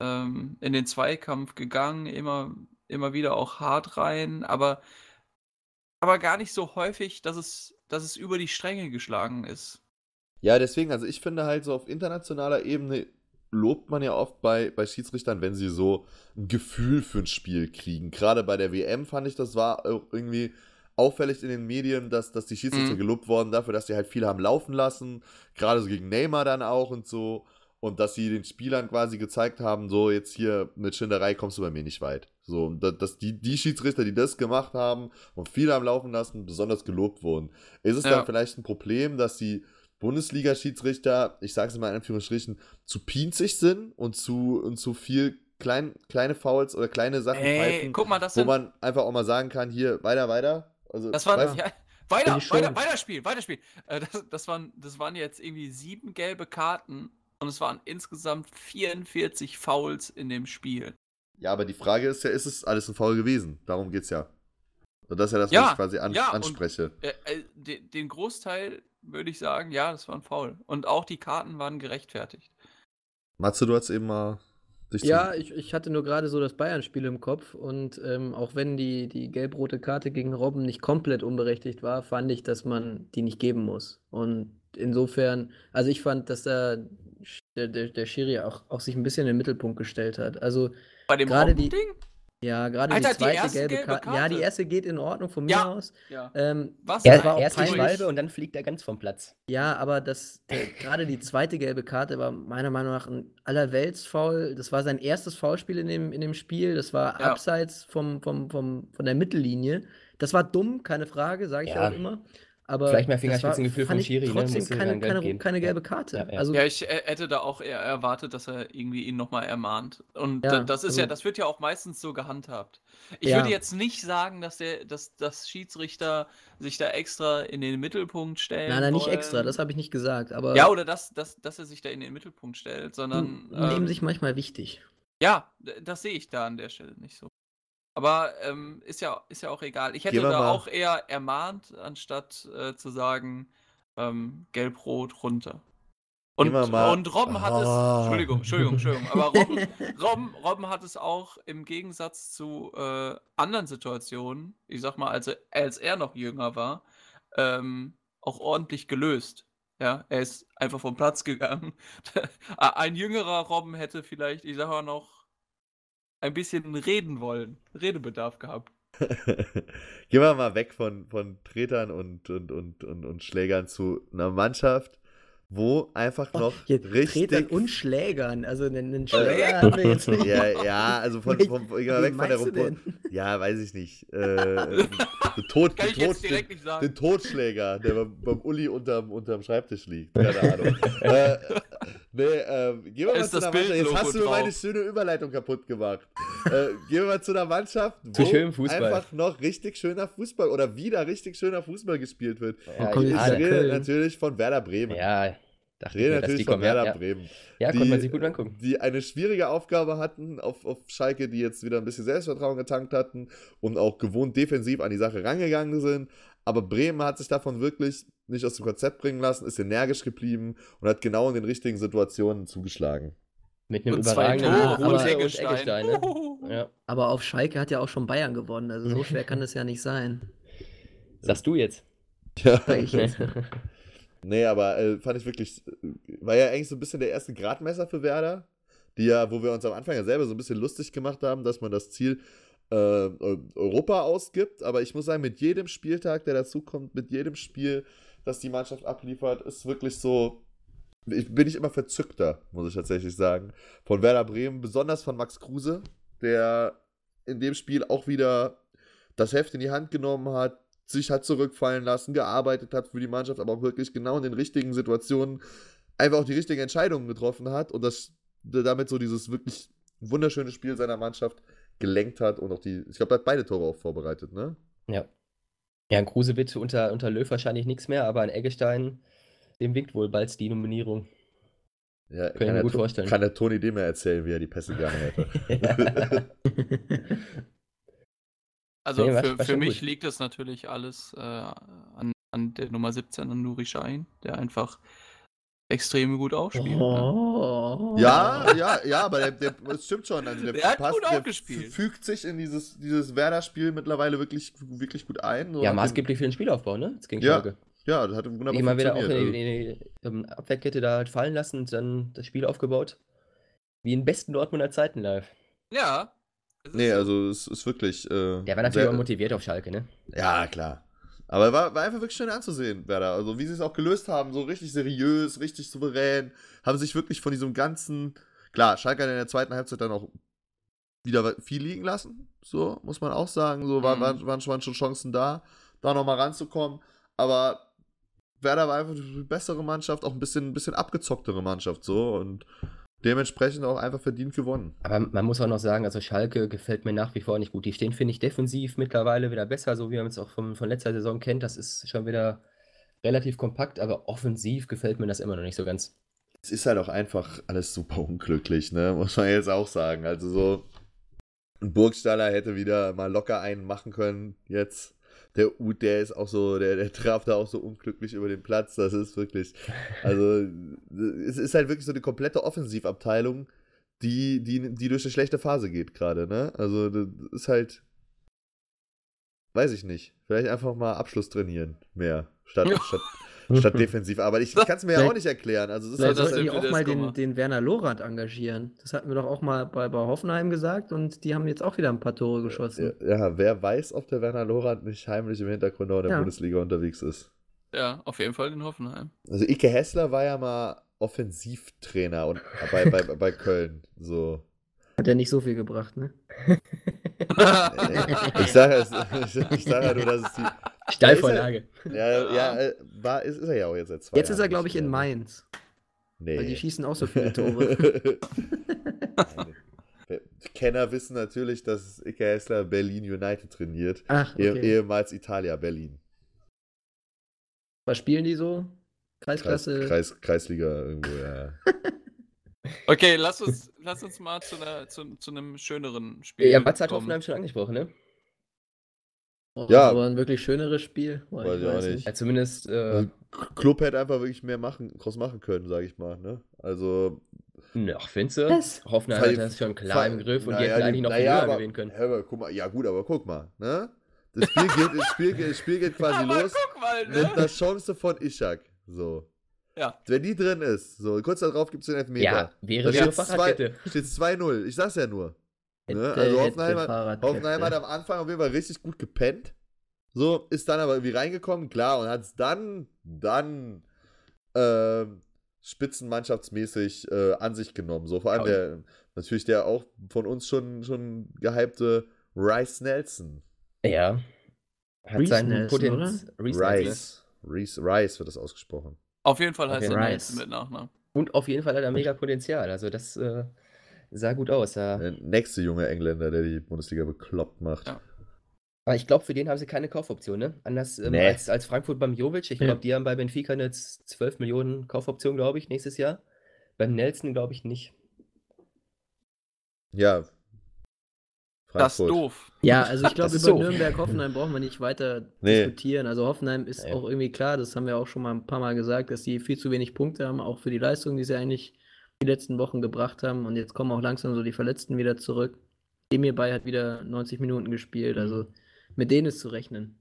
Speaker 3: ähm, in den Zweikampf gegangen, immer, immer wieder auch hart rein, aber, aber gar nicht so häufig, dass es, dass es über die Stränge geschlagen ist.
Speaker 5: Ja, deswegen, also ich finde halt so auf internationaler Ebene lobt man ja oft bei, bei Schiedsrichtern, wenn sie so ein Gefühl für ein Spiel kriegen. Gerade bei der WM fand ich, das war irgendwie auffällig in den Medien, dass, dass die Schiedsrichter mhm. gelobt wurden dafür, dass sie halt viel haben laufen lassen. Gerade so gegen Neymar dann auch und so und dass sie den Spielern quasi gezeigt haben, so jetzt hier mit Schinderei kommst du bei mir nicht weit. So, und dass die, die Schiedsrichter, die das gemacht haben und viel am Laufen lassen, besonders gelobt wurden. Ist es ja. dann vielleicht ein Problem, dass die Bundesliga-Schiedsrichter, ich sage es mal in Anführungsstrichen, zu pinzig sind und zu, und zu viel klein, kleine Fouls oder kleine Sachen
Speaker 3: Ey, pfeifen, guck mal, das
Speaker 5: wo man einfach auch mal sagen kann, hier, weiter, weiter. Also,
Speaker 3: das war, ja, weiter, weiter, weiter spielen, weiter spielen. Äh, das, das, waren, das waren jetzt irgendwie sieben gelbe Karten und es waren insgesamt 44 Fouls in dem Spiel.
Speaker 5: Ja, aber die Frage ist ja, ist es alles ein Foul gewesen? Darum geht's ja. Und das ist ja das, ja, was ich quasi an, ja, anspreche.
Speaker 3: Und, äh, äh den Großteil würde ich sagen, ja, das war ein Foul. Und auch die Karten waren gerechtfertigt.
Speaker 5: Matze, du hast eben mal
Speaker 6: ja, ich, ich hatte nur gerade so das Bayern-Spiel im Kopf und ähm, auch wenn die, die gelb-rote Karte gegen Robben nicht komplett unberechtigt war, fand ich, dass man die nicht geben muss. Und insofern, also ich fand, dass da der, der, der Schiri auch, auch sich ein bisschen in den Mittelpunkt gestellt hat. Also
Speaker 3: bei dem
Speaker 6: gerade die Ding? Ja, gerade die zweite die gelbe, gelbe Karte. Ja, die erste geht in Ordnung von mir ja. aus.
Speaker 4: Ja. Ähm, Was? Er, war erst die Schwalbe und dann fliegt er ganz vom Platz.
Speaker 6: Ja, aber das gerade die zweite gelbe Karte war meiner Meinung nach ein allerweltsfoul. Das war sein erstes Foulspiel in dem, in dem Spiel. Das war ja. abseits vom, vom, vom, von der Mittellinie. Das war dumm, keine Frage, sage ich ja. auch immer. Aber
Speaker 4: Vielleicht mehr Fingerspitzengefühl vom Schiri.
Speaker 6: Ne? Trotzdem ne? keine, keine, keine, gelbe Karte.
Speaker 3: Ja, ja. Also, ja, ich hätte da auch eher erwartet, dass er irgendwie ihn nochmal ermahnt. Und ja, das ist also, ja, das wird ja auch meistens so gehandhabt. Ich würde jetzt nicht sagen, dass der, dass das Schiedsrichter sich da extra in den Mittelpunkt stellen.
Speaker 6: Nein, nein, nicht extra, das habe ich nicht gesagt. Aber
Speaker 3: ja, oder dass, dass, dass er sich da in den Mittelpunkt stellt, sondern.
Speaker 6: Nehmen ähm, sich manchmal wichtig.
Speaker 3: Ja, das sehe ich da an der Stelle nicht so. Aber ähm, ist, ja, ist ja auch egal. Ich hätte da auch eher ermahnt, anstatt äh, zu sagen, ähm, gelb-rot runter. Und, und Robben hat es, ah. Entschuldigung, Entschuldigung, Entschuldigung, aber Robben, Robben, Robben hat es auch im Gegensatz zu äh, anderen Situationen, ich sag mal, als, als er noch jünger war, ähm, auch ordentlich gelöst. Ja, er ist einfach vom Platz gegangen. Ein jüngerer Robben hätte vielleicht, ich sag mal noch, ein bisschen reden wollen, Redebedarf gehabt.
Speaker 5: Gehen wir mal weg von, von Tretern und, und, und, und, und Schlägern zu einer Mannschaft, wo einfach noch
Speaker 6: Jetzt
Speaker 5: richtig.
Speaker 6: Tretern und Schlägern. Also einen, einen Schläger haben wir jetzt nicht.
Speaker 5: Ja, ja, also von, von, von, weg von der Robot. Ja, weiß ich nicht. Äh, Tod,
Speaker 3: Kann ich
Speaker 5: Tod,
Speaker 3: jetzt direkt
Speaker 5: den,
Speaker 3: nicht sagen.
Speaker 5: den Totschläger, der beim, beim Uli unterm, unterm Schreibtisch liegt. Keine Ahnung. äh, nee, ähm, gehen wir mal
Speaker 3: Ist
Speaker 5: zu einer Mannschaft. Jetzt hast du mir meine schöne Überleitung kaputt gemacht. äh, gehen wir mal zu einer Mannschaft, wo einfach noch richtig schöner Fußball oder wieder richtig schöner Fußball gespielt wird.
Speaker 4: Ja,
Speaker 5: ich
Speaker 4: ja,
Speaker 5: rede natürlich von Werder Bremen.
Speaker 4: ja,
Speaker 5: Ich
Speaker 4: dachte
Speaker 5: rede
Speaker 4: ich dass
Speaker 5: natürlich
Speaker 4: die
Speaker 5: von
Speaker 4: kommen.
Speaker 5: Werder
Speaker 4: ja.
Speaker 5: Bremen
Speaker 4: ja
Speaker 5: die-
Speaker 4: konnte man sich gut angucken.
Speaker 5: die eine schwierige Aufgabe hatten auf, auf Schalke, die jetzt wieder ein bisschen Selbstvertrauen getankt hatten und auch gewohnt defensiv an die Sache rangegangen sind. Aber Bremen hat sich davon wirklich nicht aus dem Konzept bringen lassen, ist energisch geblieben und hat genau in den richtigen Situationen zugeschlagen.
Speaker 4: Mit einem
Speaker 3: Und zwei
Speaker 4: überragenden
Speaker 3: Tore
Speaker 4: Rose
Speaker 6: und
Speaker 4: und
Speaker 3: Eggestein.
Speaker 4: Eggestein. Ne? Ja.
Speaker 6: Aber auf Schalke hat ja auch schon Bayern gewonnen. Also so schwer kann es ja nicht sein.
Speaker 4: Sagst du jetzt?
Speaker 5: Ja.
Speaker 6: Sag ich jetzt.
Speaker 5: Nee, aber äh, fand ich wirklich, war ja eigentlich so ein bisschen der erste Gradmesser für Werder, die ja, wo wir uns am Anfang ja selber so ein bisschen lustig gemacht haben, dass man das Ziel äh, Eu- Europa ausgibt. Aber ich muss sagen, mit jedem Spieltag, der dazukommt, mit jedem Spiel, das die Mannschaft abliefert, ist wirklich so, bin ich immer verzückter, muss ich tatsächlich sagen, von Werder Bremen, besonders von Max Kruse, der in dem Spiel auch wieder das Heft in die Hand genommen hat, sich hat zurückfallen lassen, gearbeitet hat für die Mannschaft, aber auch wirklich genau in den richtigen Situationen einfach auch die richtigen Entscheidungen getroffen hat und das damit so dieses wirklich wunderschöne Spiel seiner Mannschaft gelenkt hat und auch die, ich glaube, er hat beide Tore auch vorbereitet, ne?
Speaker 4: Ja. Ja, ein Kruse wird unter, unter Löw wahrscheinlich nichts mehr, aber ein Eggestein, dem winkt wohl bald die Nominierung.
Speaker 5: Ja,
Speaker 4: Kann ich mir
Speaker 5: der
Speaker 4: gut
Speaker 5: To-
Speaker 4: vorstellen.
Speaker 5: Kann der Toni dem ja erzählen, wie er die Pässe gerne hätte.
Speaker 3: Also
Speaker 4: Nee, war-
Speaker 3: für,
Speaker 4: war
Speaker 3: für mich
Speaker 4: gut.
Speaker 3: liegt das natürlich alles äh, an, an der Nummer 17, an Nuri Sahin, der einfach extrem gut aufspielt. Ne?
Speaker 6: Oh.
Speaker 5: Ja, ja, ja, aber der, der das stimmt schon. Also der,
Speaker 3: Der hat gut aufgespielt.
Speaker 5: fü- fügt sich in dieses, dieses Werder-Spiel mittlerweile wirklich, wirklich gut ein. So
Speaker 4: Ja,
Speaker 5: den-
Speaker 4: maßgeblich für den Spielaufbau, ne? Jetzt gegen
Speaker 5: Ja,
Speaker 4: Schalke.
Speaker 5: Ja, das hat wunderbar
Speaker 4: Immer wieder auch in die, in die ähm, Abwehrkette da halt fallen lassen und dann das Spiel aufgebaut. Wie in besten Dortmunder Zeiten live.
Speaker 3: Ja.
Speaker 5: Nee,
Speaker 3: so.
Speaker 5: also es ist wirklich. Äh,
Speaker 4: Der war natürlich
Speaker 5: sehr-
Speaker 4: auch motiviert auf Schalke, ne?
Speaker 5: Ja, klar. Aber war, war einfach wirklich schön anzusehen, Werder. Also wie sie es auch gelöst haben, so richtig seriös, richtig souverän, haben sich wirklich von diesem ganzen. Klar, Schalke hat in der zweiten Halbzeit dann auch wieder viel liegen lassen. So, muss man auch sagen. So waren,
Speaker 3: Mhm.
Speaker 5: waren, waren, schon- waren schon Chancen da, da nochmal ranzukommen. Aber Werder war einfach die bessere Mannschaft, auch ein bisschen, ein bisschen abgezocktere Mannschaft so und dementsprechend auch einfach verdient gewonnen.
Speaker 4: Aber man muss auch noch sagen, also Schalke gefällt mir nach wie vor nicht gut. Die stehen, finde ich, defensiv mittlerweile wieder besser, so wie man es auch von, von letzter Saison kennt. Das ist schon wieder relativ kompakt, aber offensiv gefällt mir das immer noch nicht so ganz.
Speaker 5: Es ist halt auch einfach alles super unglücklich, ne? Muss man jetzt auch sagen. Also so, ein Burgstaller hätte wieder mal locker einen machen können jetzt. Der Ud, der ist auch so, der, der traf da auch so unglücklich über den Platz. Das ist wirklich, also es ist halt wirklich so eine komplette Offensivabteilung, die, die, die durch eine schlechte Phase geht gerade, ne? Also das ist halt, weiß ich nicht. Vielleicht einfach mal Abschluss trainieren mehr, statt, statt, statt defensiv. Aber ich kann es mir ja auch nicht erklären. Also es ist
Speaker 6: Vielleicht
Speaker 5: halt,
Speaker 3: das
Speaker 6: sollten die auch mal
Speaker 3: das
Speaker 6: den, den Werner Lorand engagieren. Das hatten wir doch auch mal bei, bei Hoffenheim gesagt und die haben jetzt auch wieder ein paar Tore geschossen.
Speaker 5: Ja, ja, wer weiß, ob der Werner Lorand nicht heimlich im Hintergrund noch in der
Speaker 6: Ja.
Speaker 5: Bundesliga unterwegs ist.
Speaker 3: ja, auf jeden Fall in Hoffenheim.
Speaker 5: Also Ike Hessler war ja mal Offensivtrainer und bei, bei, bei Köln. So.
Speaker 6: Hat ja nicht so viel gebracht, ne?
Speaker 5: Ich sage ich, ich sag ja nur, dass es die.
Speaker 4: Steilvorlage.
Speaker 5: Ja, ja äh, war, ist, ist er ja auch jetzt seit zwei
Speaker 6: Jetzt ist er,
Speaker 5: Jahren
Speaker 6: glaube ich, in
Speaker 5: mehr.
Speaker 6: Mainz.
Speaker 5: Nee.
Speaker 6: Weil die schießen auch so viele Tore.
Speaker 5: Kenner wissen natürlich, dass Ike Hessler Berlin United trainiert.
Speaker 6: Ach,
Speaker 5: Eh-
Speaker 6: okay.
Speaker 5: Ehemals Italia Berlin.
Speaker 6: Was spielen die so?
Speaker 5: Kreis,
Speaker 6: Kreisklasse?
Speaker 5: Kreis, Kreisliga irgendwo, ja.
Speaker 3: Okay, lass uns, lass uns mal zu, einer, zu, zu einem schöneren Spiel.
Speaker 4: Ja, Batz hat. Hoffenheim schon angesprochen, ne?
Speaker 6: Oh,
Speaker 5: Ja.
Speaker 6: Aber ein wirklich schöneres Spiel. Boah,
Speaker 5: Weiß ich auch nicht.
Speaker 4: Ja, zumindest, äh,
Speaker 5: Also, Club hätte einfach wirklich mehr machen, draus machen können, sage ich mal. Ne? Also,
Speaker 4: ach, findest du?
Speaker 6: Was?
Speaker 4: Hoffenheim hat das schon klar im Griff und die hätten eigentlich noch
Speaker 5: naja,
Speaker 4: höher
Speaker 5: aber-
Speaker 4: gewinnen können.
Speaker 5: mal, guck mal, ja gut, aber guck mal, ne? Das Spiel geht, das Spiel, das Spiel geht quasi
Speaker 3: Aber
Speaker 5: los
Speaker 3: guck mal,
Speaker 5: mit
Speaker 3: ne?
Speaker 5: einer Chance von Ishak. So.
Speaker 3: Ja.
Speaker 5: Wenn die drin ist, so, kurz darauf gibt es den Elfmeter.
Speaker 4: Ja, wäre wieder Fahrradkette.
Speaker 5: Steht 2-0. Ich sag's ja nur. Ne?
Speaker 6: Hätte-
Speaker 5: Also
Speaker 6: hätte
Speaker 5: Hoffenheim. Hoffenheim hat am Anfang auf jeden Fall richtig gut gepennt. So, ist dann aber irgendwie reingekommen, klar, und hat es dann, dann ähm, spitzenmannschaftsmäßig äh, an sich genommen. So vor allem der, natürlich der auch von uns schon, schon gehypte Rice Nelson.
Speaker 4: Ja. Hat
Speaker 6: Reece
Speaker 4: seinen
Speaker 6: Nelson,
Speaker 4: Potenz.
Speaker 5: Rice. Rice. Rice wird das ausgesprochen.
Speaker 3: Auf jeden Fall heißt
Speaker 4: Okay,
Speaker 3: er
Speaker 6: Rice.
Speaker 3: Nelson mit Nachnamen.
Speaker 4: Und auf jeden Fall hat er mega Potenzial. Also das äh, sah gut aus. Ja.
Speaker 5: Der nächste junge Engländer, der die Bundesliga bekloppt macht.
Speaker 3: Ja.
Speaker 4: Aber ich glaube, für den haben sie keine Kaufoption, ne? Anders ähm,
Speaker 5: Nee.
Speaker 4: als, als Frankfurt beim Jovic. Ich
Speaker 6: Ja.
Speaker 4: glaube, die haben bei Benfica eine 12 Millionen Kaufoption, glaube ich, nächstes Jahr. Beim Nelson glaube ich nicht.
Speaker 5: Ja.
Speaker 3: Das ist
Speaker 5: Frankfurt.
Speaker 3: doof.
Speaker 6: Ja, also ich glaube, über
Speaker 4: so.
Speaker 6: Nürnberg-Hoffenheim brauchen wir nicht weiter
Speaker 5: Nee.
Speaker 6: diskutieren. Also Hoffenheim ist
Speaker 4: Nee.
Speaker 6: auch irgendwie klar, das haben wir auch schon mal ein paar Mal gesagt, dass sie viel zu wenig Punkte haben, auch für die Leistung, die sie eigentlich die letzten Wochen gebracht haben. Und jetzt kommen auch langsam so die Verletzten wieder zurück. Emir Bay hat wieder 90 Minuten gespielt, also mit denen ist zu rechnen.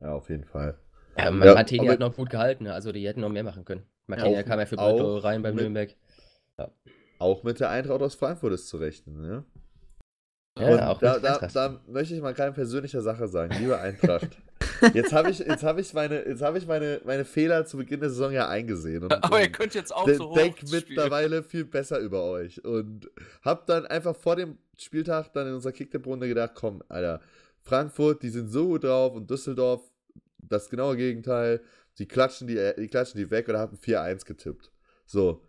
Speaker 5: Ja, auf jeden Fall.
Speaker 4: Ja,
Speaker 5: Ja,
Speaker 4: Martini hat noch gut gehalten, ne? also die hätten noch mehr machen können. Martini
Speaker 5: Auch-
Speaker 4: kam ja für Porto
Speaker 5: auch
Speaker 4: rein beim
Speaker 5: mit-
Speaker 4: Nürnberg.
Speaker 5: Auch mit der Eintracht aus Frankfurt ist zu rechnen. Ne?
Speaker 4: Ja,
Speaker 5: Und
Speaker 4: auch
Speaker 5: da, da, da möchte ich mal keine persönliche Sache sagen, liebe Eintracht. Jetzt habe ich, jetzt hab ich, meine, jetzt hab ich meine, meine Fehler zu Beginn der Saison ja eingesehen. Und,
Speaker 3: Aber ihr könnt jetzt auch
Speaker 5: de-
Speaker 3: so hoch
Speaker 5: denk mittlerweile viel besser über euch. Und hab dann einfach vor dem Spieltag dann in unserer Kicktipp-Runde gedacht, komm, Alter, Frankfurt, die sind so gut drauf und Düsseldorf, das genaue Gegenteil, die klatschen die, äh, die klatschen die weg oder haben 4-1 getippt. So.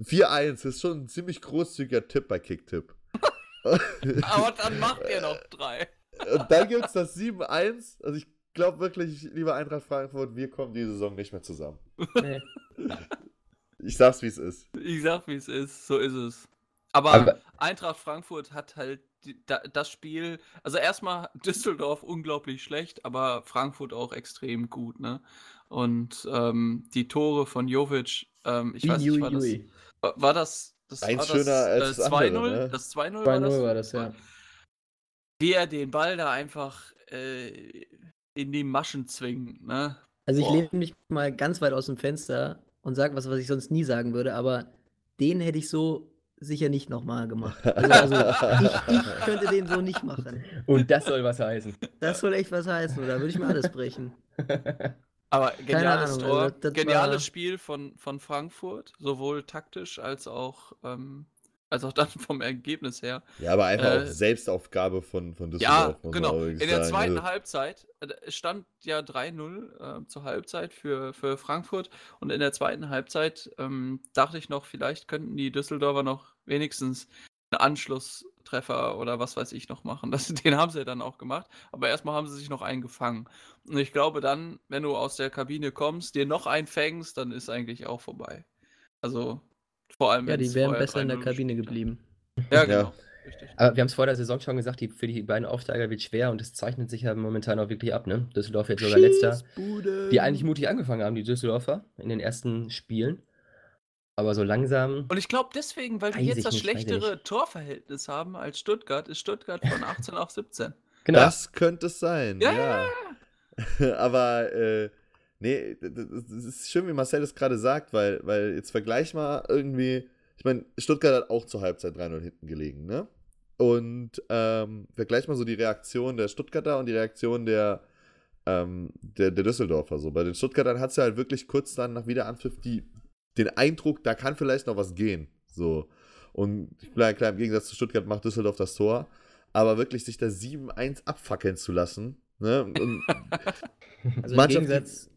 Speaker 5: 4-1 ist schon ein ziemlich großzügiger Tipp bei Kicktipp.
Speaker 3: Aber dann macht ihr noch drei.
Speaker 5: Und dann gibt es das 7-1. Also ich glaube wirklich, lieber Eintracht Frankfurt, wir kommen diese Saison nicht mehr zusammen.
Speaker 6: Nee.
Speaker 5: Ich sag's, wie es ist.
Speaker 3: Ich sag, wie es ist. So ist es. Aber,
Speaker 4: Aber-
Speaker 3: Eintracht Frankfurt hat halt das Spiel. Also erstmal Düsseldorf unglaublich schlecht, aber Frankfurt auch extrem gut, ne? Und ähm, die Tore von Jovic, ähm, ich weiß nicht, war das, war das das
Speaker 5: Eins
Speaker 3: war das,
Speaker 5: schöner als das
Speaker 3: 2-0?
Speaker 5: andere, ne?
Speaker 3: Das 2-0 war
Speaker 6: 2-0
Speaker 3: das?
Speaker 6: war das, ja.
Speaker 3: Wie er den Ball da einfach äh, in die Maschen zwingt, ne?
Speaker 6: Also ich lehne mich mal ganz weit aus dem Fenster und sage was, was ich sonst nie sagen würde, aber den hätte ich so sicher nicht nochmal gemacht. Also, also ich, ich könnte den so nicht machen.
Speaker 4: Und das soll was heißen.
Speaker 6: Das soll echt was heißen, oder würde ich mir alles brechen.
Speaker 3: Aber geniales
Speaker 6: Ahnung,
Speaker 3: Tor,
Speaker 6: also das
Speaker 3: geniales
Speaker 6: war-
Speaker 3: Spiel von, von Frankfurt, sowohl taktisch als auch, ähm, als auch dann vom Ergebnis her.
Speaker 5: Ja, aber einfach
Speaker 3: Äh,
Speaker 5: auch Selbstaufgabe von, von
Speaker 3: Ja,
Speaker 5: Düsseldorf. man
Speaker 3: genau. In der
Speaker 5: sagen.
Speaker 3: zweiten
Speaker 5: Also,
Speaker 3: Halbzeit, äh, es stand ja 3-0 äh, zur Halbzeit für, für Frankfurt und in der zweiten Halbzeit ähm, dachte ich noch, vielleicht könnten die Düsseldorfer noch wenigstens einen Anschlusstreffer oder was weiß ich noch machen. Das, den haben sie dann auch gemacht, aber erstmal haben sie sich noch einen gefangen. Und ich glaube dann, wenn du aus der Kabine kommst, dir noch einen fängst, dann ist eigentlich auch vorbei. Also vor allem,
Speaker 6: Ja, die wären besser in der
Speaker 3: 3-0
Speaker 6: Kabine geblieben.
Speaker 3: Ja,
Speaker 5: Ja.
Speaker 3: genau. Richtig.
Speaker 4: Aber wir haben es vor der Saison schon gesagt, die, für die beiden Aufsteiger wird schwer und es zeichnet sich ja momentan auch wirklich ab, ne? Düsseldorf jetzt sogar letzter. Die eigentlich mutig angefangen haben, die Düsseldorfer, in den ersten Spielen. Aber so langsam.
Speaker 3: Und ich glaube deswegen, weil
Speaker 4: Weiß
Speaker 3: jetzt das schlechtere Torverhältnis haben als Stuttgart, ist Stuttgart von 18 auf 17.
Speaker 4: Genau.
Speaker 5: Das könnte es sein,
Speaker 3: Ja,
Speaker 5: ja. aber, äh, nee, das ist schön, wie Marcel es gerade sagt, weil, weil jetzt vergleich mal irgendwie, ich meine, Stuttgart hat auch zur Halbzeit 3-0 hinten gelegen, ne? Und ähm, vergleich mal so die Reaktion der Stuttgarter und die Reaktion der, ähm, der, der Düsseldorfer. So. Bei den Stuttgartern hat es ja halt wirklich kurz dann nach Wiederanpfiff die, den Eindruck, da kann vielleicht noch was gehen. So. Und klar, klar, im Gegensatz zu Stuttgart macht Düsseldorf das Tor. Aber wirklich sich da 7-1 abfackeln zu lassen. Ne? Und
Speaker 6: Also im Gegensatz,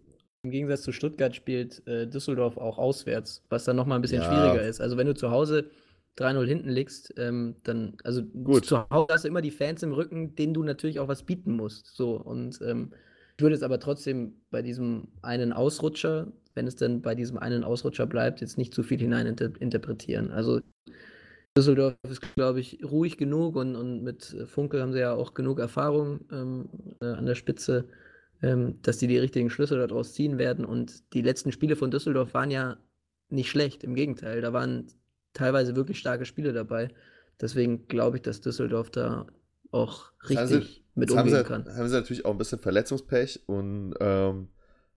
Speaker 6: im Gegensatz zu Stuttgart spielt äh, Düsseldorf auch auswärts, was dann nochmal ein bisschen
Speaker 5: Ja.
Speaker 6: schwieriger ist. Also wenn du zu Hause 3-0 hinten liegst, ähm, dann, also
Speaker 5: Gut.
Speaker 6: zu Hause hast du immer die Fans im Rücken, denen du natürlich auch was bieten musst. So, und ähm, ich würde es aber trotzdem bei diesem einen Ausrutscher, wenn es dann bei diesem einen Ausrutscher bleibt, jetzt nicht zu viel hinein inter interpretieren. Also Düsseldorf ist, glaube ich, ruhig genug und, und mit Funkel haben sie ja auch genug Erfahrung ähm, äh, an der Spitze, ähm, dass die die richtigen Schlüsse daraus ziehen werden. Und die letzten Spiele von Düsseldorf waren ja nicht schlecht, im Gegenteil, da waren teilweise wirklich starke Spiele dabei. Deswegen glaube ich, dass Düsseldorf da auch
Speaker 5: haben sie-
Speaker 6: richtig mit umgehen
Speaker 5: sie,
Speaker 6: kann.
Speaker 5: haben sie natürlich auch ein bisschen Verletzungspech und ähm,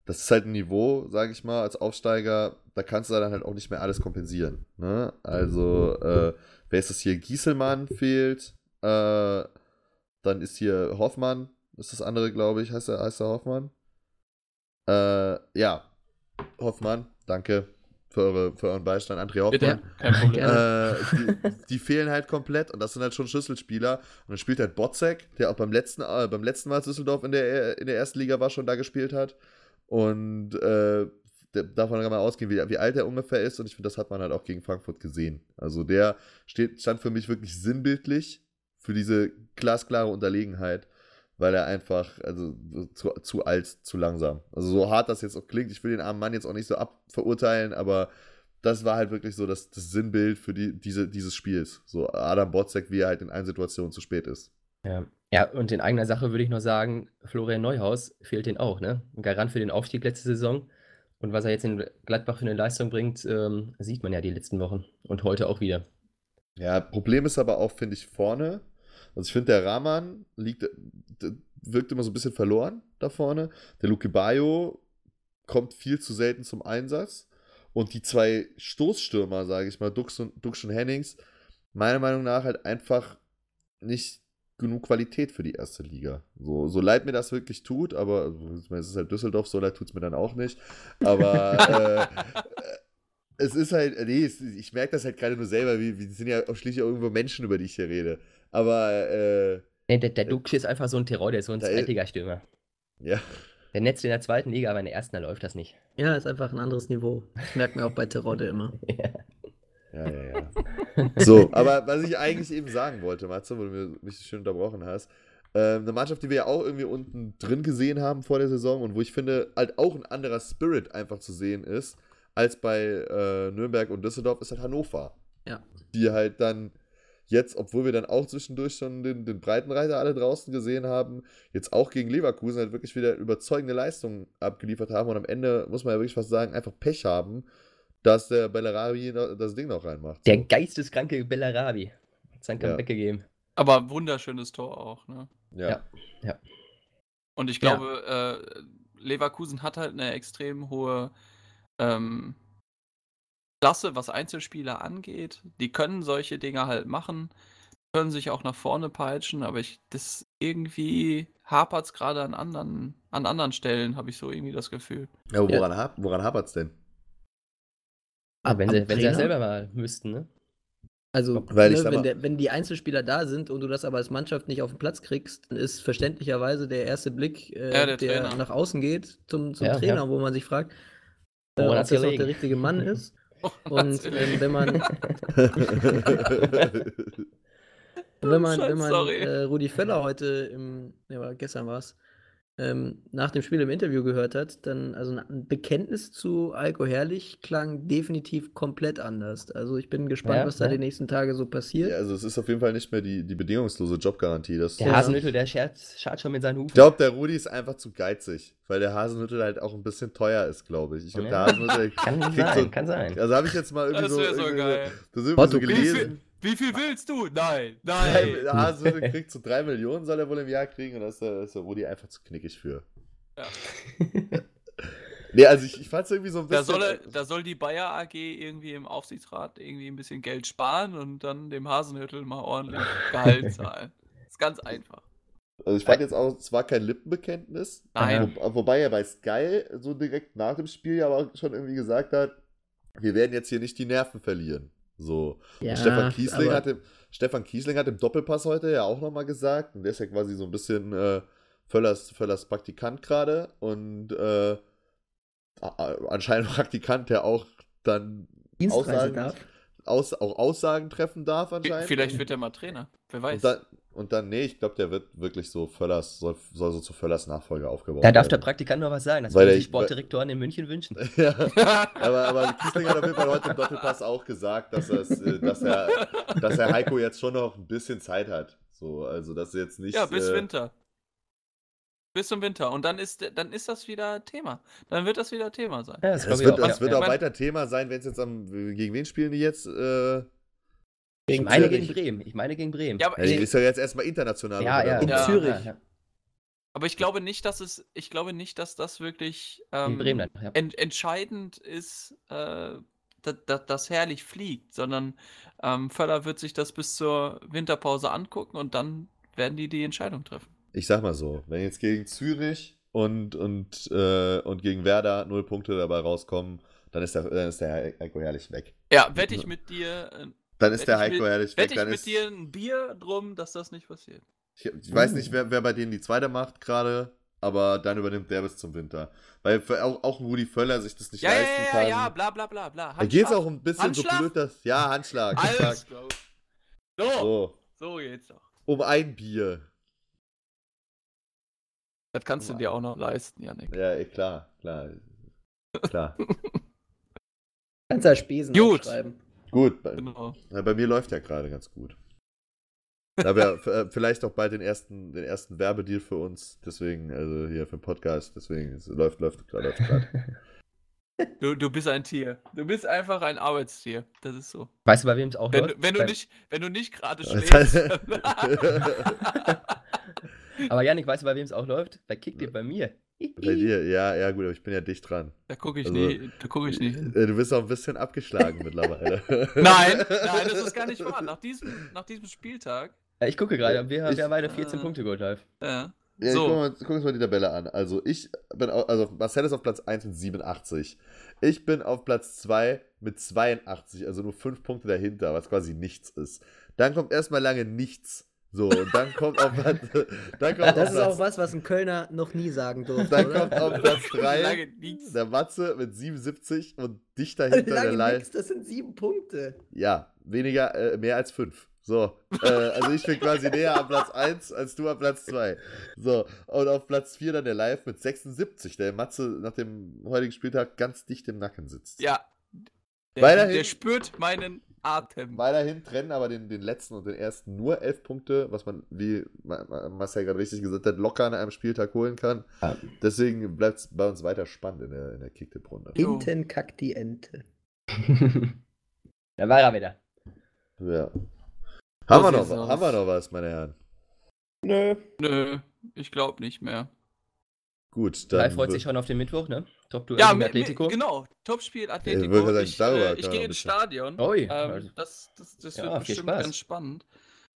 Speaker 5: das ist halt ein Niveau, sage ich mal, als Aufsteiger, da kannst du dann halt auch nicht mehr alles kompensieren. Ne? Also, äh, wer ist das hier? Gieselmann fehlt, äh, dann ist hier Hoffmann, ist das andere, glaube ich, heißt er, heißt er Hoffmann? Äh, ja, Hoffmann, danke. für, eure, für euren Beistand, André Hoffmann. Bitte. Äh, die, die, fehlen halt komplett und das sind halt schon Schlüsselspieler. Und dann spielt halt Botzek, der auch beim letzten, äh, beim letzten Mal Düsseldorf in der, in der ersten Liga war, schon da gespielt hat. Und äh, davon kann man ausgehen, wie, wie alt er ungefähr ist. Und ich finde, das hat man halt auch gegen Frankfurt gesehen. Also der steht, stand für mich wirklich sinnbildlich für diese glasklare Unterlegenheit weil er einfach, also zu, zu alt, zu langsam. Also so hart das jetzt auch klingt, ich will den armen Mann jetzt auch nicht so abverurteilen, aber das war halt wirklich so das, das Sinnbild für die, diese, dieses Spiels. So Adam Botzek, wie er halt in allen Situationen zu spät ist.
Speaker 4: Ja. ja, und in eigener Sache würde ich noch sagen, Florian Neuhaus fehlt den auch, ne? Ein Garant für den Aufstieg letzte Saison. Und was er jetzt in Gladbach für eine Leistung bringt, ähm, sieht man ja die letzten Wochen und heute auch wieder.
Speaker 5: Ja, Problem ist aber auch, finde ich, vorne. Also ich finde, der Rahman liegt, wirkt immer so ein bisschen verloren da vorne. Der Luke Bayo kommt viel zu selten zum Einsatz. Und die zwei Stoßstürmer, sage ich mal, Dux und, Dux und Hennings, meiner Meinung nach halt einfach nicht genug Qualität für die erste Liga. So, so leid mir das wirklich tut, aber es ist halt Düsseldorf, so leid tut es mir dann auch nicht. Aber äh, es ist halt, nee, ich merke das halt gerade nur selber, wir, wir sind ja auch schließlich irgendwo Menschen, über die ich hier rede. Aber. Äh,
Speaker 4: nee, der, der Dux ist einfach so ein Terror, der ist so ein Zweitliga-Stürmer.
Speaker 5: Ja.
Speaker 4: Der netzt in der zweiten Liga, aber in der ersten, da läuft das nicht.
Speaker 6: Ja, ist einfach ein anderes Niveau. Das merkt man auch bei Terodde immer.
Speaker 5: ja. Ja, ja, ja. so, aber was ich eigentlich eben sagen wollte, Matze, wo du mich schön unterbrochen hast, äh, eine Mannschaft, die wir ja auch irgendwie unten drin gesehen haben vor der Saison und wo ich finde, halt auch ein anderer Spirit einfach zu sehen ist, als bei äh, Nürnberg und Düsseldorf, ist halt Hannover.
Speaker 6: Ja.
Speaker 5: Die halt dann jetzt, obwohl wir dann auch zwischendurch schon den, den Breitenreiter alle draußen gesehen haben, jetzt auch gegen Leverkusen halt wirklich wieder überzeugende Leistungen abgeliefert haben und am Ende, muss man ja wirklich fast sagen, einfach Pech haben, dass der Bellarabi das Ding noch reinmacht.
Speaker 4: Der geisteskranke Bellarabi hat sein Comeback ja. gegeben.
Speaker 3: Aber wunderschönes Tor auch, ne?
Speaker 5: Ja. ja. ja.
Speaker 3: Und ich glaube, ja. äh, Leverkusen hat halt eine extrem hohe ähm, Klasse, was Einzelspieler angeht. Die können solche Dinge halt machen, können sich auch nach vorne peitschen, aber ich das irgendwie hapert es gerade an anderen, an anderen Stellen, habe ich so irgendwie das Gefühl.
Speaker 5: Ja, woran, ja. Hap woran hapert es denn?
Speaker 4: Ah, wenn, sie, wenn sie ja selber mal müssten, ne?
Speaker 6: Also, ne, wenn, der, wenn, die Einzelspieler da sind und du das aber als Mannschaft nicht auf den Platz kriegst, dann ist verständlicherweise der erste Blick, äh, ja, der, der nach außen geht, zum, zum ja, Trainer, wo man sich fragt, äh, ob das auch der richtige Mann ist. Und ähm, wenn man. wenn man, wenn man äh, Rudi Völler heute im, ja, gestern war es, ähm, nach dem Spiel im Interview gehört hat, dann, also ein Bekenntnis zu Alko Herrlich klang definitiv komplett anders. Also ich bin gespannt, ja, was da die nächsten Tage so passiert. Ja,
Speaker 5: also es ist auf jeden Fall nicht mehr die, die bedingungslose Jobgarantie. Das
Speaker 4: der Hasenhüttel, der schert schon mit seinen Hufen.
Speaker 5: Ich glaube, der Rudi ist einfach zu geizig, weil der Hasenhüttel halt auch ein bisschen teuer ist, glaube ich. Ich glaube, der Hasenhüttel
Speaker 4: kann sein, so, kann sein.
Speaker 5: Also habe ich jetzt mal irgendwie das so,
Speaker 3: so, geil.
Speaker 5: Das irgendwie so gelesen.
Speaker 3: Wie viel willst du? Nein, nein.
Speaker 5: Also kriegt so drei Millionen, soll er wohl im Jahr kriegen und da ist der, ist der Rudi einfach zu knickig für. Ja. nee, also ich, ich fand es irgendwie so ein
Speaker 3: bisschen. Da soll, da soll die Bayer AG irgendwie im Aufsichtsrat irgendwie ein bisschen Geld sparen und dann dem Hasenhüttel mal ordentlich Gehalt zahlen. ist ganz einfach.
Speaker 5: Also ich fand jetzt auch, es war kein Lippenbekenntnis.
Speaker 3: Nein.
Speaker 5: Wo, wobei er bei Sky so direkt nach dem Spiel ja aber schon irgendwie gesagt hat, wir werden jetzt hier nicht die Nerven verlieren. So. Ja, Stefan Kiesling, hat im, Stefan Kiesling hat im Doppelpass heute ja auch nochmal gesagt, und der ist ja quasi so ein bisschen äh, Völlers, Völlers Praktikant gerade und äh, anscheinend Praktikant, der auch dann
Speaker 6: Aussagen, darf.
Speaker 5: Aus, auch Aussagen treffen darf anscheinend.
Speaker 3: Vielleicht wird er mal Trainer, wer weiß.
Speaker 5: Und dann, und dann nee, ich glaube, der wird wirklich so Völlers, soll, soll so zu Völlers Nachfolger aufgebaut
Speaker 4: werden. Da darf der Praktikant noch was sagen, das würde sich Sportdirektoren in München wünschen.
Speaker 5: ja, aber, aber Kiesling hat auf jeden Fall heute im Doppelpass auch gesagt, dass, äh, dass, er, dass er Heiko jetzt schon noch ein bisschen Zeit hat. So, also, dass er jetzt nicht.
Speaker 3: Ja, bis äh, Winter. Bis zum Winter. Und dann ist, dann ist das wieder Thema. Dann wird das wieder Thema sein.
Speaker 5: Ja, das, das wird, auch, das ja. wird auch weiter Thema sein, wenn es jetzt am. Gegen wen spielen die jetzt? Äh,
Speaker 4: ich meine Zürich. gegen Bremen. Ich meine gegen Bremen.
Speaker 5: Ja, aber ja, ist ja jetzt erstmal international.
Speaker 4: Ja, ja.
Speaker 6: In ja, Zürich. Ja,
Speaker 3: aber ich glaube nicht, dass es, ich glaube nicht, dass das wirklich ähm,
Speaker 4: Bremen,
Speaker 3: ent, entscheidend ist, äh, dass, dass herrlich fliegt, sondern ähm, Völler wird sich das bis zur Winterpause angucken und dann werden die die Entscheidung treffen
Speaker 5: ich sag mal so, wenn jetzt gegen Zürich und, und, äh, und gegen Werder null Punkte dabei rauskommen, dann ist der, dann ist der Heiko Herrlich weg.
Speaker 3: Ja, wette ich mit dir.
Speaker 5: Dann ist der Heiko
Speaker 3: mit,
Speaker 5: Herrlich
Speaker 3: weg.
Speaker 5: Wette
Speaker 3: ich
Speaker 5: dann
Speaker 3: mit
Speaker 5: ist,
Speaker 3: dir ein Bier drum, dass das nicht passiert.
Speaker 5: Ich, ich weiß nicht, wer, wer bei denen die zweite macht gerade, aber dann übernimmt der bis zum Winter. Weil für, auch, auch ein Rudi Völler sich das nicht
Speaker 3: ja,
Speaker 5: leisten
Speaker 3: ja,
Speaker 5: kann.
Speaker 3: Ja, ja, bla bla bla bla.
Speaker 5: Da geht es auch ein bisschen
Speaker 3: Handschlag?
Speaker 5: so blöd, dass. Ja, Handschlag.
Speaker 3: Alles. So, so,
Speaker 5: so.
Speaker 3: geht's doch.
Speaker 5: Um ein Bier.
Speaker 3: Das kannst du dir auch noch leisten, Janik.
Speaker 5: Ja, eh, klar, klar. Klar.
Speaker 6: Kannst du Spesen
Speaker 3: Gut.
Speaker 6: schreiben.
Speaker 5: Gut, bei,
Speaker 3: Genau.
Speaker 5: ja, bei mir läuft ja gerade ganz gut. Aber äh, vielleicht auch bald den ersten, den ersten Werbedeal für uns. Deswegen, also hier für den Podcast. Deswegen es läuft, läuft, klar, läuft gerade.
Speaker 3: Du, du bist ein Tier. Du bist einfach ein Arbeitstier. Das ist so.
Speaker 4: Weißt du, bei wem es auch
Speaker 3: Wenn,
Speaker 4: läuft?
Speaker 3: wenn, du
Speaker 4: Bei-
Speaker 3: nicht, wenn du nicht gerade schläfst.
Speaker 4: Aber Janik, weißt du, bei wem es auch läuft? Bei Kicktipp bei mir.
Speaker 5: Bei dir, ja, ja, gut, aber ich bin ja dicht dran.
Speaker 3: da gucke ich,
Speaker 5: Also-
Speaker 3: nie, da guck ich nicht hin.
Speaker 5: Äh, Du bist auch ein bisschen abgeschlagen mittlerweile.
Speaker 3: Nein, nein, das ist gar nicht wahr. Nach diesem, nach diesem Spieltag.
Speaker 4: Ja, ich gucke gerade, wir,
Speaker 5: Ich-
Speaker 4: wir haben beide 14
Speaker 3: äh,
Speaker 4: Punkte geholt live.
Speaker 3: Ja.
Speaker 5: Ja,
Speaker 3: So.
Speaker 5: gucken, wir, uns mal die Tabelle an. Also ich bin also Marcel ist auf Platz 1 mit 87. Ich bin auf Platz 2 mit 82, also nur 5 Punkte dahinter, was quasi nichts ist. Dann kommt erstmal lange nichts. So, und dann kommt auf Platz, dann kommt
Speaker 6: Das
Speaker 5: auf
Speaker 6: ist auch
Speaker 5: Platz,
Speaker 6: was, was ein Kölner noch nie sagen durfte.
Speaker 5: dann
Speaker 6: oder?
Speaker 5: kommt auf Platz 3
Speaker 3: Lange nichts.
Speaker 5: der Matze mit 77 und dicht dahinter der
Speaker 6: Lange
Speaker 5: Leih.
Speaker 6: nix, das sind sieben Punkte.
Speaker 5: Ja, weniger, äh, mehr als 5. So, äh, also ich bin quasi näher am Platz 1 als du am Platz 2. So, und auf Platz 4 dann der Live mit 76, der Matze nach dem heutigen Spieltag ganz dicht im Nacken sitzt.
Speaker 3: Ja. Der,
Speaker 5: Weiterhin-
Speaker 3: der spürt meinen Atem.
Speaker 5: Weiterhin trennen aber den, den letzten und den ersten nur 11 Punkte, was man, wie Ma- Ma- Marcel gerade richtig gesagt hat, locker an einem Spieltag holen kann. Deswegen bleibt es bei uns weiter spannend in der, in der Kicktipp-Runde.
Speaker 6: Hinten kackt die Ente.
Speaker 4: da war er wieder.
Speaker 5: Ja. Haben, wir noch,
Speaker 3: aus.
Speaker 5: haben wir noch was, meine Herren?
Speaker 6: Nö.
Speaker 3: Nö, ich glaube nicht mehr.
Speaker 5: Gut, dann.
Speaker 4: Live freut sich schon auf den Mittwoch, ne? Top-Duell
Speaker 3: Ja,
Speaker 4: gegen
Speaker 3: mit,
Speaker 4: Atletico.
Speaker 3: genau. Topspiel Atletico.
Speaker 5: sagen,
Speaker 3: Ich, äh, ich gehe ins Stadion.
Speaker 4: Ui,
Speaker 3: Ähm,
Speaker 4: also-
Speaker 3: das das, das
Speaker 4: Ja,
Speaker 3: wird bestimmt
Speaker 4: Spaß.
Speaker 3: ganz spannend.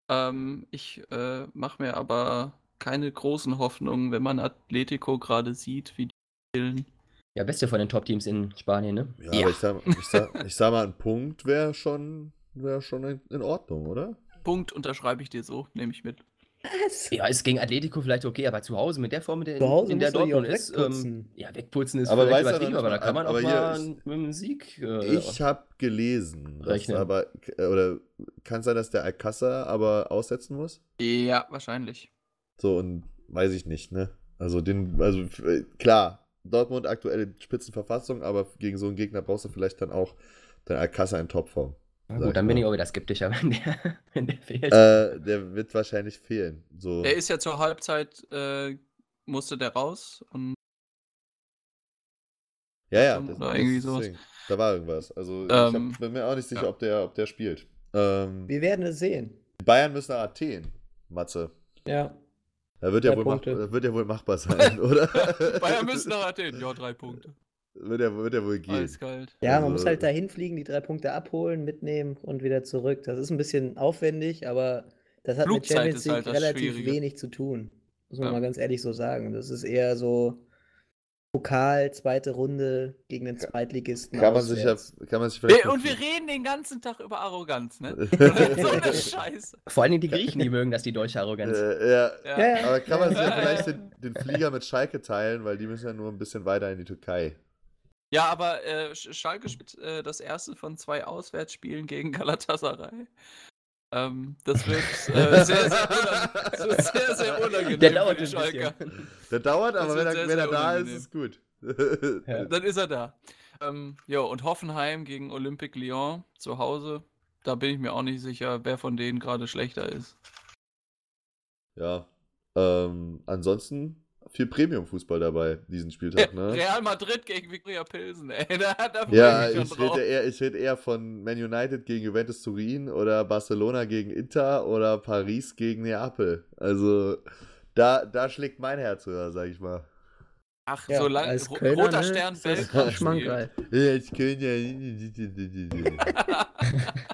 Speaker 3: Ähm, ich äh, mache mir aber keine großen Hoffnungen, wenn man Atletico gerade sieht, wie die spielen.
Speaker 4: Ja, beste von den Top-Teams in Spanien, ne?
Speaker 5: Ja, aber ich sag, ich, sag, ich sag mal, ein Punkt wäre schon, wär schon in Ordnung, oder?
Speaker 3: Punkt unterschreibe ich dir so, nehme ich mit.
Speaker 6: Was?
Speaker 4: Ja, ist gegen Atletico vielleicht okay, aber zu Hause mit der Form, mit der,
Speaker 6: Zu Hause
Speaker 4: in der Dortmund ist. Ähm,
Speaker 6: wegputzen.
Speaker 4: ja, wegputzen ist
Speaker 5: Aber
Speaker 4: vielleicht übertrieben, aber da kann man auch mal
Speaker 5: ist-
Speaker 4: mit einem Sieg. Äh,
Speaker 5: Ich habe gelesen, dass
Speaker 4: Rechnen.
Speaker 5: aber, äh, oder kann sein, dass der Alcázar aber aussetzen muss?
Speaker 3: Ja, wahrscheinlich.
Speaker 5: So, und weiß ich nicht, ne? Also, den, also äh, klar, Dortmund aktuelle Spitzenverfassung, aber gegen so einen Gegner brauchst du vielleicht dann auch den Alcázar in Topform.
Speaker 4: Na gut, dann
Speaker 5: ich
Speaker 4: bin ich auch wieder skeptischer, wenn der, wenn der fehlt.
Speaker 5: Äh, der wird wahrscheinlich fehlen. So.
Speaker 3: Er ist ja zur Halbzeit, äh, musste der raus und
Speaker 5: Ja, ja,
Speaker 3: Oder
Speaker 5: das,
Speaker 3: irgendwie
Speaker 5: das
Speaker 3: sowas.
Speaker 5: Da war irgendwas. Also ich
Speaker 3: Ähm,
Speaker 5: hab, bin mir auch nicht sicher,
Speaker 3: ja.
Speaker 5: ob, der, ob der spielt. Ähm,
Speaker 6: Wir werden es sehen.
Speaker 5: Bayern müssen nach Athen, Matze.
Speaker 6: Ja.
Speaker 5: Da wird ja, wohl, mach, wird ja wohl machbar sein, oder?
Speaker 3: Bayern müssen nach Athen. Ja, drei Punkte.
Speaker 5: Wird, ja, wird ja wohl gehen.
Speaker 3: Eiskalt.
Speaker 6: Ja, man
Speaker 5: Also-
Speaker 6: muss halt dahin fliegen, die drei Punkte abholen, mitnehmen und wieder zurück. Das ist ein bisschen aufwendig, aber das hat mit
Speaker 3: Flugzeit
Speaker 6: Champions
Speaker 3: ist
Speaker 6: League
Speaker 3: halt
Speaker 6: relativ wenig zu tun. Muss man
Speaker 3: Ja.
Speaker 6: mal ganz ehrlich so sagen. Das ist eher so Pokal, zweite Runde gegen den Zweitligisten.
Speaker 5: Kann man, sich kann man sich vielleicht.
Speaker 3: Und wir reden den ganzen Tag über Arroganz, ne? so eine Scheiße.
Speaker 4: Vor allen Dingen die Griechen, die mögen das, die deutsche Arroganz.
Speaker 5: äh. Ja.
Speaker 3: Ja,
Speaker 6: ja.
Speaker 5: Aber kann man sich ja vielleicht den, den Flieger mit Schalke teilen, weil die müssen ja nur ein bisschen weiter in die Türkei.
Speaker 3: Ja, aber äh, Sch- Schalke spielt äh, das erste von zwei Auswärtsspielen gegen Galatasaray. Ähm, das wird äh, sehr, sehr, sehr, sehr unangenehm.
Speaker 4: Der
Speaker 3: für
Speaker 4: dauert
Speaker 3: Schalker.
Speaker 4: bisschen.
Speaker 5: Der dauert, aber wenn er,
Speaker 3: sehr,
Speaker 5: wenn er da ist, ist es gut.
Speaker 4: Ja.
Speaker 3: Dann ist er da. Ähm, jo, und Hoffenheim gegen Olympique Lyon zu Hause. Da bin ich mir auch nicht sicher, wer von denen gerade schlechter ist.
Speaker 5: Ja. Ähm, ansonsten viel Premium-Fußball dabei, diesen Spieltag, ne?
Speaker 3: Real Madrid gegen Viktoria Pilsen, ey. Da, da
Speaker 5: Ja,
Speaker 3: ich mich
Speaker 5: ich
Speaker 3: schon drauf.
Speaker 5: rede, eher, ich rede eher von Man United gegen Juventus Turin oder Barcelona gegen Inter oder Paris gegen Neapel. Also da, da schlägt mein Herz höher, sag ich mal.
Speaker 3: Ach,
Speaker 6: Ja,
Speaker 3: solange
Speaker 6: als
Speaker 3: Ro
Speaker 6: Kölner,
Speaker 3: Roter
Speaker 6: ne,
Speaker 3: Stern Belgrad.
Speaker 6: Schmankerl.
Speaker 5: Ja, Ich könnte ja.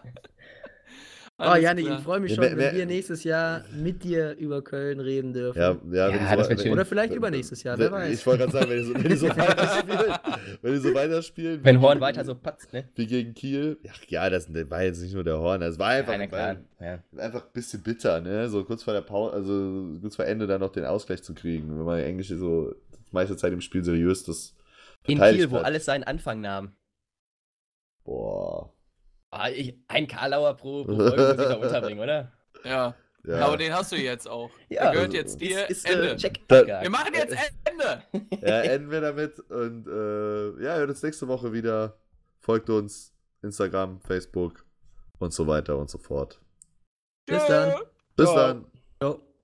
Speaker 6: Oh, Janik, ich freue mich schon, ja, wenn wir nächstes Jahr mit dir über Köln reden dürfen.
Speaker 5: Ja, ja,
Speaker 4: ja das wird schön.
Speaker 6: Oder vielleicht übernächstes Jahr, wer weiß.
Speaker 5: Ich wollte gerade sagen, wenn die so, wenn die so weiterspielen, wenn die so weiterspielen.
Speaker 4: Wenn Horn weiter so patzt, ne?
Speaker 5: Wie gegen Kiel. Ach, ja, das war jetzt nicht nur der Horn, das war einfach, war, ja. einfach ein bisschen bitter, ne? So kurz vor der Pause, also kurz vor Ende dann noch den Ausgleich zu kriegen, wenn man eigentlich so die meiste Zeit im Spiel seriös das
Speaker 4: In Kiel, wo alles seinen Anfang nahm.
Speaker 5: Boah.
Speaker 4: Ah, ich, ein Karlauer pro, pro Folge muss ich da unterbringen, oder?
Speaker 3: Ja. ja. Aber den hast du jetzt auch. Ja. Der gehört jetzt dir.
Speaker 4: Ist,
Speaker 3: ist,
Speaker 4: Ende. Äh, check.
Speaker 3: wir machen jetzt Ende.
Speaker 5: Ja, enden wir damit. Und äh, ja, hört uns nächste Woche wieder. Folgt uns. Instagram, Facebook und so weiter und so fort.
Speaker 6: Bis dann.
Speaker 5: Bis dann.
Speaker 6: Ciao.